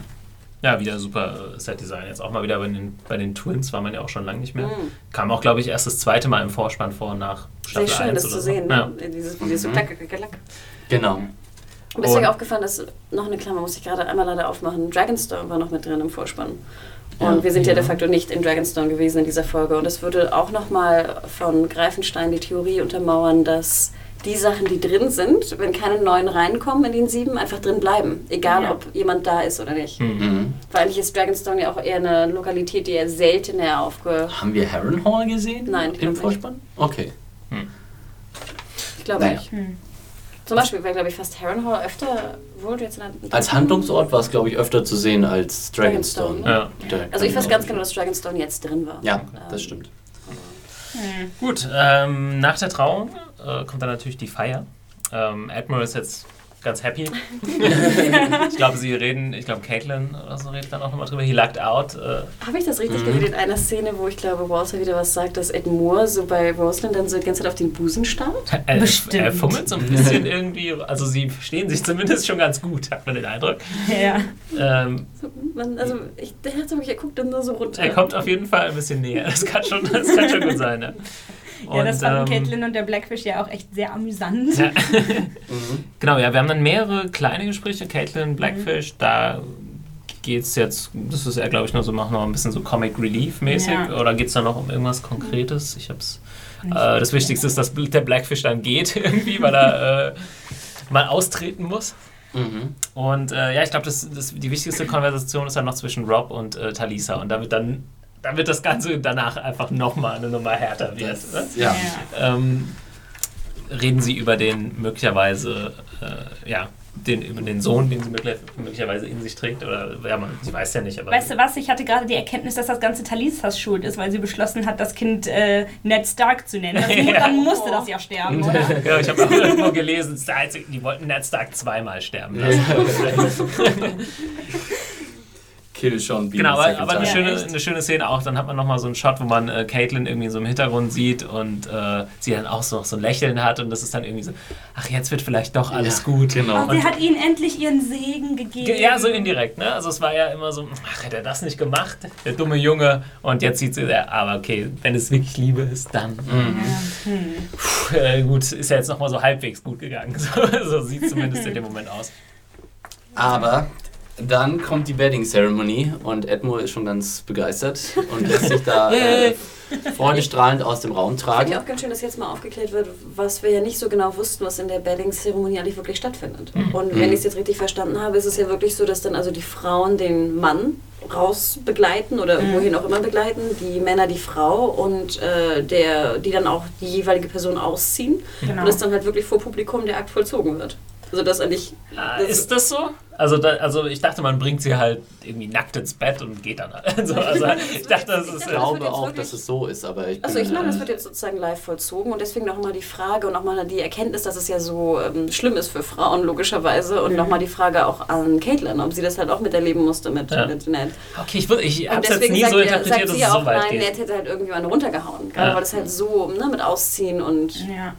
Ja, wieder super äh, Set-Design. Jetzt auch mal wieder bei den, bei den Twins war man ja auch schon lange nicht mehr. Mhm. Kam auch, glaube ich, erst das zweite Mal im Vorspann vor nach Sehr Staffel schön, 1 das zu so. sehen. Ja. Dieses, dieses Mhm. klack, klack, klack. Genau. Und mir ist euch aufgefallen, dass noch eine Klammer muss ich gerade einmal leider aufmachen. Dragonstone war noch mit drin im Vorspann. Und Ja. wir sind ja. Ja. de facto nicht in Dragonstone gewesen in dieser Folge. Und es würde auch nochmal von Greifenstein die Theorie untermauern, dass die Sachen, die drin sind, wenn keine neuen reinkommen in den sieben, einfach drin bleiben. Egal, Ja. ob jemand da ist oder nicht. Mhm. Weil eigentlich ist Dragonstone ja auch eher eine Lokalität, die eher seltener aufge... Haben wir Harrenhal gesehen? Nein, Im nicht. Vorspann? Okay. Ich glaube Naja. nicht. Zum Beispiel, weil, glaube ich, fast Harrenhal öfter wurde jetzt. Als Handlungsort war es, glaube ich, öfter zu sehen als Dragonstone. Dragonstone, Ja. Der- Also ich weiß ganz genau, dass Dragonstone jetzt drin war. Ja, Ähm, das stimmt. Gut, ähm, nach der Trauung äh, kommt dann natürlich die Feier. Ähm, Admiral ist jetzt ganz happy. ich glaube, sie reden, ich glaube, Caitlin oder so redet dann auch nochmal drüber. He lucked out. Äh, Habe ich das richtig Mhm. geredet in einer Szene, wo ich glaube, Walter wieder was sagt, dass Ed Moore so bei Rosalind dann so die ganze Zeit auf den Busen starrt? er, Bestimmt. er fummelt so ein bisschen irgendwie. Also, sie verstehen sich zumindest schon ganz gut, hat man den Eindruck. Ja. Ähm, So, man, also ich, der hat so, er guckt dann nur so runter. er kommt auf jeden Fall ein bisschen näher. Das kann schon, das kann schon gut sein. Ne? Ja, das fanden ähm, Caitlin und der Blackfish ja auch echt sehr amüsant. Ja. Mhm. Genau, ja, wir haben dann mehrere kleine Gespräche. Caitlin, Blackfish, da geht's jetzt, das ist ja, glaube ich, nur so, machen noch ein bisschen so Comic Relief-mäßig. Ja. Oder geht's da noch um irgendwas Konkretes? Ich hab's. Nicht Äh, das Wichtigste ist, dass der Blackfish dann geht irgendwie, weil er äh, mal austreten muss. Mhm. Und äh, ja, ich glaube, das, das, die wichtigste Konversation ist dann noch zwischen Rob und äh, Talisa. Und damit dann, damit das Ganze danach einfach nochmal eine Nummer härter wird. Das, ne? ja. ähm, reden sie über den möglicherweise, äh, ja, den, über den Sohn, den sie möglich- möglicherweise in sich trägt. Oder ja, man, sie weiß ja nicht, aber. Weißt du was? Ich hatte gerade die Erkenntnis, dass das ganze Talisas Schuld ist, weil sie beschlossen hat, das Kind äh, Ned Stark zu nennen. Das, Ja. Dann musste das ja sterben, oder? ja, ich habe auch irgendwo gelesen, die wollten Ned Stark zweimal sterben lassen. Kill Sean Bean. Genau, aber, aber eine, schöne, eine schöne Szene auch. Dann hat man nochmal so einen Shot, wo man äh, Caitlin irgendwie so im Hintergrund sieht und äh, sie dann auch so, so ein Lächeln hat und das ist dann irgendwie so, ach, jetzt wird vielleicht doch alles Ja, gut. Genau. Sie hat ihnen endlich ihren Segen gegeben. Ge- Ja, so indirekt, ne? Also es war ja immer so, ach, hätte er das nicht gemacht, der dumme Junge. Und jetzt sieht sie, ja, aber okay, wenn es wirklich Liebe ist, dann. Mhm. Puh, äh, gut, ist ja jetzt nochmal so halbwegs gut gegangen. So, so sieht zumindest in dem Moment aus. Aber dann kommt die Wedding Ceremony und Edmure ist schon ganz begeistert und lässt sich da äh, freudestrahlend aus dem Raum Finde ich tragen. auch ganz schön, dass jetzt mal aufgeklärt wird, was wir ja nicht so genau wussten, was in der Bedding-Zeremonie eigentlich wirklich stattfindet. Und wenn ich es jetzt richtig verstanden habe, ist es ja wirklich so, dass dann also die Frauen den Mann raus begleiten oder wohin auch immer begleiten, die Männer die Frau und äh, der, die dann auch die jeweilige Person ausziehen Genau. und es dann halt wirklich vor Publikum der Akt vollzogen wird. Also das eigentlich... Das- ist das so? Also, da, also ich dachte, man bringt sie halt irgendwie nackt ins Bett und geht dann halt. So, also ich dachte, das ist. Ich glaube auch, dass es so ist, aber ich Also ich meine, das äh, wird jetzt sozusagen live vollzogen und deswegen nochmal die Frage und nochmal die Erkenntnis, dass es ja so ähm, schlimm ist für Frauen logischerweise und nochmal die Frage auch an Caitlin, ob sie das halt auch miterleben musste mit, Ja. mit Ned. Okay, ich, ich habe es jetzt deswegen nie sagt, so interpretiert, dass sie es ja auch, so weit nein, geht. Ned hätte halt irgendwie eine runtergehauen, gerade Ja. weil das halt so ne, mit Ausziehen und... Ja.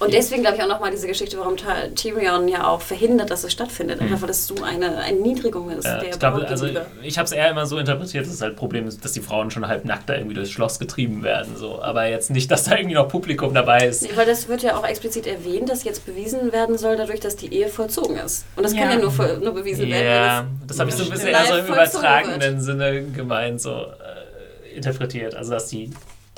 Und deswegen glaube ich auch nochmal diese Geschichte, warum Tyrion ja auch verhindert, dass es stattfindet, einfach weil das so eine Erniedrigung ist. Mhm. Ja, der ich glaube, also ich habe es eher immer so interpretiert, dass das halt Problem ist, dass die Frauen schon halb nackt da irgendwie durchs Schloss getrieben werden. So. Aber jetzt nicht, dass da irgendwie noch Publikum dabei ist. Nee, weil das wird ja auch explizit erwähnt, dass jetzt bewiesen werden soll, dadurch, dass die Ehe vollzogen ist. Und das kann Ja. ja nur, nur bewiesen werden, Ja, das habe ich so ein Ja, bisschen eher so im vollzogen übertragenen Sinne gemeint, so äh, interpretiert. Also, dass dass die,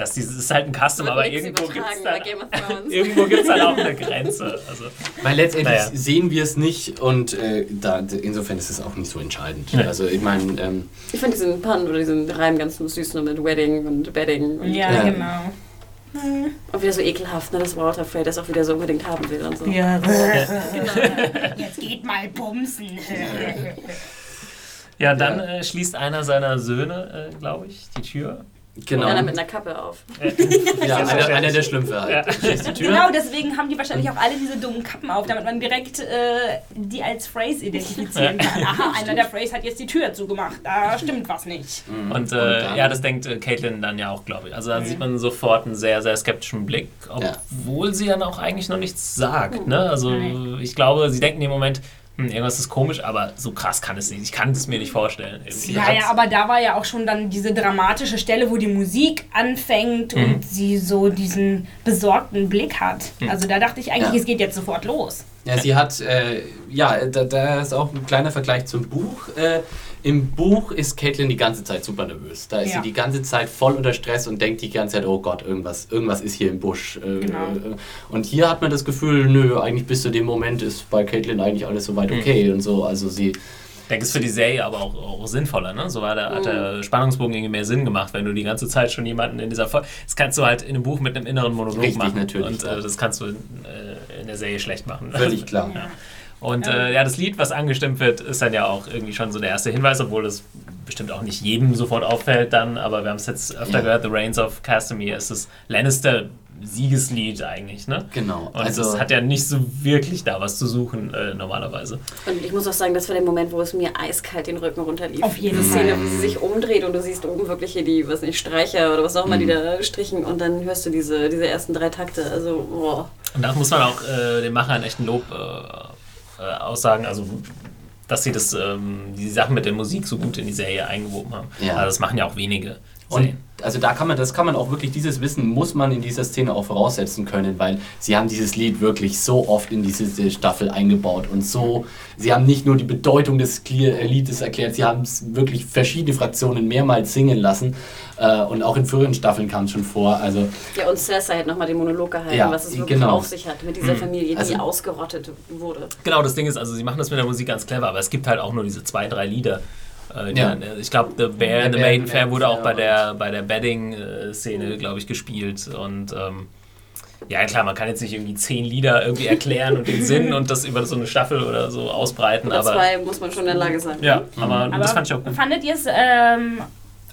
das ist halt ein Custom, aber irgendwo gibt es übertragen dann, irgendwo gibt's auch eine Grenze. Also, Weil letztendlich Naja. sehen wir es nicht und äh, da, insofern ist es auch nicht so entscheidend. Ja. Also ich meine, ähm, Ich finde diesen Pun oder diesen Reim ganz süß nur mit Wedding und Bedding. Und, Ja, Ja. genau. und wieder so ekelhaft, ne, dass Walter Frey das auch wieder so unbedingt haben will und so. Ja. Genau. Jetzt geht mal bumsen. ja, dann äh, schließt einer seiner Söhne, äh, glaube ich, die Tür. Genau. Einer mit einer Kappe auf. Ja, einer, einer der Schlümpfe halt. Ja. Schließt die Tür. Genau, deswegen haben die wahrscheinlich auch alle diese dummen Kappen auf, damit man direkt äh, die als Phrase identifizieren kann. Aha, einer der Phrase hat jetzt die Tür zugemacht. Da stimmt was nicht. Mhm. Und, äh, dann- ja, das denkt äh, Caitlin dann ja auch, glaube ich. Also da sieht man sofort einen sehr, sehr skeptischen Blick, obwohl sie dann auch eigentlich noch nichts sagt. Ne? Also Nein. ich glaube, sie denken im Moment, hm, irgendwas ist komisch, aber so krass kann es nicht. Ich kann es mir nicht vorstellen. Irgendwie. Ja, ja, aber da war ja auch schon dann diese dramatische Stelle, wo die Musik anfängt Mhm. und sie so diesen besorgten Blick hat. Also da dachte ich eigentlich, Ja. es geht jetzt sofort los. Ja, sie hat, äh, ja, da, da ist auch ein kleiner Vergleich zum Buch. Äh, Im Buch ist Caitlin die ganze Zeit super nervös. Da ist Ja. sie die ganze Zeit voll unter Stress und denkt die ganze Zeit, oh Gott, irgendwas, irgendwas ist hier im Busch. Äh, Genau. äh, Und hier hat man das Gefühl, nö, eigentlich bis zu dem Moment ist bei Caitlin eigentlich alles soweit okay und so. Also sie, Ich denke, es ist für die Serie aber auch, auch sinnvoller, ne? So war der, hat der Spannungsbogen irgendwie mehr Sinn gemacht, wenn du die ganze Zeit schon jemanden in dieser Folge. Das kannst du halt in einem Buch mit einem inneren Monolog Richtig, machen. natürlich, Und äh, das kannst du in, äh, in der Serie schlecht machen. völlig klar. Ja. Und äh, ja, das Lied, was angestimmt wird, ist dann ja auch irgendwie schon so der erste Hinweis, obwohl das bestimmt auch nicht jedem sofort auffällt dann, aber wir haben es jetzt öfter Ja. gehört, The Reigns of Castamere ist das Lannister Siegeslied eigentlich, ne? Genau. Und also, es hat ja nicht so wirklich da was zu suchen äh, normalerweise. Und ich muss auch sagen, das war der Moment, wo es mir eiskalt den Rücken runterlief. Auf jeden Die Fall. Szene, wie sie sich umdreht und du siehst oben wirklich hier die, was nicht, Streicher oder was auch immer, die da strichen und dann hörst du diese, diese ersten drei Takte. Also, boah. Und da muss man auch äh, den Machern echt ein Lob äh, äh, aussagen, also dass sie das, ähm, die Sachen mit der Musik so gut in die Serie eingewoben haben. Ja. Also das machen ja auch wenige. Und also da kann man, das kann man auch wirklich, dieses Wissen muss man in dieser Szene auch voraussetzen können, weil sie haben dieses Lied wirklich so oft in diese Staffel eingebaut und so, sie haben nicht nur die Bedeutung des äh, Liedes erklärt, sie haben es wirklich verschiedene Fraktionen mehrmals singen lassen äh, und auch in früheren Staffeln kam es schon vor, also Ja, und Cersei hat nochmal den Monolog gehalten, Ja, was es wirklich genau. auf sich hat mit dieser Familie, die Also- ausgerottet wurde. Genau, das Ding ist, also sie machen das mit der Musik ganz clever, aber es gibt halt auch nur diese zwei, drei Lieder. Äh, die Ja. dann, äh, ich glaube, The Bear and the Bear Maiden Fair wurde auch bei der, bei der Bedding-Szene, glaube ich, gespielt. Und ähm, ja, klar, man kann jetzt nicht irgendwie zehn Lieder irgendwie erklären und den Sinn und das über so eine Staffel oder so ausbreiten, Oder aber. zwei muss man schon in der Lage sein. Ja, aber, Aber das fand ich auch gut. fandet ihr es ähm,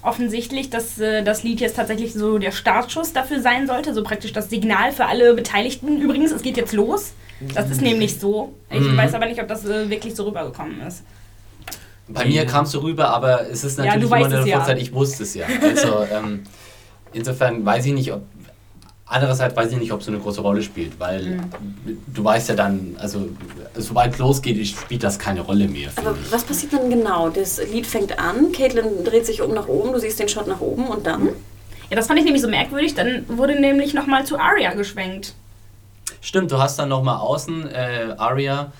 offensichtlich, dass äh, das Lied jetzt tatsächlich so der Startschuss dafür sein sollte? So praktisch das Signal für alle Beteiligten. Übrigens, es geht jetzt los. Das ist nämlich so. Ich Mhm. weiß aber nicht, ob das äh, wirklich so rübergekommen ist. Bei mir kam es so rüber, aber es ist Ja, natürlich du immer eine es ja. Vorzeit, ich wusste es ja. Also ähm, insofern weiß ich nicht, ob. Andererseits weiß ich nicht, ob es so eine große Rolle spielt, weil Mhm. du weißt ja dann, also sobald es losgeht, spielt das keine Rolle mehr. Aber ich. was passiert dann genau? Das Lied fängt an, Caitlin dreht sich um nach oben, du siehst den Shot nach oben und dann? Ja, das fand ich nämlich so merkwürdig. Dann wurde nämlich nochmal zu Arya geschwenkt. Stimmt, du hast dann nochmal außen äh, Arya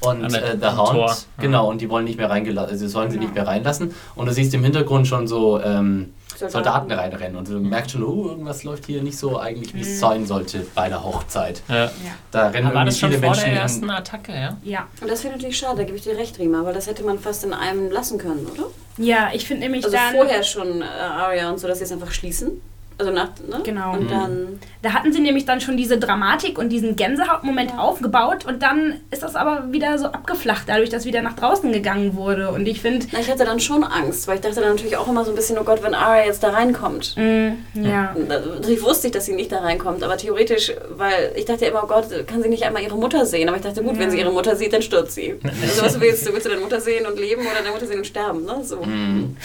und der- äh, The am Hound. Tor, ja. Genau, und die wollen nicht mehr reingelassen, also sollen sie Genau. nicht mehr reinlassen. Und du siehst im Hintergrund schon so ähm, Soldaten. Reinrennen und du merkst schon, oh, irgendwas läuft hier nicht so eigentlich, wie es sein sollte bei der Hochzeit. Ja. Da rennen Aber das schon viele vor Menschen der in- ersten Attacke, ja? Ja. Und das finde ich natürlich schade, da gebe ich dir recht, Rima, weil das hätte man fast in einem lassen können, oder? Ja, ich finde nämlich Also dann. vorher schon äh, Arya und so, dass sie es einfach schließen. Also nach, ne? Genau. Und dann. Da hatten sie nämlich dann schon diese Dramatik und diesen Gänsehautmoment aufgebaut und dann ist das aber wieder so abgeflacht, dadurch, dass wieder nach draußen gegangen wurde. Und ich finde, Na, ich hatte dann schon Angst, weil ich dachte dann natürlich auch immer so ein bisschen, oh Gott, wenn Arya jetzt da reinkommt. mm, ja. Natürlich wusste ich, dass sie nicht da reinkommt, aber theoretisch, weil ich dachte immer, oh Gott, kann sie nicht einmal ihre Mutter sehen? Aber ich dachte, gut, wenn sie ihre Mutter sieht, dann stirbt sie. Also was willst du? Willst du deine Mutter sehen und leben oder deine Mutter sehen und sterben? Ne? So. Mhm.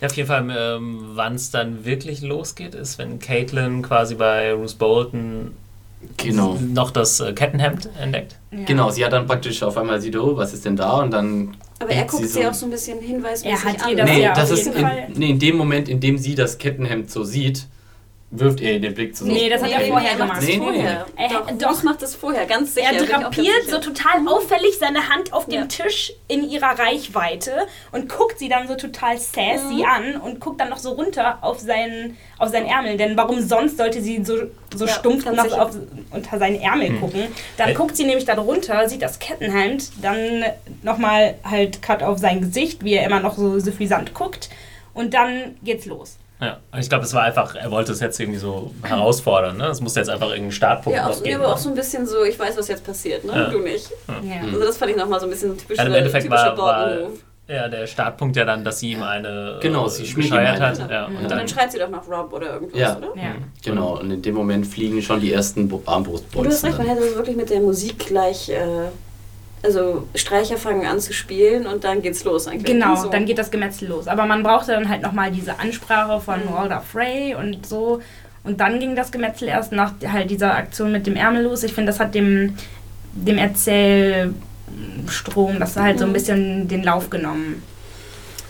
Ja, auf jeden Fall, ähm, wann es dann wirklich losgeht, ist, wenn Caitlin quasi bei Bruce Bolton Genau. noch das äh, Kettenhemd entdeckt. Ja. Genau, sie hat dann praktisch auf einmal sieht, oh, was ist denn da? Und dann. Aber er guckt sie sie auch so ein bisschen hinweismäßig Er hat an. das Nee, ja das ist in, nee, in dem Moment, in dem sie das Kettenhemd so sieht, wirft er ihr den Blick zu. Nee, das hat er vorher er macht das gemacht. Nee, nee, vorher. nee. Doch, Er- doch. doch. macht das vorher, ganz sicher. Er drapiert so total auffällig seine Hand auf dem Ja. Tisch in ihrer Reichweite und guckt sie dann so total sassy an und guckt dann noch so runter auf seinen, auf seinen Ärmel. Denn warum sonst sollte sie so, so Ja, stumpf noch auf, unter seinen Ärmel gucken? Dann Äh. guckt sie nämlich da drunter, sieht das Kettenhemd, dann nochmal halt Cut auf sein Gesicht, wie er immer noch so suffisant guckt. Und dann geht's los. Ja, ich glaube, es war einfach, er wollte es jetzt irgendwie so herausfordern. Ne? Es musste jetzt einfach irgendeinen Startpunkt Ja, auch, geben. aber auch ne? so ein bisschen so, ich weiß, was jetzt passiert, ne? Ja. Du nicht. Ja. Also das fand ich nochmal so ein bisschen typisch. Ja, im Endeffekt war, war ja, der Startpunkt ja dann, dass sie ihm eine Genau, äh, sie eine. hat. Ja, Und und dann, dann, schreit sie doch nach Rob oder irgendwas, Ja. oder? Ja. Genau, und in dem Moment fliegen schon die ersten Bo- Und du hast Armbrustbolzen. recht, man hätte das wirklich mit der Musik gleich, äh, also Streicher fangen an zu spielen und dann geht's los eigentlich. Genau, So. dann geht das Gemetzel los. Aber man brauchte dann halt nochmal diese Ansprache von Walder Frey und so. Und dann ging das Gemetzel erst nach halt dieser Aktion mit dem Ärmel los. Ich finde, das hat dem, dem Erzählstrom, das hat halt so ein bisschen den Lauf genommen.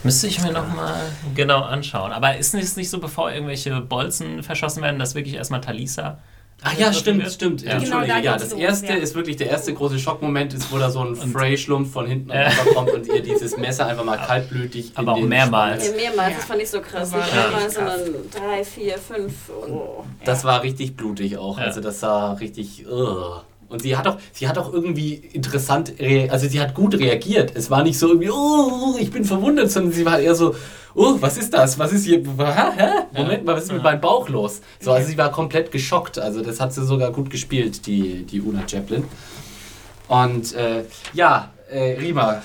müsste ich mir nochmal genau anschauen. Aber ist es nicht so, bevor irgendwelche Bolzen verschossen werden, dass wirklich erstmal Talisa Ach ja, stimmt, stimmt. Ja. Genau, Entschuldige, da ja, das los, erste ja. ist wirklich der erste große Schockmoment, ist, wo da so ein Frey-Schlumpf von hinten kommt und ihr dieses Messer einfach mal kaltblütig Aber auch den mehrmals. Ja, mehrmals, das fand ich so krass. Nicht Ja. einmal, sondern drei, vier, fünf. Oh. Das war richtig blutig auch. Ja. Also das sah richtig. ugh. Und sie hat auch, sie hat auch irgendwie interessant, also sie hat gut reagiert. Es war nicht so irgendwie, oh, ich bin verwundert, sondern sie war eher so, oh, was ist das? Was ist hier? Moment mal, was ist mit meinem Bauch los? So, also sie war komplett geschockt. Also das hat sie sogar gut gespielt, die, die Una Chaplin. Und äh, ja, äh, Rima,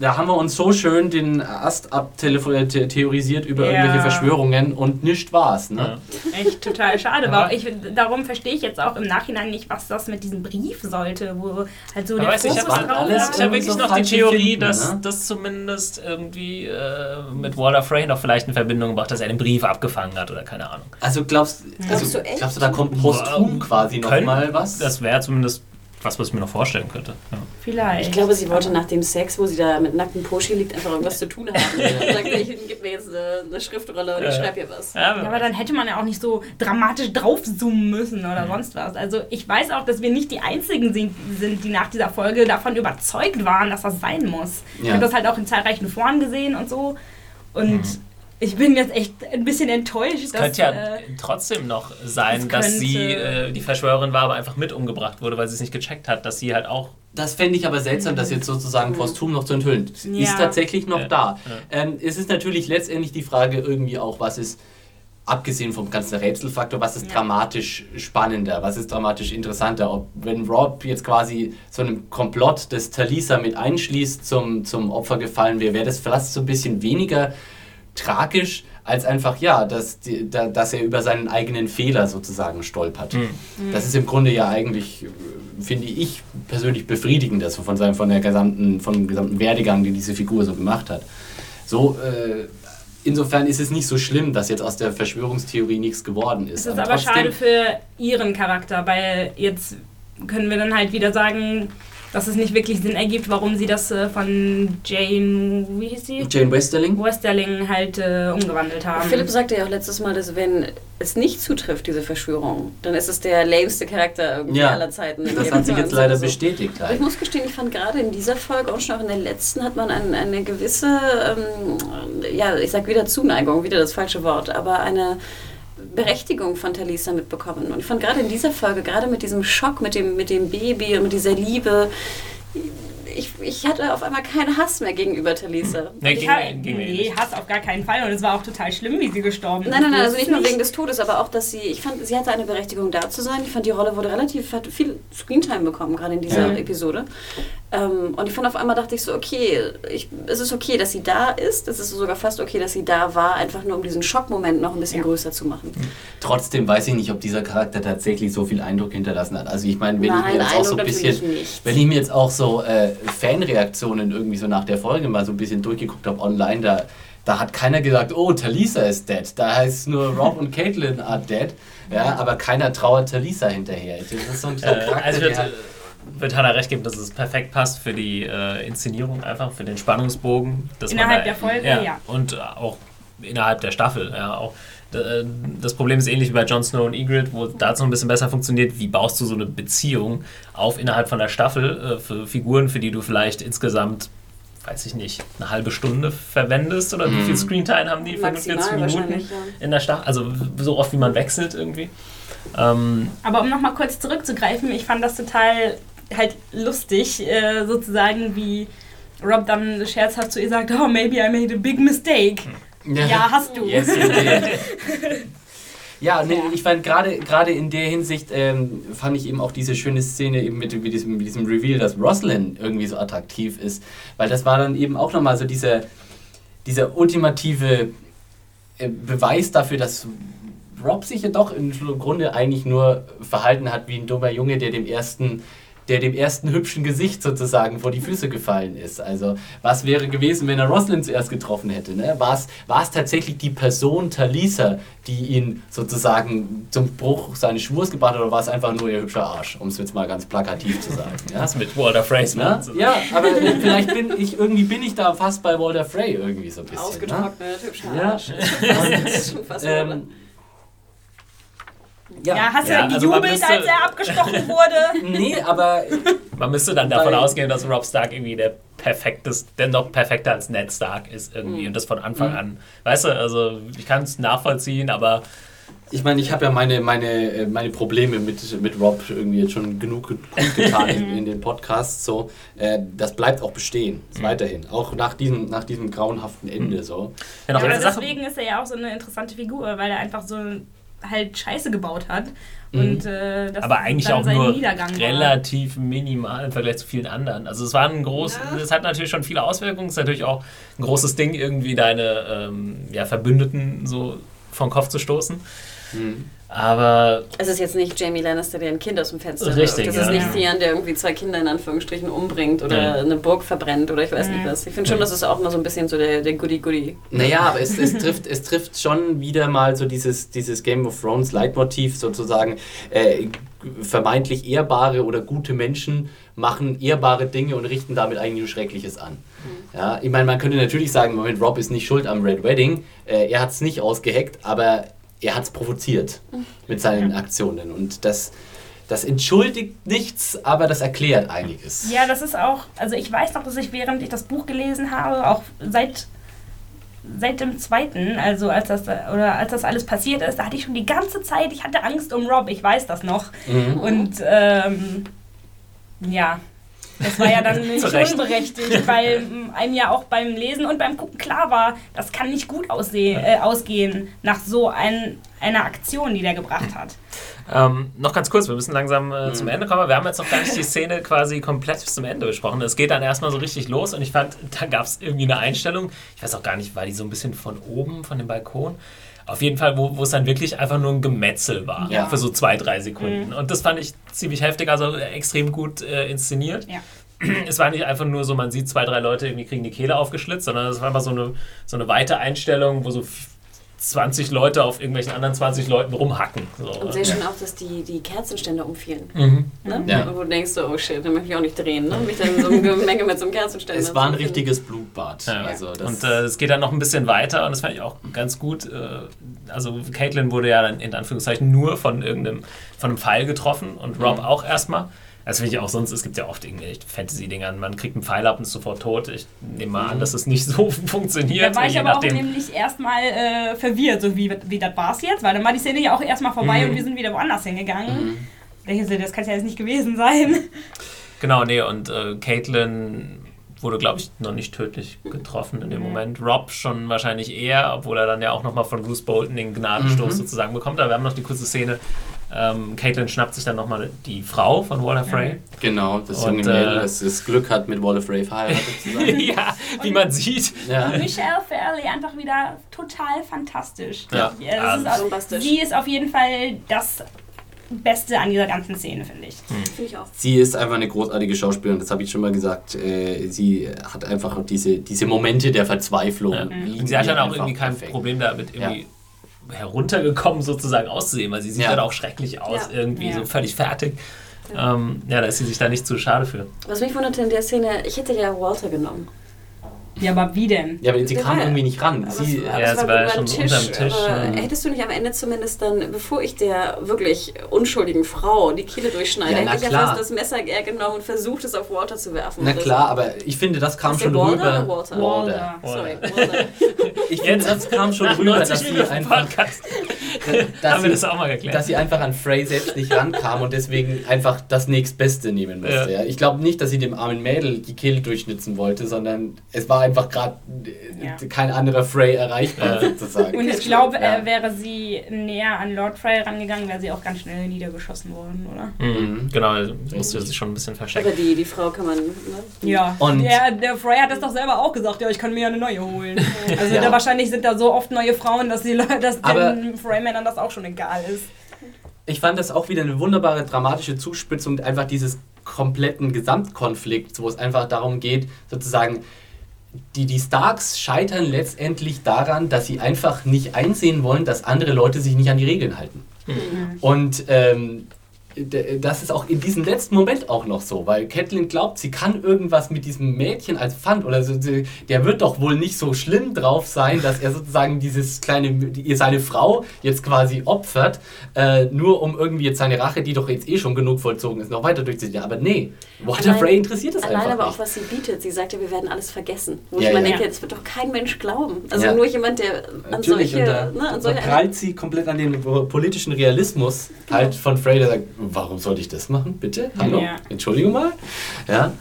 da haben wir uns so schön den Ast abtheorisiert über Ja. irgendwelche Verschwörungen und nichts war's, ne? Ja. Echt total schade. Ja. War. Ich, darum verstehe ich jetzt auch im Nachhinein nicht, was das mit diesem Brief sollte, wo halt so Aber der ich Fokus habe drauf alles ich hab wirklich so noch die Theorie, Finden, dass ne? das zumindest irgendwie äh, mit Walter Frey noch vielleicht in Verbindung gebracht, dass er den Brief abgefangen hat oder keine Ahnung. Also glaubst, also Glaubst du echt? glaubst du, da kommt posthum quasi nochmal was? Das wäre zumindest was, was ich mir noch vorstellen könnte. Ja. Vielleicht. Ich glaube, sie wollte nach dem Sex, wo sie da mit nacktem Poschi liegt, einfach irgendwas zu tun haben. Und sagt, ich gib mir jetzt eine, eine Schriftrolle und ich schreibe hier was. Ja, aber dann hätte man ja auch nicht so dramatisch draufzoomen müssen oder sonst was. Also ich weiß auch, dass wir nicht die Einzigen sind, sind, die nach dieser Folge davon überzeugt waren, dass das sein muss. Ich Ja. habe das halt auch in zahlreichen Foren gesehen und so. Und Mhm. Ich bin jetzt echt ein bisschen enttäuscht, Es dass... könnte ja äh, trotzdem noch sein, dass sie äh, die Verschwörerin war, aber einfach mit umgebracht wurde, weil sie es nicht gecheckt hat, dass sie halt auch. Das fände ich aber seltsam, das jetzt sozusagen posthum noch zu enthüllen. Sie Ja. Ist tatsächlich noch Ja. da. Ähm, es ist natürlich letztendlich die Frage irgendwie auch, was ist, abgesehen vom ganzen Rätselfaktor, was ist Ja. dramatisch spannender, was ist dramatisch interessanter? Ob, wenn Rob jetzt quasi so einem Komplott des Talisa mit einschließt, zum, zum Opfer gefallen wäre, wäre das vielleicht so ein bisschen weniger tragisch, als einfach, ja, dass, die, da, dass er über seinen eigenen Fehler sozusagen stolpert. Hm. Das ist im Grunde ja eigentlich, finde ich persönlich befriedigender, so von, seinem, von der gesamten, vom gesamten Werdegang, den diese Figur so gemacht hat. So, äh, insofern ist es nicht so schlimm, dass jetzt aus der Verschwörungstheorie nichts geworden ist. Es ist aber schade für ihren Charakter, weil jetzt können wir dann halt wieder sagen, dass es nicht wirklich Sinn ergibt, warum sie das äh, von Jane, wie hieß sie? Jane Westerling? Westerling halt äh, umgewandelt haben. Philipp sagte ja auch letztes Mal, dass wenn es nicht zutrifft, diese Verschwörung, dann ist es der lameste Charakter irgendwie Ja, aller Zeiten. Das hat of sich jetzt Thrones leider so. bestätigt. Aber ich muss gestehen, ich fand gerade in dieser Folge und schon auch in der letzten hat man ein, eine gewisse, ähm, ja, ich sag wieder Zuneigung, wieder das falsche Wort, aber eine Berechtigung von Talisa mitbekommen. Und ich fand gerade in dieser Folge, gerade mit diesem Schock, mit dem, mit dem Baby und mit dieser Liebe, ich, ich hatte auf einmal keinen Hass mehr gegenüber Talisa. Nee, ich nee. Hass auf gar keinen Fall. Und es war auch total schlimm, wie sie gestorben ist. Nein, nein, nein, also nicht nur wegen des Todes, aber auch, dass sie, ich fand, sie hatte eine Berechtigung da zu sein. Ich fand, die Rolle wurde relativ, hat viel Screentime bekommen, gerade in dieser Ja. Episode. Ähm, und ich fand auf einmal, dachte ich so, okay, ich, es ist okay, dass sie da ist. Es ist sogar fast okay, dass sie da war, einfach nur um diesen Schockmoment noch ein bisschen Ja. größer zu machen. Trotzdem weiß ich nicht, ob dieser Charakter tatsächlich so viel Eindruck hinterlassen hat. Also ich meine, wenn ich Nein, mir jetzt auch so ein bisschen, wenn ich mir jetzt auch so äh, Fanreaktionen irgendwie so nach der Folge mal so ein bisschen durchgeguckt habe online, da, da hat keiner gesagt, oh, Talisa ist dead. Da heißt nur Rob und Caitlin are dead. Ja, aber keiner trauert Talisa hinterher. Das ist so ein, so ein Äh, Charakter, also ich der würde halt- würd Hannah recht geben, dass es perfekt passt für die äh, Inszenierung einfach, für den Spannungsbogen. dass man Innerhalb da- der Folge, ja. ja. Und auch innerhalb der Staffel, ja. Auch, äh, das Problem ist ähnlich wie bei Jon Snow und Ygritte, wo dazu ein bisschen besser funktioniert. Wie baust du so eine Beziehung auf innerhalb von der Staffel äh, für Figuren, für die du vielleicht insgesamt, weiß ich nicht, eine halbe Stunde verwendest oder wie Mhm. viel Screentime haben die? Maximal 45 Minuten in der Staffel? Also so oft wie man wechselt irgendwie. Ähm, Aber um nochmal kurz zurückzugreifen, ich fand das total halt lustig, äh, sozusagen, wie Rob dann scherzhaft zu ihr sagt, oh, maybe I made a big mistake. Ja, hast du. Yes. Ja, nee, ich fand gerade gerade in der Hinsicht ähm, fand ich eben auch diese schöne Szene eben mit, mit, diesem, mit diesem Reveal, dass Roslyn irgendwie so attraktiv ist, weil das war dann eben auch nochmal so dieser, dieser ultimative äh, Beweis dafür, dass Rob sich ja doch im Grunde eigentlich nur verhalten hat wie ein dummer Junge, der dem ersten der dem ersten hübschen Gesicht sozusagen vor die Füße gefallen ist. Also, was wäre gewesen, wenn er Roslyn zuerst getroffen hätte? Ne? War es war es tatsächlich die Person Talisa, die ihn sozusagen zum Bruch seines Schwurs gebracht hat, oder war es einfach nur ihr hübscher Arsch, um es jetzt mal ganz plakativ zu sagen? Ja, was mit Walter Frey's so. ja aber vielleicht bin ich, irgendwie bin ich da fast bei Walter Frey irgendwie so ein bisschen. Ne? Ausgetrocknet, hübscher Ja. Arsch. Das schon fast Ähm, Ja, hast Ja, du also man gejubelt, müsste- als er abgestochen wurde? Nee, aber Man müsste dann davon ausgehen, dass Rob Stark irgendwie der perfekteste, der noch perfekter als Ned Stark ist irgendwie und das von Anfang an. Weißt du, also ich kann es nachvollziehen, aber ich meine, ich habe ja meine, meine, äh, meine Probleme mit, mit Rob irgendwie jetzt schon genug kundgetan in, in den Podcasts. So, äh, das bleibt auch bestehen, weiterhin. Auch nach diesem, nach diesem grauenhaften Ende. So. ja, Ja, deswegen ist er ja auch so eine interessante Figur, weil er einfach so halt Scheiße gebaut hat. Mhm. Und äh, das Aber eigentlich dann auch sein nur Niedergang war. relativ minimal im Vergleich zu vielen anderen. Also es war ein groß, es hat natürlich schon viele Auswirkungen. Es ist natürlich auch ein großes Ding, irgendwie deine ähm, ja, Verbündeten so vom Kopf zu stoßen. Mhm. Aber Es ist jetzt nicht Jamie Lannister, der ein Kind aus dem Fenster Richtig, wirft. Das ja. ist nicht Theon, der irgendwie zwei Kinder in Anführungsstrichen umbringt oder Ja. eine Burg verbrennt oder ich weiß nicht was. Ich finde schon, das ist auch mal so ein bisschen so der, der Goody-Goody. Naja, aber es, es, trifft, es trifft schon wieder mal so dieses, dieses Game of Thrones Leitmotiv sozusagen. Äh, vermeintlich ehrbare oder gute Menschen machen ehrbare Dinge und richten damit eigentlich nur Schreckliches an. Ja, ich meine, man könnte natürlich sagen, Moment, Rob ist nicht schuld am Red Wedding. Äh, er hat es nicht ausgeheckt, aber er hat es provoziert mit seinen Aktionen. Und das, das entschuldigt nichts, aber das erklärt einiges. Ja, das ist auch, also ich weiß noch, dass ich während ich das Buch gelesen habe, auch seit seit dem zweiten, also als das oder als das alles passiert ist, da hatte ich schon die ganze Zeit, ich hatte Angst um Rob, ich weiß das noch. Mhm. Und ähm, ja, das war ja dann nicht unberechtigt, weil einem ja auch beim Lesen und beim Gucken klar war, das kann nicht gut ausseh äh, ausgehen nach so ein, einer Aktion, die der gebracht hat. Ähm, noch ganz kurz, wir müssen langsam äh, Mhm. zum Ende kommen. Wir haben jetzt noch gar nicht die Szene quasi komplett bis zum Ende besprochen. Es geht dann erstmal so richtig los und ich fand, da gab es irgendwie eine Einstellung. Ich weiß auch gar nicht, war die so ein bisschen von oben, von dem Balkon? Auf jeden Fall, wo, wo es dann wirklich einfach nur ein Gemetzel war. Ja. Für so zwei, drei Sekunden. Und das fand ich ziemlich heftig, also extrem gut äh, inszeniert. Ja. Es war nicht einfach nur so, man sieht zwei, drei Leute irgendwie kriegen die Kehle aufgeschlitzt, sondern es war einfach so eine, so eine weite Einstellung, wo so 20 Leute auf irgendwelchen anderen 20 Leuten rumhacken. So. Und sehr schön auch, dass die, die Kerzenständer umfielen. Mhm. Ne? Ja. Und wo du denkst, so, oh shit, dann möchte ich auch nicht drehen. Ne? Mich dann so einem Gemenge mit so einem Kerzenständer. Es war ein zu finden. Blutbad. Ja. Also das und äh, es geht dann noch ein bisschen weiter und das fand ich auch ganz gut. Äh, also Caitlin wurde ja dann in Anführungszeichen nur von irgendeinem von einem Pfeil getroffen und Rob Mhm. auch erstmal. Das finde ich auch sonst, es gibt ja oft irgendwelche Fantasy-Dingern, man kriegt einen Pfeil ab und ist sofort tot. Ich nehme mal an, dass es nicht so funktioniert. Da war ich aber auch nämlich erstmal äh, verwirrt, so wie, wie das war's jetzt, weil dann war die Szene ja auch erstmal vorbei Mhm. und wir sind wieder woanders hingegangen. Es, das kann ja jetzt nicht gewesen sein. Genau, nee, und äh, Caitlin wurde, glaube ich, noch nicht tödlich getroffen in dem Moment. Rob schon wahrscheinlich eher, obwohl er dann ja auch nochmal von Bruce Bolton den Gnadenstoß Mhm. sozusagen bekommt. Aber wir haben noch die kurze Szene. Ähm, Caitlin schnappt sich dann nochmal die Frau von Walter Frey. Genau, das junge Mädel, äh, das das Glück hat, mit Waller Frey verheiratet zu sein. ja, wie man sieht. ja. Michelle Fairley einfach wieder total fantastisch. Ja. Ja, das ist auch, Bombastisch. sie ist auf jeden Fall das Beste an dieser ganzen Szene, finde ich. Finde ich auch. Sie ist einfach eine großartige Schauspielerin, das habe ich schon mal gesagt. Äh, sie hat einfach diese, diese Momente der Verzweiflung. Ja. liegen Sie hat dann auch irgendwie kein perfekt. Problem damit, irgendwie heruntergekommen sozusagen auszusehen, weil sie sieht Ja. dann auch schrecklich aus, Ja. irgendwie Ja. so völlig fertig. Ja. Ähm, ja, da ist sie sich da nicht zu schade für. Was mich wunderte in der Szene, ich hätte ja Walter genommen. Ja, aber wie denn? Ja, aber sie kam ja. irgendwie nicht ran. Aber Sie, es, ja, aber es war, war ja schon Tisch. unterm Tisch, Aber ja. hättest du nicht am Ende zumindest dann, bevor ich der wirklich unschuldigen Frau die Kehle durchschneide, Ja, hätte ich ja fast das Messer eher genommen und versucht, es auf Walter zu werfen. na klar, aber ich finde, das kam schon der Walder rüber. Walter? Walder. So. Sorry, Walter. Ich finde, das kam schon rüber, dass sie, einfach, Podcast dass, haben wir das auch mal geklärt. dass sie einfach an Frey selbst nicht rankam und deswegen einfach das nächstbeste nehmen musste. Ich glaube nicht, dass sie dem armen Mädel die Kehle durchschnitzen wollte, sondern es war einfach gerade äh, Ja. kein anderer Frey erreichbar sozusagen. Und ich glaube, Ja. äh, wäre sie näher an Lord Frey rangegangen, wäre sie auch ganz schnell niedergeschossen worden, oder? Mhm. Genau, musste sich schon ein bisschen Aber verstecken. die, die Frau kann man. Ne? Ja. Und- der, der Frey hat das doch selber auch gesagt, ja, ich kann mir ja eine neue holen. Also Ja. da wahrscheinlich sind da so oft neue Frauen, dass, die, Leute- dass Aber- den Freymännern das auch schon egal ist. Ich fand das auch wieder eine wunderbare dramatische Zuspitzung einfach dieses kompletten Gesamtkonflikts, wo es einfach darum geht, sozusagen, die, die Starks scheitern letztendlich daran, dass sie einfach nicht einsehen wollen, dass andere Leute sich nicht an die Regeln halten. Und ähm, das ist auch in diesem letzten Moment auch noch so, weil Catelyn glaubt, sie kann irgendwas mit diesem Mädchen als Pfand oder so, der wird doch wohl nicht so schlimm drauf sein, dass er sozusagen dieses kleine, seine Frau jetzt quasi opfert, äh, nur um irgendwie jetzt seine Rache, die doch jetzt eh schon genug vollzogen ist, noch weiter durchzuziehen. Aber nee, Walter Frey interessiert das allein einfach aber nicht. auch, was sie bietet. Sie sagt ja, wir werden alles vergessen. Wo Ja, ich mir ja. denke, das wird doch kein Mensch glauben. Also Ja. nur jemand, der an Natürlich, solche... und da, ne, an da solche prallt sie komplett an den politischen Realismus halt von Frey, der sagt, warum sollte ich das machen, bitte? Hallo? Ja. Entschuldigung mal. Ja.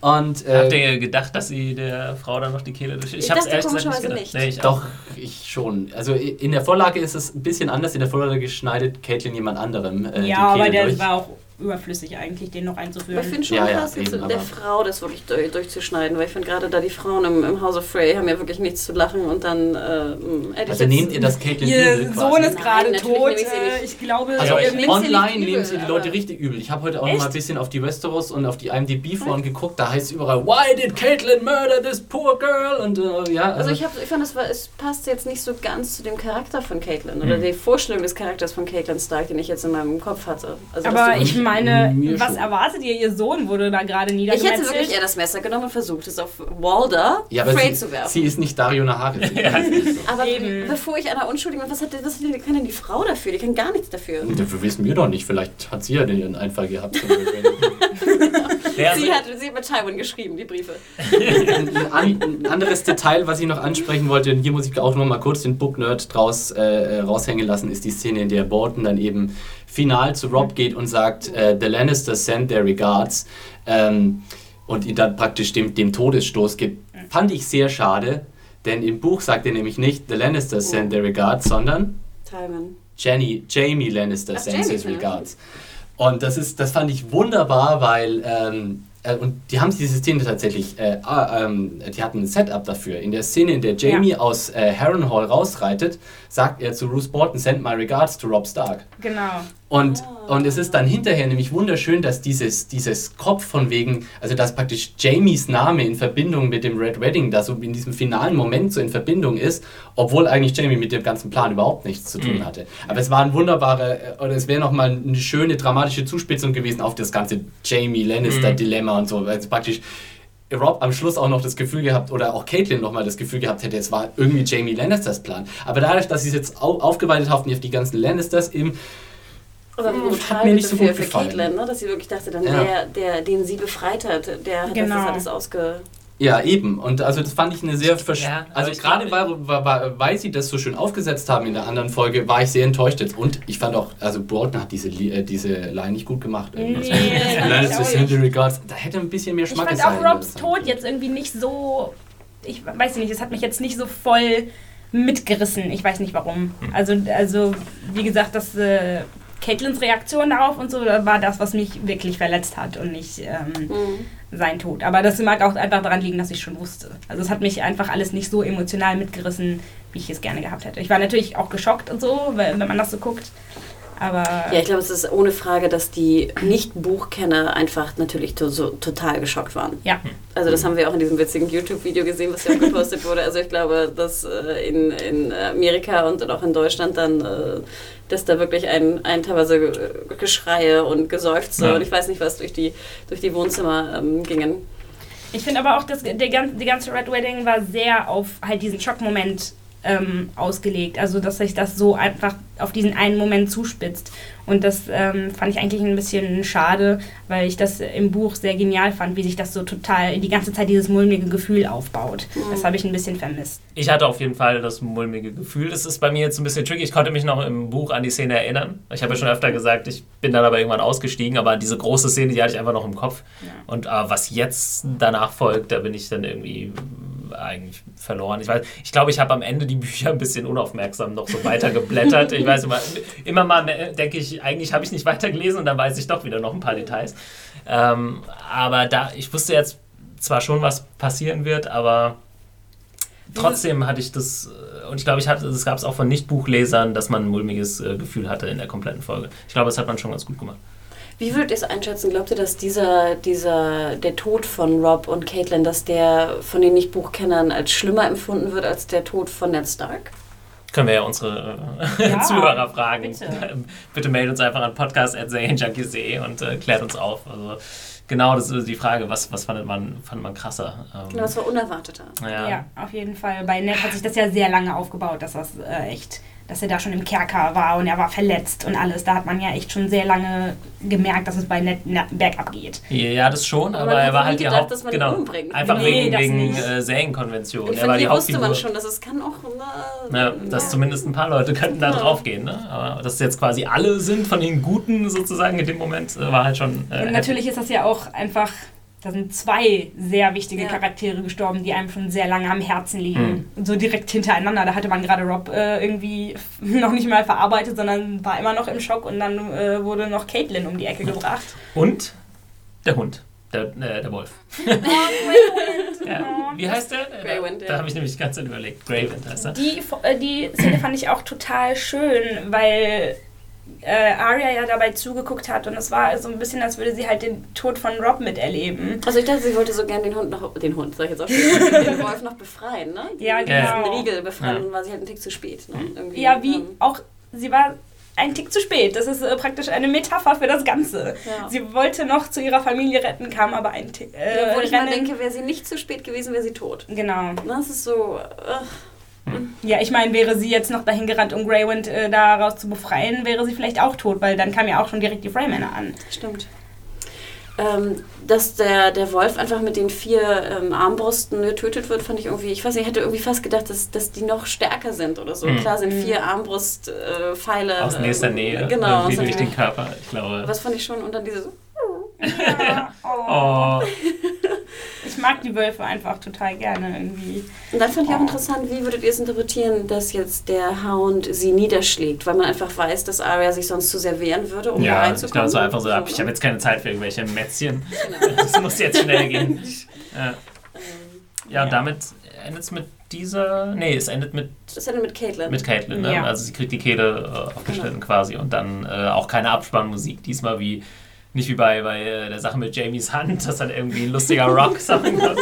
Und, Habt äh, ihr gedacht, dass sie der Frau dann noch die Kehle durch... Ich hab's ehrlich gesagt komischerweise gedacht. nicht. Nee, ich doch, ich schon. Also in der Vorlage ist es ein bisschen anders. In der Vorlage schneidet Caitlin jemand anderem äh, die ja, aber Kehle der durch. war auch überflüssig eigentlich, den noch Aber einzuführen. ich finde schon Ja, ja, krass, jetzt eben, der aber- Frau das wirklich durch, durchzuschneiden, weil ich finde gerade da die Frauen im, im House of Frey haben ja wirklich nichts zu lachen und dann äh, hätte also ich nehmt ihr das Caitlin Ihr Sohn ist gerade tot. ich äh, nicht. Ich glaube, Also nehmt sie online nehmen sie die Leute aber- richtig übel. Ich habe heute auch noch mal ein Echt? bisschen auf die Westeros und auf die IMDb-Foren geguckt. Da heißt es überall, Why did Caitlin murder this poor girl? Und äh, ja, Also ich, hab, ich fand, es, war, es passt jetzt nicht so ganz zu dem Charakter von Caitlyn oder Hm. die Vorstellung des Charakters von Caitlyn Stark, den ich jetzt in meinem Kopf hatte. Also, aber ich meine, Mir was schon. erwartet ihr? Ihr Sohn wurde da gerade ich hätte niedergemetzelt. wirklich eher das Messer genommen und versucht, es auf Walder ja, aber Frey sie, zu werfen. sie ist nicht Dario Nahari. aber Eben. bevor ich einer Unschuldigen bin, was, hat, was hat, kann denn die Frau dafür? Die kann gar nichts dafür. Dafür wissen wir doch nicht. Vielleicht hat sie ja den ihren Einfall gehabt. Ja, also- sie, hat, sie hat mit Tywin geschrieben, die Briefe. ein, ein anderes Detail, was ich noch ansprechen wollte, und hier muss ich auch noch mal kurz den Book-Nerd draus äh, raushängen lassen, ist die Szene, in der Bolton dann eben final zu Rob geht und sagt, äh, The Lannisters send their regards ähm, und ihm dann praktisch dem, dem Todesstoß gibt. Fand ich sehr schade, denn im Buch sagt er nämlich nicht, The Lannisters send their regards, sondern Tywin. Jenny, Jamie Lannister Ach, sends his ja. regards. Und das ist, das fand ich wunderbar, weil ähm, äh, und die haben diese Szene tatsächlich, äh, ähm, die hatten ein Setup dafür. In der Szene, in der Jamie aus äh, Harrenhal rausreitet, sagt er zu Bruce Bolton, send my regards to Rob Stark. Genau. Und, Ah. und es ist dann hinterher nämlich wunderschön, dass dieses, dieses Kopf von wegen, also dass praktisch Jamies Name in Verbindung mit dem Red Wedding da so in diesem finalen Moment so in Verbindung ist, obwohl eigentlich Jamie mit dem ganzen Plan überhaupt nichts zu tun Mhm. hatte. Aber es war ein wunderbarer, äh, oder es wäre nochmal eine schöne dramatische Zuspitzung gewesen auf das ganze Jamie Lannister-Dilemma und so. Also praktisch Rob am Schluss auch noch das Gefühl gehabt, oder auch Caitlin nochmal das Gefühl gehabt hätte, es war irgendwie Jamie Lannisters Plan. Aber dadurch, dass sie es jetzt au aufgeweitet haben auf die ganzen Lannisters, eben Aber Hm, brutal hat mir nicht so für, gut für gefallen. Caitlyn, ne? dass sie wirklich dachte, dann Ja. der, der, den sie befreit hat, der hat Genau. das alles ausge... Ja, eben. Und also das fand ich eine sehr versch Ja, Also ich gerade weil, weil, weil sie das so schön aufgesetzt haben in der anderen Folge, war ich sehr enttäuscht jetzt. Und ich fand auch, also Bolton hat diese, äh, diese Line nicht gut gemacht. Nee, das fand ich ist. Henry Regards. Da hätte ein bisschen mehr Ich Schmack fand sein auch Robs. Tod jetzt irgendwie nicht so. Ich weiß nicht, es hat mich jetzt nicht so voll mitgerissen. Ich weiß nicht warum. Also, also wie gesagt, das äh, Caitlins Reaktion darauf und so war das, was mich wirklich verletzt hat und nicht ähm, Mhm. sein Tod. Aber das mag auch einfach daran liegen, dass ich schon wusste. Also es hat mich einfach alles nicht so emotional mitgerissen, wie ich es gerne gehabt hätte. Ich war natürlich auch geschockt und so, wenn man das so guckt. Aber Ja, ich glaube, es ist ohne Frage, dass die Nicht-Buchkenner einfach natürlich to so, total geschockt waren. ja. Also das haben wir auch in diesem witzigen YouTube-Video gesehen, was ja auch gepostet wurde. Also ich glaube, dass äh, in, in Amerika und auch in Deutschland dann, äh, dass da wirklich ein, ein teilweise Ge- Geschreie und Geseufze Ja. und ich weiß nicht was durch die, durch die Wohnzimmer ähm, gingen. Ich finde aber auch, dass der, die ganze Red Wedding war sehr auf halt diesen Schockmoment ähm, ausgelegt. Also, dass sich das so einfach auf diesen einen Moment zuspitzt. Und das ähm, fand ich eigentlich ein bisschen schade, weil ich das im Buch sehr genial fand, wie sich das so total die ganze Zeit dieses mulmige Gefühl aufbaut. Das habe ich ein bisschen vermisst. Ich hatte auf jeden Fall das mulmige Gefühl. Das ist bei mir jetzt ein bisschen tricky. Ich konnte mich noch im Buch an die Szene erinnern. Ich habe ja schon öfter gesagt, ich bin dann aber irgendwann ausgestiegen, aber diese große Szene, die hatte ich einfach noch im Kopf. Und äh, was jetzt danach folgt, da bin ich dann irgendwie eigentlich verloren. Ich ich glaube, ich habe am Ende die Bücher ein bisschen unaufmerksam noch so weitergeblättert. Ich weiß immer, immer mal denke ich, eigentlich habe ich nicht weitergelesen und dann weiß ich doch wieder noch ein paar Details. Ähm, aber da, ich wusste jetzt zwar schon, was passieren wird, aber trotzdem hatte ich das, äh, und ich glaube, ich hatte, das gab es auch von Nicht-Buchlesern, dass man ein mulmiges äh, Gefühl hatte in der kompletten Folge. Ich glaube, das hat man schon ganz gut gemacht. Wie würdet ihr es einschätzen? Glaubt ihr, dass dieser, dieser, der Tod von Rob und Caitlin, dass der von den Nicht-Buchkennern als schlimmer empfunden wird als der Tod von Ned Stark? können wir ja unsere äh, Ja, Zuhörer fragen. bitte. bitte meldet uns einfach an podcast.serienjunkies.de und äh, klärt uns auf. Also genau, das ist die Frage, was, was fandet, man, fand man krasser? Ähm, Genau, das war unerwarteter. ja. Ja. auf jeden Fall. Bei Ned hat sich das ja sehr lange aufgebaut, dass das äh, echt, dass er da schon im Kerker war und er war verletzt und alles. Da hat man ja echt schon sehr lange gemerkt, dass es bei Ned bergab geht. Ja, das schon, Aber aber, man er hat war halt die gedacht, Haupt... dass man ihn genau, umbringt. Einfach Nee, wegen, wegen äh, Serienkonvention. Ich er war finde, die hier wusste man schon, dass es kann auch. Na, Ja, dass zumindest ein paar Leute könnten da Ja. draufgehen, ne? Aber dass jetzt quasi alle sind von den Guten sozusagen in dem Moment, äh, war halt schon. Äh, Und natürlich ist das ja auch einfach, da sind zwei sehr wichtige Ja. Charaktere gestorben, die einem schon sehr lange am Herzen liegen. Mhm. Und so direkt hintereinander. Da hatte man gerade Rob äh, irgendwie noch nicht mal verarbeitet, sondern war immer noch im Schock und dann äh, wurde noch Caitlin um die Ecke gebracht. Und der Hund, der, äh, der Wolf. ja. Wie heißt der? Greywind, Da, ja. da habe ich nämlich ganz überlegt. Greywind heißt er. Die, äh, die Szene fand ich auch total schön, weil äh, Arya ja dabei zugeguckt hat und es war so ein bisschen, als würde sie halt den Tod von Rob miterleben. Also ich dachte, sie wollte so gerne den Hund noch, den Hund, sag ich jetzt auch schon, den Wolf noch befreien, ne? Ja, Den- genau. Diesen Riegel befreien, Ja. dann war sie halt ein Tick zu spät, ne? Irgendwie, Ja, wie ähm, auch, sie war ein Tick zu spät. Das ist äh, praktisch eine Metapher für das Ganze. Ja. Sie wollte noch zu ihrer Familie retten, kam aber ein Tick. Äh, Obwohl ich mal denke, wäre sie nicht zu spät gewesen, wäre sie tot. Genau. Das ist so, ach, Ja, ich meine, wäre sie jetzt noch dahin gerannt, um Greywind äh, daraus zu befreien, wäre sie vielleicht auch tot, weil dann kam ja auch schon direkt die Freymänner an. stimmt. Ähm, dass der, der Wolf einfach mit den vier ähm, Armbrusten getötet wird, fand ich irgendwie, ich weiß nicht, ich hätte irgendwie fast gedacht, dass, dass die noch stärker sind oder so. Mhm. Klar sind vier Armbrustpfeile. Äh, Aus nächster ähm, Nähe, Genau. aus durch den Körper, ich glaube. Was fand ich schon, und dann diese so, Ja, Oh, Ich mag die Wölfe einfach total gerne irgendwie. Und dann fand ich auch interessant, wie würdet ihr es interpretieren, dass jetzt der Hound sie niederschlägt, weil man einfach weiß, dass Arya sich sonst zu sehr wehren würde, um da ja, ich reinzukommen. glaube so einfach so, ab, ich habe jetzt keine Zeit für irgendwelche Mätzchen. Genau. Das muss jetzt schnell gehen. Ja, ja und Ja. damit endet es mit dieser. Nee, es endet mit, ist denn mit Caitlin? mit Caitlin, ne? Ja. Also sie kriegt die Kehle äh, aufgeschnitten quasi und dann äh, auch keine Abspannmusik. Diesmal wie. Nicht wie bei, bei äh, der Sache mit Jamies Hand, dass dann irgendwie ein lustiger Rock-Song kommt.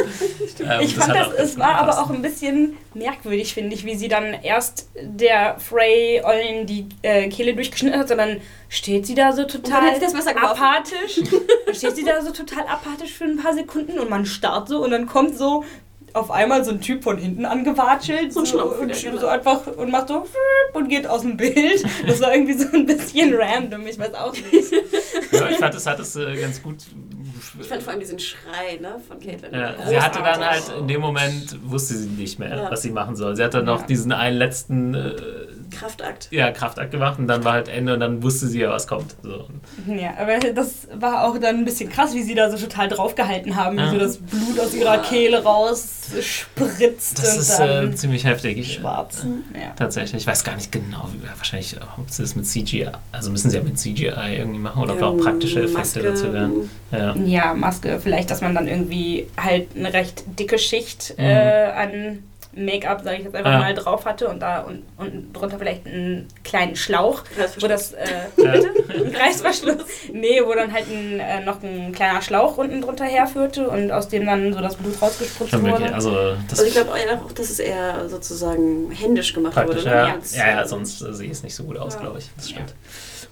Ähm, Ich fand das, es war aber auch ein bisschen merkwürdig, finde ich, wie sie dann erst der Frey Ollen die äh, Kehle durchgeschnitten hat, sondern steht sie da so total apathisch. dann steht sie da so total apathisch für ein paar Sekunden und man starrt so und dann kommt so auf einmal so ein Typ von hinten angewatschelt So ein so, und genau. so einfach und macht so und geht aus dem Bild. Das war irgendwie so ein bisschen random, ich weiß auch nicht. Ja, ich fand, das hat es äh, ganz gut. Ich fand vor allem diesen Schrei ne, von Caitlin. Ja, sie hatte dann halt in dem Moment, wusste sie nicht mehr, Ja. was sie machen soll. Sie hat dann noch Ja. diesen einen letzten äh, Kraftakt. ja, Kraftakt gemacht und dann war halt Ende und dann wusste sie ja, was kommt. So. Ja, aber das war auch dann ein bisschen krass, wie sie da so total draufgehalten haben, wie Ja. so das Blut aus ihrer Kehle rausspritzt Das und ist dann äh, ziemlich heftig. Ich, schwarz. Ja. Tatsächlich, ich weiß gar nicht genau, wie, wahrscheinlich, ob sie das mit CGI, also müssen sie ja mit CGI irgendwie machen oder ob da auch Ähm, praktische Effekte Maske, dazu werden. Ja. ja, Maske, vielleicht, dass man dann irgendwie halt eine recht dicke Schicht Mhm. äh, an Make-up, sage ich jetzt einfach Ah. mal, drauf hatte und da und, und drunter vielleicht einen kleinen Schlauch, wo das, äh, Ja. ein Reißverschluss, nee, wo dann halt ein, äh, noch ein kleiner Schlauch unten drunter herführte und aus dem dann so das Blut rausgespritzt Schon wirklich, wurde. also das Also ich glaube auch, dass es eher sozusagen händisch gemacht wurde. ne? ja. Ja. Ja, sonst äh, sehe es nicht so gut aus, Ja. glaube ich. Das Ja. stimmt.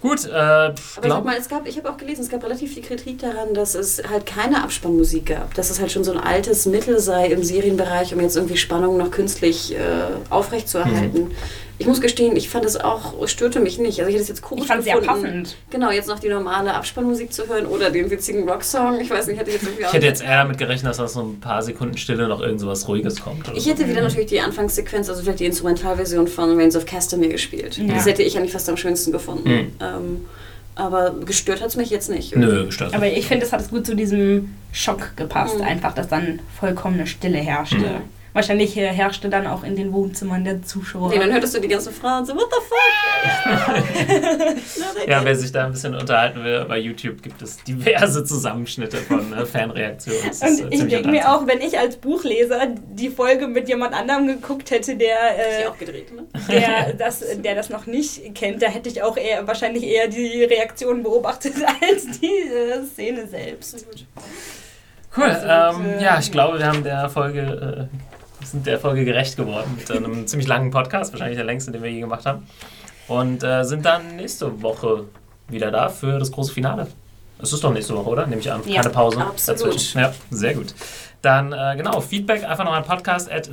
Gut, äh, Aber glaub, mal, es gab, ich habe auch gelesen, es gab relativ viel Kritik daran, dass es halt keine Abspannmusik gab. Dass es halt schon so ein altes Mittel sei im Serienbereich, um jetzt irgendwie Spannung noch künstlich äh, aufrechtzuerhalten. Mhm. Ich muss gestehen, ich fand es auch, es störte mich nicht. Also ich hätte es jetzt komisch Ich fand es sehr gefunden. passend. Genau, jetzt noch die normale Abspannmusik zu hören oder den witzigen Rocksong. Ich weiß nicht, hätte ich jetzt irgendwie ich hätte jetzt eher damit gerechnet, dass aus so ein paar Sekunden Stille noch irgend sowas Ruhiges kommt. Oder Ich so. hätte wieder natürlich die Anfangssequenz, also vielleicht die Instrumentalversion von Reigns of Castamere gespielt. Ja. Das hätte ich eigentlich fast am schönsten gefunden. Mhm. Ähm, aber gestört hat es mich jetzt nicht. Nö, gestört. Aber ich finde, es hat es gut zu diesem Schock gepasst, Mhm. einfach, dass dann vollkommene Stille herrschte. Mhm. Wahrscheinlich äh, herrschte dann auch in den Wohnzimmern der Zuschauer. Nee, dann hörtest du die ganzen Frauen so, what the fuck? Ja, wer sich da ein bisschen unterhalten will, bei YouTube gibt es diverse Zusammenschnitte von äh, Fanreaktionen. Das ist, äh, Und ich denke mir auch, wenn ich als Buchleser die Folge mit jemand anderem geguckt hätte, der, Äh, auch gedreht, ne? der, das, der das noch nicht kennt, da hätte ich auch eher, wahrscheinlich eher die Reaktion beobachtet als die äh, Szene selbst. Cool, Absolut, ähm, äh, ja, ich glaube, wir haben der Folge äh, sind der Folge gerecht geworden mit einem ziemlich langen Podcast, wahrscheinlich der längste, den wir je gemacht haben. Und äh, sind dann nächste Woche wieder da für das große Finale. Es ist doch nächste Woche, oder? Nehme ich an. Ja, Keine Pause absolut. dazwischen. Ja, sehr gut. Dann, äh, genau, Feedback einfach noch an podcast at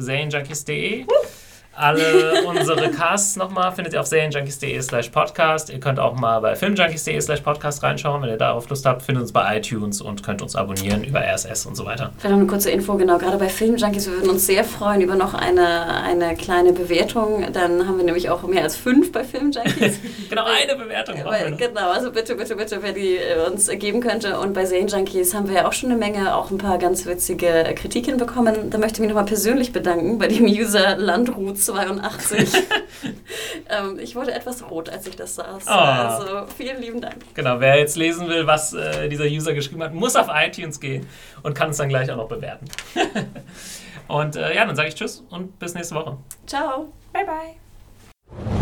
Alle unsere Casts nochmal findet ihr auf serienjunkies.de slash podcast. Ihr könnt auch mal bei filmjunkies.de slash podcast reinschauen, wenn ihr darauf Lust habt. Findet uns bei iTunes und könnt uns abonnieren über RSS und so weiter. Vielleicht noch eine kurze Info, genau, gerade bei Filmjunkies, wir würden uns sehr freuen über noch eine, eine kleine Bewertung. Dann haben wir nämlich auch mehr als fünf bei Filmjunkies. Genau, eine Bewertung. Weil, genau, also bitte, bitte, bitte, wer die äh, uns geben könnte. Und bei Serienjunkies haben wir ja auch schon eine Menge, auch ein paar ganz witzige Kritiken bekommen. Da möchte ich mich nochmal persönlich bedanken bei dem User Landruh82. ähm, ich wurde etwas rot, als ich das saß. Ah. Also vielen lieben Dank. Genau, wer jetzt lesen will, was äh, dieser User geschrieben hat, muss auf iTunes gehen und kann es dann gleich auch noch bewerten. und äh, ja, dann sage ich Tschüss und bis nächste Woche. Ciao. Bye, bye.